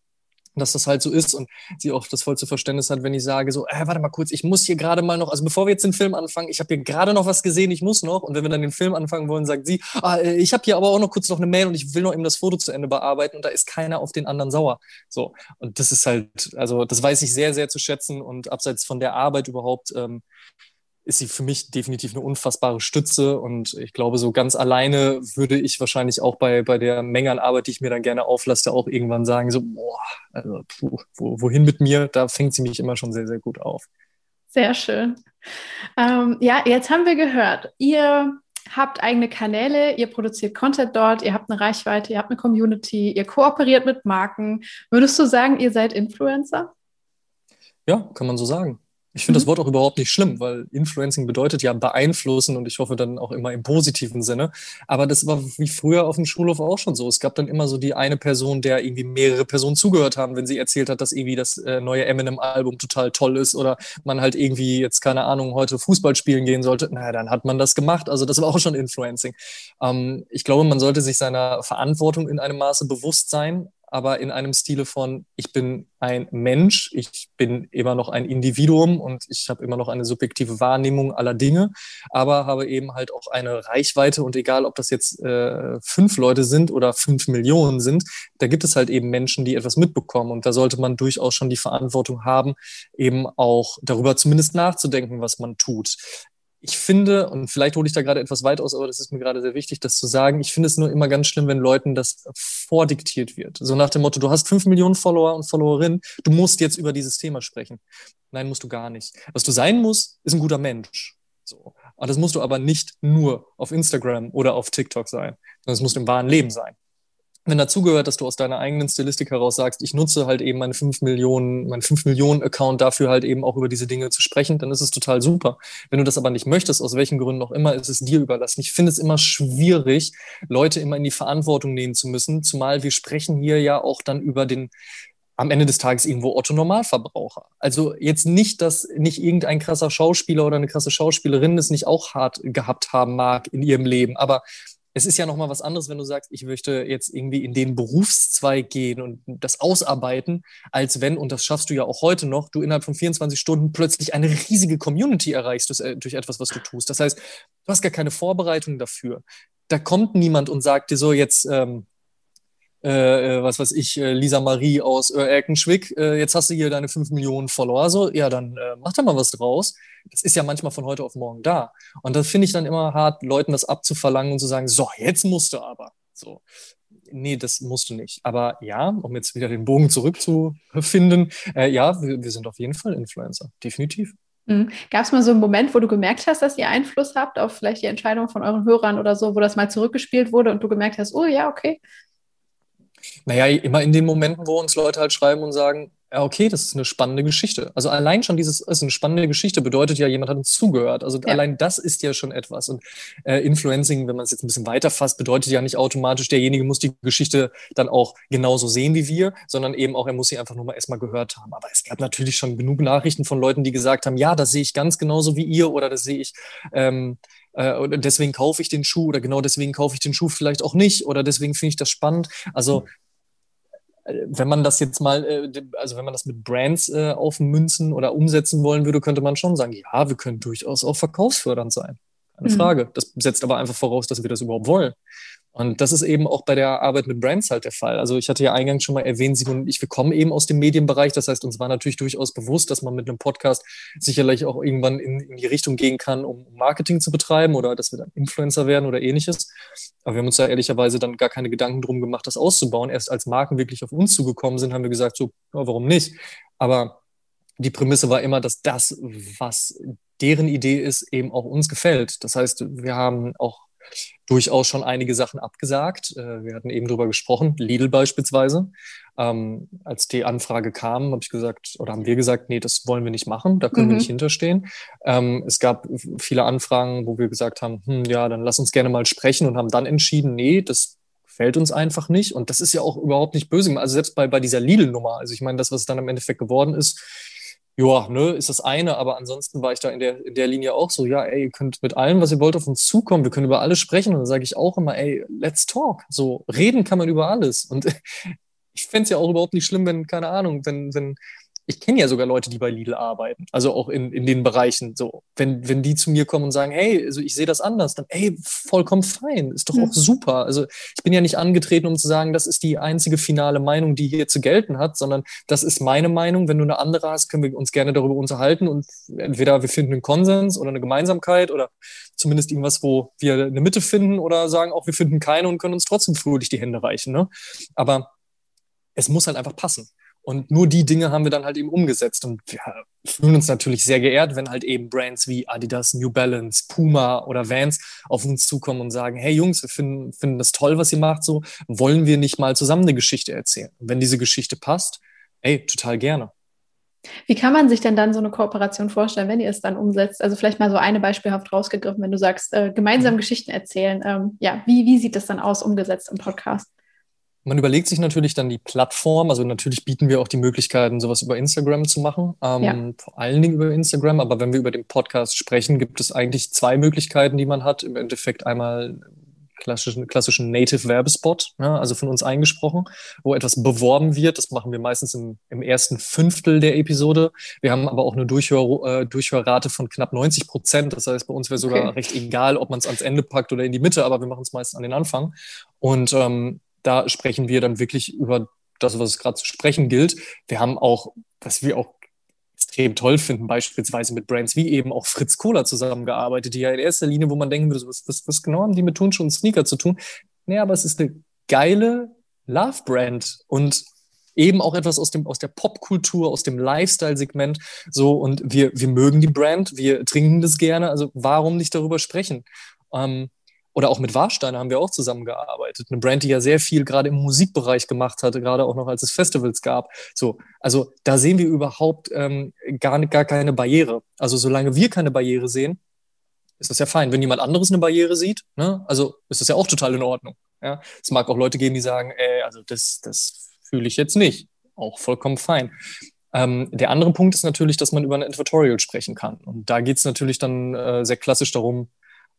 dass das halt so ist und sie auch das vollste Verständnis hat, wenn ich sage so, äh, warte mal kurz, ich muss hier gerade mal noch, also bevor wir jetzt den Film anfangen, ich habe hier gerade noch was gesehen, ich muss noch und wenn wir dann den Film anfangen wollen, sagt sie, ah, äh, ich habe hier aber auch noch kurz noch eine Mail und ich will noch eben das Foto zu Ende bearbeiten und da ist keiner auf den anderen sauer. So und das ist halt, also das weiß ich sehr, sehr zu schätzen und abseits von der Arbeit überhaupt ähm, ist sie für mich definitiv eine unfassbare Stütze. Und ich glaube, so ganz alleine würde ich wahrscheinlich auch bei, bei der Menge an Arbeit, die ich mir dann gerne auflasse, auch irgendwann sagen, so, boah, also, puh, wohin mit mir? Da fängt sie mich immer schon sehr, sehr gut auf. Sehr schön. Ähm, ja, jetzt haben wir gehört, ihr habt eigene Kanäle, ihr produziert Content dort, ihr habt eine Reichweite, ihr habt eine Community, ihr kooperiert mit Marken. Würdest du sagen, ihr seid Influencer? Ja, kann man so sagen. Ich finde mhm. das Wort auch überhaupt nicht schlimm, weil Influencing bedeutet ja beeinflussen und ich hoffe dann auch immer im positiven Sinne. Aber das war wie früher auf dem Schulhof auch schon so. Es gab dann immer so die eine Person, der irgendwie mehrere Personen zugehört haben, wenn sie erzählt hat, dass irgendwie das äh, neue Eminem-Album total toll ist oder man halt irgendwie jetzt, keine Ahnung, heute Fußball spielen gehen sollte. naja, dann hat man das gemacht. Also das war auch schon Influencing. Ähm, ich glaube, man sollte sich seiner Verantwortung in einem Maße bewusst sein, aber in einem Stile von, ich bin ein Mensch, ich bin immer noch ein Individuum und ich habe immer noch eine subjektive Wahrnehmung aller Dinge, aber habe eben halt auch eine Reichweite und egal, ob das jetzt äh, fünf Leute sind oder fünf Millionen sind, da gibt es halt eben Menschen, die etwas mitbekommen und da sollte man durchaus schon die Verantwortung haben, eben auch darüber zumindest nachzudenken, was man tut ich finde, und vielleicht hole ich da gerade etwas weit aus, aber das ist mir gerade sehr wichtig, das zu sagen, ich finde es nur immer ganz schlimm, wenn Leuten das vordiktiert wird. So nach dem Motto, du hast fünf Millionen Follower und Followerinnen, du musst jetzt über dieses Thema sprechen. Nein, musst du gar nicht. Was du sein musst, ist ein guter Mensch. So. Aber das musst du aber nicht nur auf Instagram oder auf TikTok sein, sondern es muss im wahren Leben sein wenn dazugehört, dass du aus deiner eigenen Stilistik heraus sagst, ich nutze halt eben meine 5 Millionen, mein 5 Millionen Account dafür halt eben auch über diese Dinge zu sprechen, dann ist es total super. Wenn du das aber nicht möchtest, aus welchen Gründen auch immer, ist es dir überlassen. Ich finde es immer schwierig, Leute immer in die Verantwortung nehmen zu müssen, zumal wir sprechen hier ja auch dann über den am Ende des Tages irgendwo Otto Normalverbraucher. Also jetzt nicht, dass nicht irgendein krasser Schauspieler oder eine krasse Schauspielerin es nicht auch hart gehabt haben mag in ihrem Leben, aber es ist ja nochmal was anderes, wenn du sagst, ich möchte jetzt irgendwie in den Berufszweig gehen und das ausarbeiten, als wenn, und das schaffst du ja auch heute noch, du innerhalb von 24 Stunden plötzlich eine riesige Community erreichst durch, äh, durch etwas, was du tust. Das heißt, du hast gar keine Vorbereitung dafür. Da kommt niemand und sagt dir so, jetzt ähm, äh, äh, was weiß ich, äh, Lisa Marie aus äh, Erkenschwick, äh, jetzt hast du hier deine 5 Millionen Follower, so, ja, dann äh, mach da mal was draus. Das ist ja manchmal von heute auf morgen da. Und das finde ich dann immer hart, Leuten das abzuverlangen und zu sagen, so, jetzt musst du aber. So. Nee, das musst du nicht. Aber ja, um jetzt wieder den Bogen zurückzufinden, äh, ja, wir, wir sind auf jeden Fall Influencer, definitiv. Mhm. Gab es mal so einen Moment, wo du gemerkt hast, dass ihr Einfluss habt auf vielleicht die Entscheidung von euren Hörern oder so, wo das mal zurückgespielt wurde und du gemerkt hast, oh ja, okay, naja, immer in den Momenten, wo uns Leute halt schreiben und sagen, ja, okay, das ist eine spannende Geschichte. Also allein schon dieses ist eine spannende Geschichte bedeutet ja, jemand hat uns zugehört. Also ja. allein das ist ja schon etwas. Und äh, Influencing, wenn man es jetzt ein bisschen weiter fasst, bedeutet ja nicht automatisch, derjenige muss die Geschichte dann auch genauso sehen wie wir, sondern eben auch, er muss sie einfach nur mal erstmal gehört haben. Aber es gab natürlich schon genug Nachrichten von Leuten, die gesagt haben, ja, das sehe ich ganz genauso wie ihr oder das sehe ich. Ähm, äh, und deswegen kaufe ich den Schuh oder genau deswegen kaufe ich den Schuh vielleicht auch nicht oder deswegen finde ich das spannend. Also äh, wenn man das jetzt mal, äh, also wenn man das mit Brands äh, aufmünzen oder umsetzen wollen würde, könnte man schon sagen, ja, wir können durchaus auch verkaufsfördernd sein. Keine mhm. Frage. Das setzt aber einfach voraus, dass wir das überhaupt wollen. Und das ist eben auch bei der Arbeit mit Brands halt der Fall. Also ich hatte ja eingangs schon mal erwähnt, Simon und ich, wir kommen eben aus dem Medienbereich. Das heißt, uns war natürlich durchaus bewusst, dass man mit einem Podcast sicherlich auch irgendwann in, in die Richtung gehen kann, um Marketing zu betreiben oder dass wir dann Influencer werden oder ähnliches. Aber wir haben uns da ehrlicherweise dann gar keine Gedanken drum gemacht, das auszubauen. Erst als Marken wirklich auf uns zugekommen sind, haben wir gesagt, so, ja, warum nicht? Aber die Prämisse war immer, dass das, was deren Idee ist, eben auch uns gefällt. Das heißt, wir haben auch durchaus schon einige Sachen abgesagt. Äh, wir hatten eben drüber gesprochen, Lidl beispielsweise. Ähm, als die Anfrage kam, habe ich gesagt, oder haben wir gesagt, nee, das wollen wir nicht machen, da können mhm. wir nicht hinterstehen. Ähm, es gab viele Anfragen, wo wir gesagt haben, hm, ja, dann lass uns gerne mal sprechen und haben dann entschieden, nee, das fällt uns einfach nicht. Und das ist ja auch überhaupt nicht böse. Also selbst bei, bei dieser Lidl-Nummer, also ich meine, das, was dann im Endeffekt geworden ist, ja, ne, ist das eine, aber ansonsten war ich da in der, in der Linie auch so, ja, ey, ihr könnt mit allem, was ihr wollt, auf uns zukommen, wir können über alles sprechen und dann sage ich auch immer, ey, let's talk. So, reden kann man über alles. Und ich fände es ja auch überhaupt nicht schlimm, wenn, keine Ahnung, wenn, wenn ich kenne ja sogar Leute, die bei Lidl arbeiten, also auch in, in den Bereichen so. Wenn, wenn die zu mir kommen und sagen, hey, also ich sehe das anders, dann hey, vollkommen fein, ist doch mhm. auch super. Also ich bin ja nicht angetreten, um zu sagen, das ist die einzige finale Meinung, die hier zu gelten hat, sondern das ist meine Meinung. Wenn du eine andere hast, können wir uns gerne darüber unterhalten und entweder wir finden einen Konsens oder eine Gemeinsamkeit oder zumindest irgendwas, wo wir eine Mitte finden oder sagen auch, wir finden keine und können uns trotzdem fröhlich die Hände reichen. Ne? Aber es muss halt einfach passen. Und nur die Dinge haben wir dann halt eben umgesetzt. Und wir fühlen uns natürlich sehr geehrt, wenn halt eben Brands wie Adidas, New Balance, Puma oder Vans auf uns zukommen und sagen, hey Jungs, wir finden, finden das toll, was ihr macht, so wollen wir nicht mal zusammen eine Geschichte erzählen. Und wenn diese Geschichte passt, ey, total gerne. Wie kann man sich denn dann so eine Kooperation vorstellen, wenn ihr es dann umsetzt? Also vielleicht mal so eine beispielhaft rausgegriffen, wenn du sagst, äh, gemeinsam mhm. Geschichten erzählen. Ähm, ja, wie, wie sieht das dann aus, umgesetzt im Podcast? Man überlegt sich natürlich dann die Plattform. Also natürlich bieten wir auch die Möglichkeiten, sowas über Instagram zu machen. Ähm, ja. Vor allen Dingen über Instagram. Aber wenn wir über den Podcast sprechen, gibt es eigentlich zwei Möglichkeiten, die man hat. Im Endeffekt einmal klassischen, klassischen Native-Werbespot, ja, also von uns eingesprochen, wo etwas beworben wird. Das machen wir meistens im, im ersten Fünftel der Episode. Wir haben aber auch eine Durchhör, äh, Durchhörrate von knapp 90 Prozent. Das heißt, bei uns wäre sogar okay. recht egal, ob man es ans Ende packt oder in die Mitte, aber wir machen es meist an den Anfang. Und ähm, da sprechen wir dann wirklich über das, was es gerade zu sprechen gilt. Wir haben auch, was wir auch extrem toll finden, beispielsweise mit Brands wie eben auch Fritz Kohler zusammengearbeitet, die ja in erster Linie, wo man denken würde, was, was, was genau haben die mit Turnschuhe und Sneaker zu tun? Nee, aber es ist eine geile Love-Brand und eben auch etwas aus dem aus der Popkultur, aus dem Lifestyle-Segment. So und wir wir mögen die Brand, wir trinken das gerne. Also warum nicht darüber sprechen? Ähm, oder auch mit Warsteiner haben wir auch zusammengearbeitet. Eine Brand, die ja sehr viel gerade im Musikbereich gemacht hatte, gerade auch noch als es Festivals gab. So, also da sehen wir überhaupt ähm, gar, gar keine Barriere. Also solange wir keine Barriere sehen, ist das ja fein. Wenn jemand anderes eine Barriere sieht, ne, also ist das ja auch total in Ordnung. Ja? Es mag auch Leute geben, die sagen, ey, also das, das fühle ich jetzt nicht. Auch vollkommen fein. Ähm, der andere Punkt ist natürlich, dass man über ein Advertorial sprechen kann. Und da geht es natürlich dann äh, sehr klassisch darum,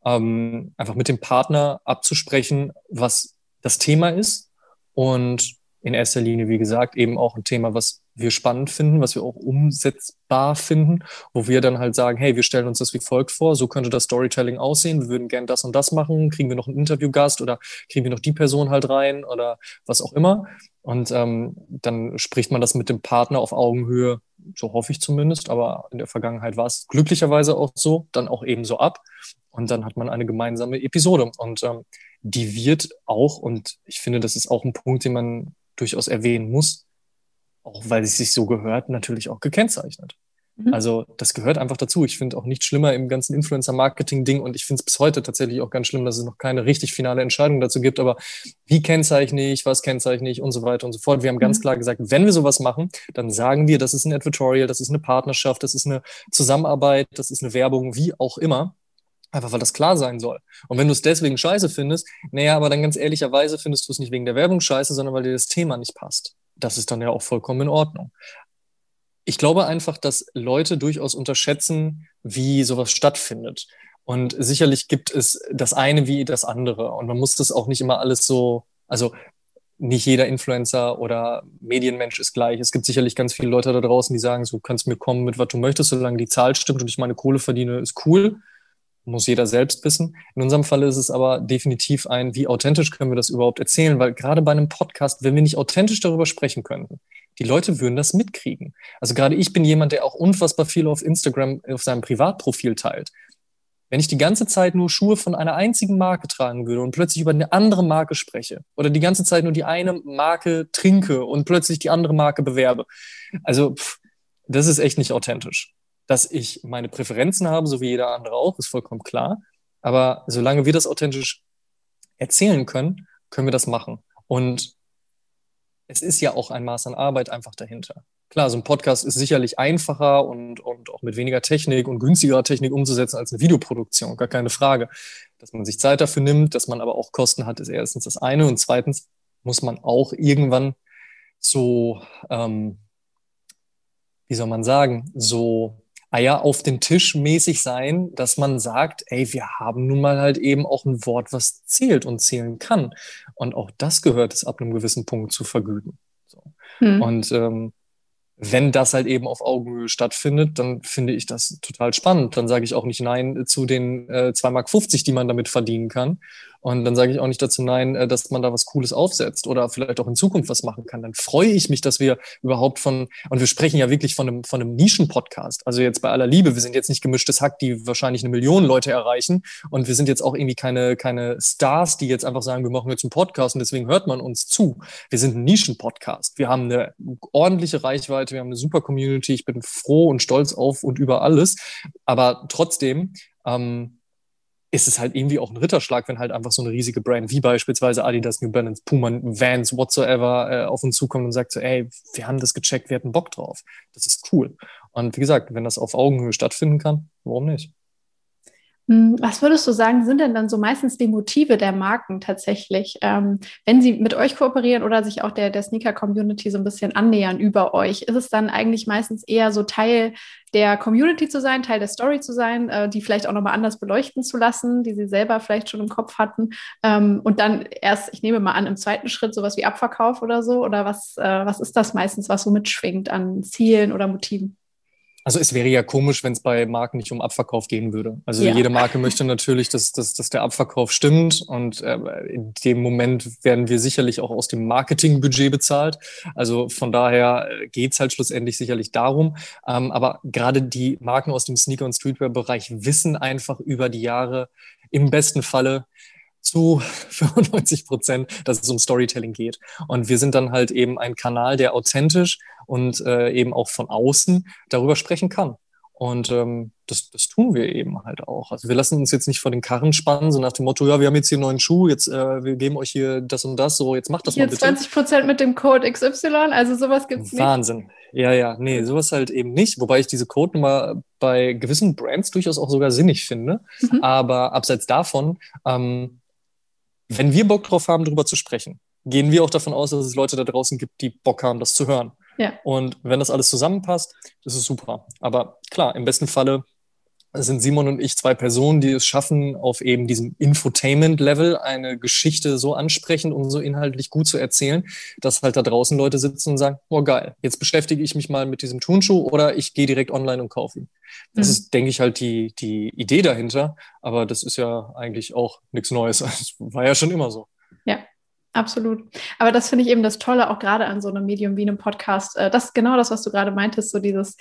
ähm, einfach mit dem Partner abzusprechen, was das Thema ist und in erster Linie, wie gesagt, eben auch ein Thema, was wir spannend finden, was wir auch umsetzbar finden, wo wir dann halt sagen, hey, wir stellen uns das wie folgt vor, so könnte das Storytelling aussehen, wir würden gern das und das machen, kriegen wir noch einen Interviewgast oder kriegen wir noch die Person halt rein oder was auch immer. Und ähm, dann spricht man das mit dem Partner auf Augenhöhe, so hoffe ich zumindest, aber in der Vergangenheit war es glücklicherweise auch so, dann auch eben so ab. Und dann hat man eine gemeinsame Episode. Und ähm, die wird auch, und ich finde, das ist auch ein Punkt, den man durchaus erwähnen muss, auch weil es sich so gehört, natürlich auch gekennzeichnet. Mhm. Also das gehört einfach dazu. Ich finde auch nicht schlimmer im ganzen Influencer-Marketing-Ding und ich finde es bis heute tatsächlich auch ganz schlimm, dass es noch keine richtig finale Entscheidung dazu gibt. Aber wie kennzeichne ich, was kennzeichne ich und so weiter und so fort. Wir haben ganz mhm. klar gesagt, wenn wir sowas machen, dann sagen wir, das ist ein Advertorial, das ist eine Partnerschaft, das ist eine Zusammenarbeit, das ist eine Werbung, wie auch immer. Einfach weil das klar sein soll. Und wenn du es deswegen scheiße findest, naja, aber dann ganz ehrlicherweise findest du es nicht wegen der Werbung scheiße, sondern weil dir das Thema nicht passt. Das ist dann ja auch vollkommen in Ordnung. Ich glaube einfach, dass Leute durchaus unterschätzen, wie sowas stattfindet. Und sicherlich gibt es das eine wie das andere. Und man muss das auch nicht immer alles so, also nicht jeder Influencer oder Medienmensch ist gleich. Es gibt sicherlich ganz viele Leute da draußen, die sagen, so kannst mir kommen mit was du möchtest, solange die Zahl stimmt und ich meine Kohle verdiene, ist cool muss jeder selbst wissen. In unserem Fall ist es aber definitiv ein, wie authentisch können wir das überhaupt erzählen? Weil gerade bei einem Podcast, wenn wir nicht authentisch darüber sprechen könnten, die Leute würden das mitkriegen. Also gerade ich bin jemand, der auch unfassbar viel auf Instagram, auf seinem Privatprofil teilt. Wenn ich die ganze Zeit nur Schuhe von einer einzigen Marke tragen würde und plötzlich über eine andere Marke spreche oder die ganze Zeit nur die eine Marke trinke und plötzlich die andere Marke bewerbe, also pff, das ist echt nicht authentisch dass ich meine Präferenzen habe, so wie jeder andere auch, ist vollkommen klar. Aber solange wir das authentisch erzählen können, können wir das machen. Und es ist ja auch ein Maß an Arbeit einfach dahinter. Klar, so ein Podcast ist sicherlich einfacher und, und auch mit weniger Technik und günstigerer Technik umzusetzen als eine Videoproduktion, gar keine Frage. Dass man sich Zeit dafür nimmt, dass man aber auch Kosten hat, ist erstens das eine. Und zweitens muss man auch irgendwann so, ähm, wie soll man sagen, so Eier auf den Tisch mäßig sein, dass man sagt, ey, wir haben nun mal halt eben auch ein Wort, was zählt und zählen kann. Und auch das gehört es ab einem gewissen Punkt zu vergüten. So. Hm. Und ähm, wenn das halt eben auf Augenhöhe stattfindet, dann finde ich das total spannend. Dann sage ich auch nicht Nein zu den äh, 2,50 Mark, die man damit verdienen kann. Und dann sage ich auch nicht dazu Nein, äh, dass man da was Cooles aufsetzt oder vielleicht auch in Zukunft was machen kann. Dann freue ich mich, dass wir überhaupt von, und wir sprechen ja wirklich von einem, von einem Nischen-Podcast. Also jetzt bei aller Liebe, wir sind jetzt nicht gemischtes Hack, die wahrscheinlich eine Million Leute erreichen. Und wir sind jetzt auch irgendwie keine, keine Stars, die jetzt einfach sagen, wir machen jetzt einen Podcast und deswegen hört man uns zu. Wir sind ein Nischen-Podcast. Wir haben eine ordentliche Reichweite, wir haben eine super Community. Ich bin froh und stolz auf und über alles. Aber trotzdem, ähm, ist es halt irgendwie auch ein Ritterschlag, wenn halt einfach so eine riesige Brand wie beispielsweise Adidas, New Balance, Puma, Vans, whatsoever äh, auf uns zukommt und sagt so, ey, wir haben das gecheckt, wir hatten Bock drauf. Das ist cool. Und wie gesagt, wenn das auf Augenhöhe stattfinden kann, warum nicht? Hm, was würdest du sagen, sind denn dann so meistens die Motive der Marken tatsächlich, ähm, wenn sie mit euch kooperieren oder sich auch der, der Sneaker-Community so ein bisschen annähern über euch? Ist es dann eigentlich meistens eher so Teil der Community zu sein, Teil der Story zu sein, äh, die vielleicht auch nochmal anders beleuchten zu lassen, die sie selber vielleicht schon im Kopf hatten ähm, und dann erst, ich nehme mal an, im zweiten Schritt sowas wie Abverkauf oder so? Oder was, äh, was ist das meistens, was so mitschwingt an Zielen oder Motiven? Also es wäre ja komisch, wenn es bei Marken nicht um Abverkauf gehen würde. Also ja. jede Marke möchte natürlich, dass, dass, dass der Abverkauf stimmt und äh, in dem Moment werden wir sicherlich auch aus dem Marketingbudget bezahlt. Also von daher äh, geht's halt schlussendlich sicherlich darum. Ähm, aber gerade die Marken aus dem Sneaker- und Streetwear-Bereich wissen einfach über die Jahre im besten Falle, zu 95 Prozent, dass es um Storytelling geht. Und wir sind dann halt eben ein Kanal, der authentisch und äh, eben auch von außen darüber sprechen kann. Und ähm, das, das tun wir eben halt auch. Also wir lassen uns jetzt nicht vor den Karren spannen, so nach dem Motto, ja, wir haben jetzt hier einen neuen Schuh, jetzt äh, wir geben euch hier das und das, so jetzt macht das hier mal bitte. 20 Prozent mit dem Code XY, also sowas gibt's nicht. Wahnsinn. Ja, ja, nee, sowas halt eben nicht. Wobei ich diese Codenummer bei gewissen Brands durchaus auch sogar sinnig finde. Mhm. Aber abseits davon, ähm, wenn wir Bock drauf haben, darüber zu sprechen, gehen wir auch davon aus, dass es Leute da draußen gibt, die Bock haben, das zu hören. Ja. Und wenn das alles zusammenpasst, das ist super. Aber klar, im besten Falle sind Simon und ich zwei Personen, die es schaffen, auf eben diesem Infotainment-Level eine Geschichte so ansprechend und so inhaltlich gut zu erzählen, dass halt da draußen Leute sitzen und sagen, oh geil, jetzt beschäftige ich mich mal mit diesem Turnschuh oder ich gehe direkt online und kaufe ihn. Das mhm. ist, denke ich, halt die, die Idee dahinter. Aber das ist ja eigentlich auch nichts Neues. Das war ja schon immer so. Ja, Absolut. Aber das finde ich eben das Tolle, auch gerade an so einem Medium wie einem Podcast. Äh, das ist genau das, was du gerade meintest, so dieses,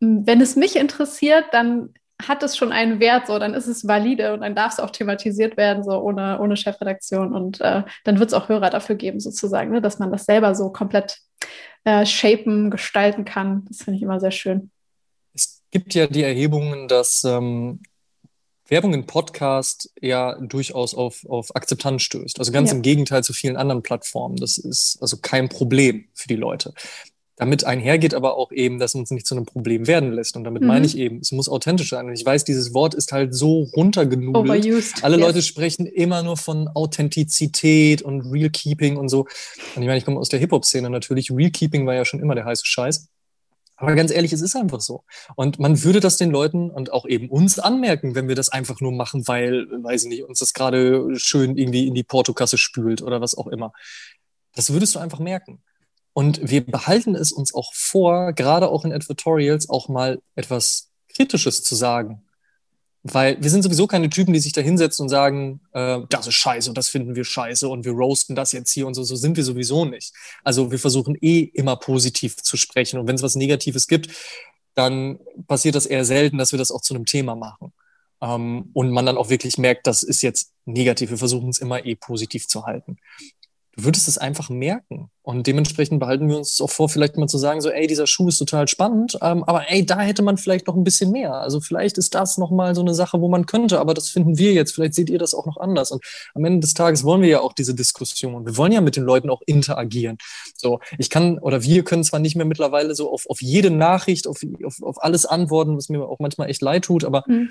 wenn es mich interessiert, dann hat es schon einen Wert, so dann ist es valide und dann darf es auch thematisiert werden, so ohne, ohne Chefredaktion. Und äh, dann wird es auch Hörer dafür geben, sozusagen, ne, dass man das selber so komplett äh, shapen, gestalten kann. Das finde ich immer sehr schön. Es gibt ja die Erhebungen, dass ähm, Werbung in Podcast ja durchaus auf, auf Akzeptanz stößt. Also ganz ja. im Gegenteil zu vielen anderen Plattformen. Das ist also kein Problem für die Leute. Damit einhergeht aber auch eben, dass uns nicht zu einem Problem werden lässt. Und damit mhm. meine ich eben, es muss authentisch sein. Und ich weiß, dieses Wort ist halt so runtergenudelt. Overused. Alle yes. Leute sprechen immer nur von Authentizität und Real Keeping und so. Und ich meine, ich komme aus der Hip-Hop-Szene natürlich. Real Keeping war ja schon immer der heiße Scheiß. Aber ganz ehrlich, es ist einfach so. Und man würde das den Leuten und auch eben uns anmerken, wenn wir das einfach nur machen, weil, weiß ich nicht, uns das gerade schön irgendwie in die Portokasse spült oder was auch immer. Das würdest du einfach merken. Und wir behalten es uns auch vor, gerade auch in Advertorials, auch mal etwas Kritisches zu sagen. Weil wir sind sowieso keine Typen, die sich da hinsetzen und sagen, äh, das ist scheiße und das finden wir scheiße und wir roasten das jetzt hier und so. So sind wir sowieso nicht. Also wir versuchen eh immer positiv zu sprechen. Und wenn es was Negatives gibt, dann passiert das eher selten, dass wir das auch zu einem Thema machen. Ähm, und man dann auch wirklich merkt, das ist jetzt negativ. Wir versuchen es immer eh positiv zu halten du würdest es einfach merken. Und dementsprechend behalten wir uns auch vor, vielleicht mal zu sagen, so, ey, dieser Schuh ist total spannend, ähm, aber ey, da hätte man vielleicht noch ein bisschen mehr. Also vielleicht ist das nochmal so eine Sache, wo man könnte, aber das finden wir jetzt. Vielleicht seht ihr das auch noch anders. Und am Ende des Tages wollen wir ja auch diese Diskussion. Wir wollen ja mit den Leuten auch interagieren. So, ich kann oder wir können zwar nicht mehr mittlerweile so auf, auf jede Nachricht, auf, auf, auf alles antworten, was mir auch manchmal echt leid tut, aber mhm.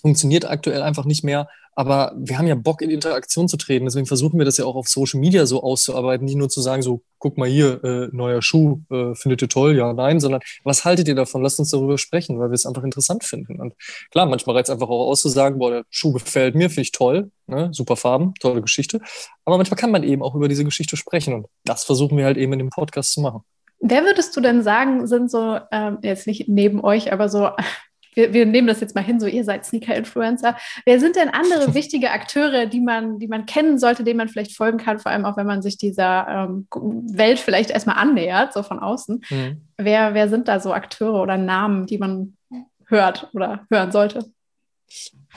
Funktioniert aktuell einfach nicht mehr. Aber wir haben ja Bock, in Interaktion zu treten. Deswegen versuchen wir das ja auch auf Social Media so auszuarbeiten, nicht nur zu sagen, so, guck mal hier, äh, neuer Schuh, äh, findet ihr toll, ja, nein, sondern was haltet ihr davon? Lasst uns darüber sprechen, weil wir es einfach interessant finden. Und klar, manchmal reizt einfach auch aus zu sagen, boah, der Schuh gefällt mir, finde ich toll, ne? super Farben, tolle Geschichte. Aber manchmal kann man eben auch über diese Geschichte sprechen. Und das versuchen wir halt eben in dem Podcast zu machen. Wer würdest du denn sagen, sind so, ähm, jetzt nicht neben euch, aber so wir, wir nehmen das jetzt mal hin, so ihr seid Sneaker-Influencer. Wer sind denn andere wichtige Akteure, die man, die man kennen sollte, denen man vielleicht folgen kann, vor allem auch wenn man sich dieser ähm, Welt vielleicht erstmal annähert, so von außen? Mhm. Wer, wer sind da so Akteure oder Namen, die man hört oder hören sollte?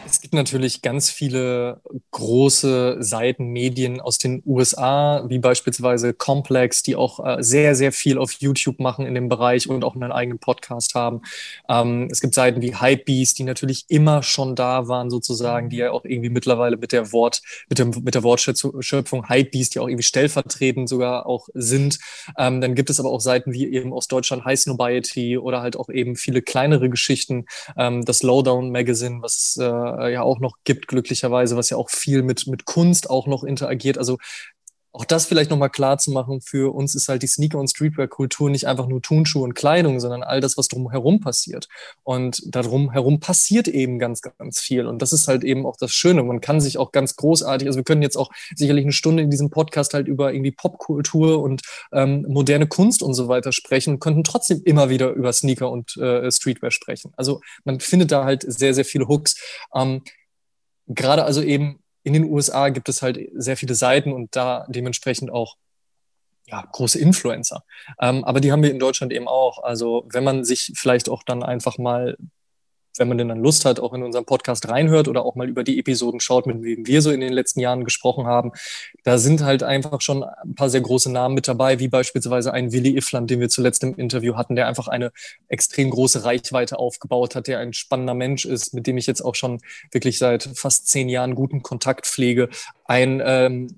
Es gibt natürlich ganz viele große Seiten, Medien aus den USA, wie beispielsweise Complex, die auch äh, sehr, sehr viel auf YouTube machen in dem Bereich und auch einen eigenen Podcast haben. Ähm, es gibt Seiten wie Hypebeast, die natürlich immer schon da waren, sozusagen, die ja auch irgendwie mittlerweile mit der Wort, mit, dem, mit der Wortschöpfung Hypebeast, die auch irgendwie stellvertretend sogar auch sind. Ähm, dann gibt es aber auch Seiten wie eben aus Deutschland High Snobiety oder halt auch eben viele kleinere Geschichten. Ähm, das Lowdown Magazine, was äh, äh, ja auch noch gibt, glücklicherweise, was ja auch viel mit, mit Kunst auch noch interagiert. Also auch das vielleicht nochmal klar zu machen, für uns ist halt die Sneaker- und Streetwear-Kultur nicht einfach nur Turnschuhe und Kleidung, sondern all das, was drumherum passiert. Und darum herum passiert eben ganz, ganz viel. Und das ist halt eben auch das Schöne. Man kann sich auch ganz großartig, also wir können jetzt auch sicherlich eine Stunde in diesem Podcast halt über irgendwie Popkultur und ähm, moderne Kunst und so weiter sprechen könnten trotzdem immer wieder über Sneaker und äh, Streetwear sprechen. Also man findet da halt sehr, sehr viele Hooks. Ähm, gerade also eben in den USA gibt es halt sehr viele Seiten und da dementsprechend auch ja, große Influencer. Ähm, aber die haben wir in Deutschland eben auch. Also wenn man sich vielleicht auch dann einfach mal wenn man denn dann Lust hat, auch in unserem Podcast reinhört oder auch mal über die Episoden schaut, mit wem wir so in den letzten Jahren gesprochen haben, da sind halt einfach schon ein paar sehr große Namen mit dabei, wie beispielsweise ein Willi Ifland, den wir zuletzt im Interview hatten, der einfach eine extrem große Reichweite aufgebaut hat, der ein spannender Mensch ist, mit dem ich jetzt auch schon wirklich seit fast zehn Jahren guten Kontakt pflege. Ein, ähm,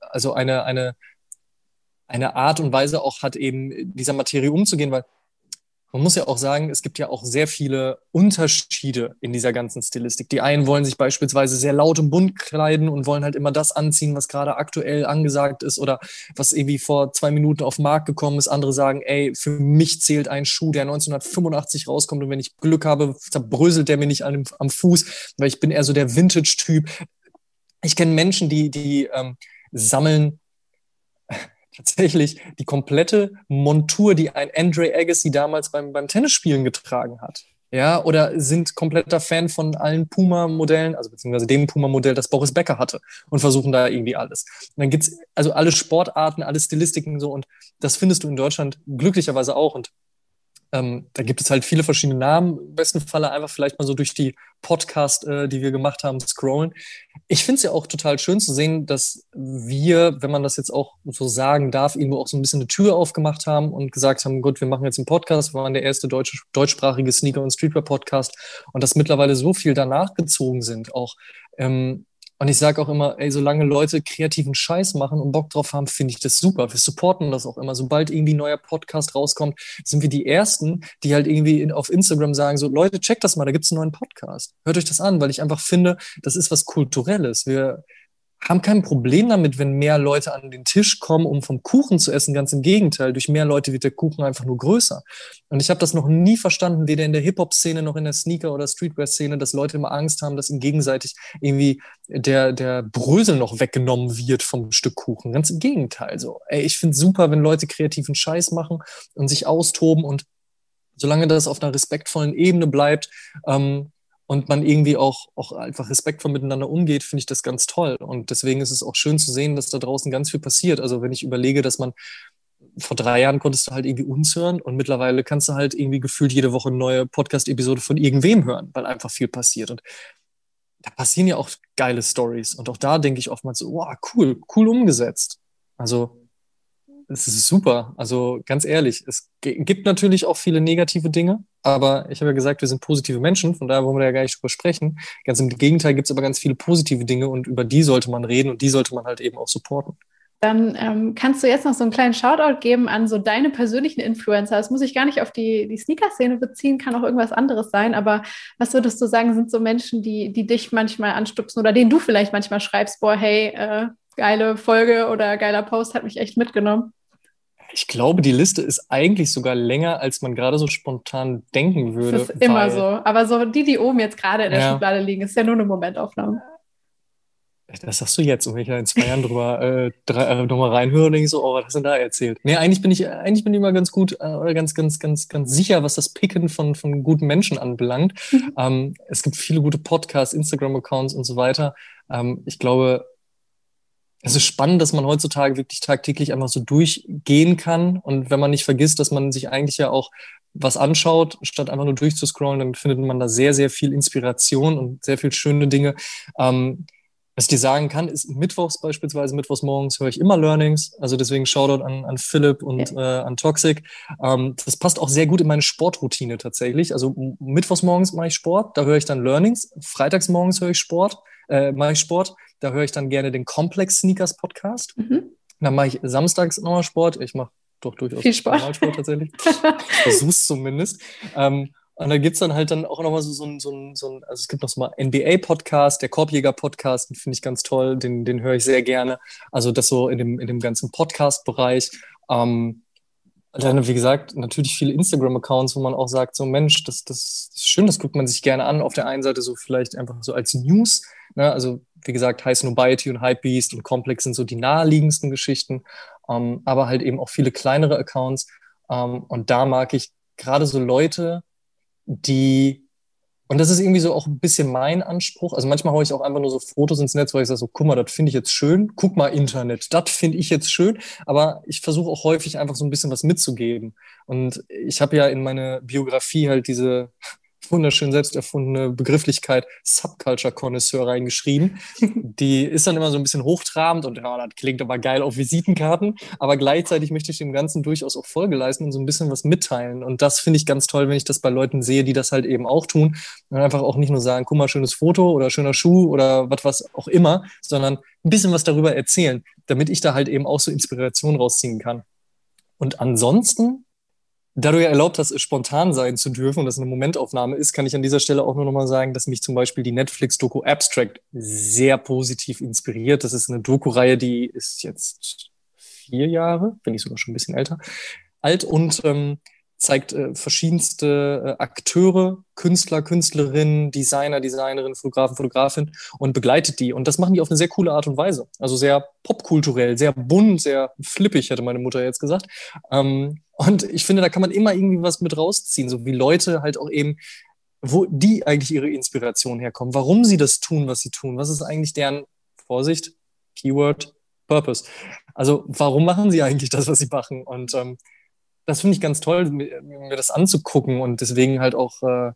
also eine, eine, eine Art und Weise auch hat, eben dieser Materie umzugehen, weil man muss ja auch sagen, es gibt ja auch sehr viele Unterschiede in dieser ganzen Stilistik. Die einen wollen sich beispielsweise sehr laut und bunt kleiden und wollen halt immer das anziehen, was gerade aktuell angesagt ist oder was irgendwie vor zwei Minuten auf den Markt gekommen ist. Andere sagen, ey, für mich zählt ein Schuh, der 1985 rauskommt und wenn ich Glück habe, zerbröselt der mir nicht am, am Fuß, weil ich bin eher so der Vintage-Typ. Ich kenne Menschen, die, die ähm, sammeln tatsächlich die komplette Montur, die ein Andre Agassi damals beim, beim Tennisspielen getragen hat. Ja, oder sind kompletter Fan von allen Puma-Modellen, also beziehungsweise dem Puma-Modell, das Boris Becker hatte und versuchen da irgendwie alles. Und dann gibt's also alle Sportarten, alle Stilistiken so und das findest du in Deutschland glücklicherweise auch und ähm, da gibt es halt viele verschiedene Namen. Im besten Falle einfach vielleicht mal so durch die Podcast, äh, die wir gemacht haben, scrollen. Ich finde es ja auch total schön zu sehen, dass wir, wenn man das jetzt auch so sagen darf, irgendwo auch so ein bisschen eine Tür aufgemacht haben und gesagt haben, gut, wir machen jetzt einen Podcast. Wir waren der erste deutsche, deutschsprachige Sneaker- und Streetwear-Podcast und dass mittlerweile so viel danach gezogen sind, auch ähm, und ich sage auch immer, ey, solange Leute kreativen Scheiß machen und Bock drauf haben, finde ich das super. Wir supporten das auch immer. Sobald irgendwie ein neuer Podcast rauskommt, sind wir die Ersten, die halt irgendwie in, auf Instagram sagen, so Leute, checkt das mal, da gibt's einen neuen Podcast. Hört euch das an, weil ich einfach finde, das ist was Kulturelles. Wir, haben kein Problem damit, wenn mehr Leute an den Tisch kommen, um vom Kuchen zu essen. Ganz im Gegenteil, durch mehr Leute wird der Kuchen einfach nur größer. Und ich habe das noch nie verstanden, weder in der Hip-Hop-Szene noch in der Sneaker- oder Streetwear-Szene, dass Leute immer Angst haben, dass ihnen gegenseitig irgendwie der, der Brösel noch weggenommen wird vom Stück Kuchen. Ganz im Gegenteil. So, ey, ich finde super, wenn Leute kreativen Scheiß machen und sich austoben und solange das auf einer respektvollen Ebene bleibt, ähm, und man irgendwie auch, auch einfach respektvoll miteinander umgeht, finde ich das ganz toll. Und deswegen ist es auch schön zu sehen, dass da draußen ganz viel passiert. Also wenn ich überlege, dass man vor drei Jahren konntest du halt irgendwie uns hören und mittlerweile kannst du halt irgendwie gefühlt jede Woche eine neue Podcast-Episode von irgendwem hören, weil einfach viel passiert. Und da passieren ja auch geile Stories. Und auch da denke ich oftmals so, wow, cool, cool umgesetzt. Also es ist super. Also ganz ehrlich, es gibt natürlich auch viele negative Dinge, aber ich habe ja gesagt, wir sind positive Menschen, von daher wollen wir ja gar nicht drüber sprechen. Ganz im Gegenteil gibt es aber ganz viele positive Dinge und über die sollte man reden und die sollte man halt eben auch supporten. Dann ähm, kannst du jetzt noch so einen kleinen Shoutout geben an so deine persönlichen Influencer. Das muss ich gar nicht auf die, die Sneaker-Szene beziehen, kann auch irgendwas anderes sein. Aber was würdest du sagen, sind so Menschen, die, die dich manchmal anstupsen oder denen du vielleicht manchmal schreibst, boah, hey, äh, geile Folge oder geiler Post hat mich echt mitgenommen? Ich glaube, die Liste ist eigentlich sogar länger, als man gerade so spontan denken würde. Das ist immer so. Aber so die, die oben jetzt gerade in der ja. Schublade liegen, ist ja nur eine Momentaufnahme. Das sagst du jetzt. Und wenn ich da in zwei Jahren drüber äh, drei, äh, nochmal reinhöre, denke ich so, oh, was hast du denn da erzählt? Nee, eigentlich bin ich, eigentlich bin ich immer ganz gut äh, oder ganz, ganz, ganz, ganz sicher, was das Picken von, von guten Menschen anbelangt. Mhm. Ähm, es gibt viele gute Podcasts, Instagram-Accounts und so weiter. Ähm, ich glaube, es ist spannend, dass man heutzutage wirklich tagtäglich einfach so durchgehen kann. Und wenn man nicht vergisst, dass man sich eigentlich ja auch was anschaut, statt einfach nur durchzuscrollen, dann findet man da sehr, sehr viel Inspiration und sehr viel schöne Dinge. Ähm, was ich dir sagen kann, ist mittwochs beispielsweise, mittwochs morgens höre ich immer Learnings. Also deswegen Shoutout an, an Philipp und ja. äh, an Toxic. Ähm, das passt auch sehr gut in meine Sportroutine tatsächlich. Also mittwochs morgens mache ich Sport, da höre ich dann Learnings. Freitags morgens höre ich Sport, äh, mache ich Sport. Da höre ich dann gerne den Complex Sneakers Podcast. Mhm. Dann mache ich samstags nochmal Sport. Ich mache doch durchaus Viel Sport. Sport tatsächlich. Versuch's zumindest. Ähm, und da gibt's dann halt dann auch nochmal so, so, ein, so, ein, so ein, also es gibt noch so mal NBA-Podcast, der Korbjäger-Podcast, den finde ich ganz toll, den, den höre ich sehr gerne. Also das so in dem, in dem ganzen Podcast-Bereich. Ähm, dann, wie gesagt, natürlich viele Instagram-Accounts, wo man auch sagt, so Mensch, das, das, das ist schön, das guckt man sich gerne an. Auf der einen Seite so vielleicht einfach so als News. Ne? Also wie gesagt, High Snobiety und Hypebeast und Complex sind so die naheliegendsten Geschichten, ähm, aber halt eben auch viele kleinere Accounts. Ähm, und da mag ich gerade so Leute, die, und das ist irgendwie so auch ein bisschen mein Anspruch. Also manchmal haue ich auch einfach nur so Fotos ins Netz, weil ich sage so, guck mal, das finde ich jetzt schön. Guck mal Internet, das finde ich jetzt schön. Aber ich versuche auch häufig einfach so ein bisschen was mitzugeben. Und ich habe ja in meine Biografie halt diese wunderschön selbst erfundene Begrifflichkeit Subculture Connoisseur reingeschrieben. Die ist dann immer so ein bisschen hochtrabend und ja, das klingt aber geil auf Visitenkarten. Aber gleichzeitig möchte ich dem Ganzen durchaus auch Folge leisten und so ein bisschen was mitteilen. Und das finde ich ganz toll, wenn ich das bei Leuten sehe, die das halt eben auch tun. Und einfach auch nicht nur sagen, guck mal, schönes Foto oder schöner Schuh oder was, was auch immer, sondern ein bisschen was darüber erzählen, damit ich da halt eben auch so Inspiration rausziehen kann. Und ansonsten da du ja erlaubt hast, spontan sein zu dürfen und das eine Momentaufnahme ist, kann ich an dieser Stelle auch nur nochmal sagen, dass mich zum Beispiel die Netflix-Doku Abstract sehr positiv inspiriert. Das ist eine Doku-Reihe, die ist jetzt vier Jahre, bin ich sogar schon ein bisschen älter, alt und ähm, zeigt äh, verschiedenste äh, Akteure, Künstler, Künstlerinnen, Designer, Designerinnen, Fotografen, Fotografin und begleitet die. Und das machen die auf eine sehr coole Art und Weise. Also sehr popkulturell, sehr bunt, sehr flippig, hätte meine Mutter jetzt gesagt. Ähm, und ich finde, da kann man immer irgendwie was mit rausziehen, so wie Leute halt auch eben, wo die eigentlich ihre Inspiration herkommen, warum sie das tun, was sie tun, was ist eigentlich deren, Vorsicht, Keyword, Purpose. Also warum machen sie eigentlich das, was sie machen? Und ähm, das finde ich ganz toll, mir, mir, das anzugucken und deswegen halt auch, äh,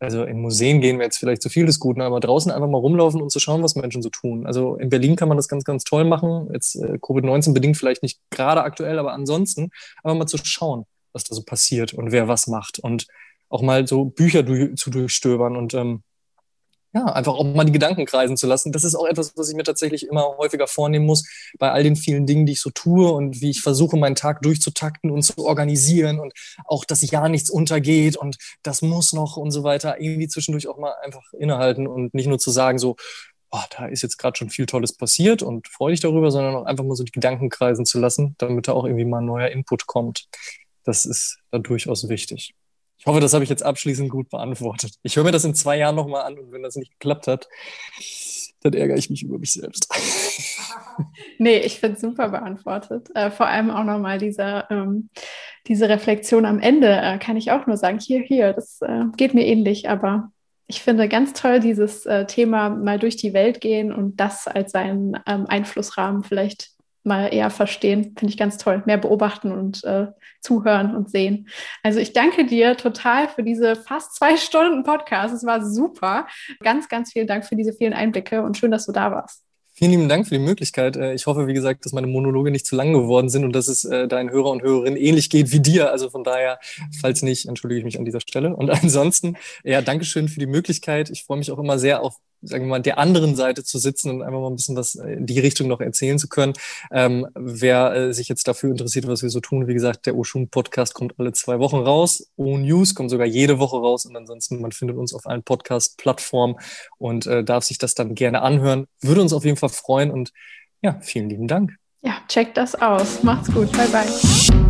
also in Museen gehen wir jetzt vielleicht zu viel des Guten, aber draußen einfach mal rumlaufen und zu schauen, was Menschen so tun. Also in Berlin kann man das ganz, ganz toll machen. Jetzt äh, Covid-19 bedingt vielleicht nicht gerade aktuell, aber ansonsten aber mal zu schauen, was da so passiert und wer was macht und auch mal so Bücher du zu durchstöbern und ähm, ja, einfach auch mal die Gedanken kreisen zu lassen. Das ist auch etwas, was ich mir tatsächlich immer häufiger vornehmen muss, bei all den vielen Dingen, die ich so tue und wie ich versuche, meinen Tag durchzutakten und zu organisieren und auch, dass ja nichts untergeht und das muss noch und so weiter. Irgendwie zwischendurch auch mal einfach innehalten und nicht nur zu sagen, so, oh, da ist jetzt gerade schon viel Tolles passiert und freue dich darüber, sondern auch einfach mal so die Gedanken kreisen zu lassen, damit da auch irgendwie mal ein neuer Input kommt. Das ist da durchaus wichtig. Ich hoffe, das habe ich jetzt abschließend gut beantwortet. Ich höre mir das in zwei Jahren nochmal an und wenn das nicht geklappt hat, dann ärgere ich mich über mich selbst. nee, ich finde es super beantwortet. Äh, vor allem auch nochmal diese, ähm, diese Reflexion am Ende, äh, kann ich auch nur sagen, hier, hier, das äh, geht mir ähnlich, aber ich finde ganz toll, dieses äh, Thema mal durch die Welt gehen und das als seinen ähm, Einflussrahmen vielleicht mal eher verstehen. Finde ich ganz toll. Mehr beobachten und äh, zuhören und sehen. Also ich danke dir total für diese fast zwei Stunden Podcast. Es war super. Ganz, ganz vielen Dank für diese vielen Einblicke und schön, dass du da warst. Vielen lieben Dank für die Möglichkeit. Äh, ich hoffe, wie gesagt, dass meine Monologe nicht zu lang geworden sind und dass es äh, deinen Hörer und Hörerinnen ähnlich geht wie dir. Also von daher, falls nicht, entschuldige ich mich an dieser Stelle. Und ansonsten, ja, Dankeschön für die Möglichkeit. Ich freue mich auch immer sehr auf sagen wir mal, der anderen Seite zu sitzen und einfach mal ein bisschen was in die Richtung noch erzählen zu können. Ähm, wer äh, sich jetzt dafür interessiert, was wir so tun, wie gesagt, der Oshun Podcast kommt alle zwei Wochen raus. O News kommt sogar jede Woche raus und ansonsten, man findet uns auf allen Podcast-Plattformen und äh, darf sich das dann gerne anhören. Würde uns auf jeden Fall freuen und ja, vielen lieben Dank. Ja, checkt das aus. Macht's gut. Bye, bye.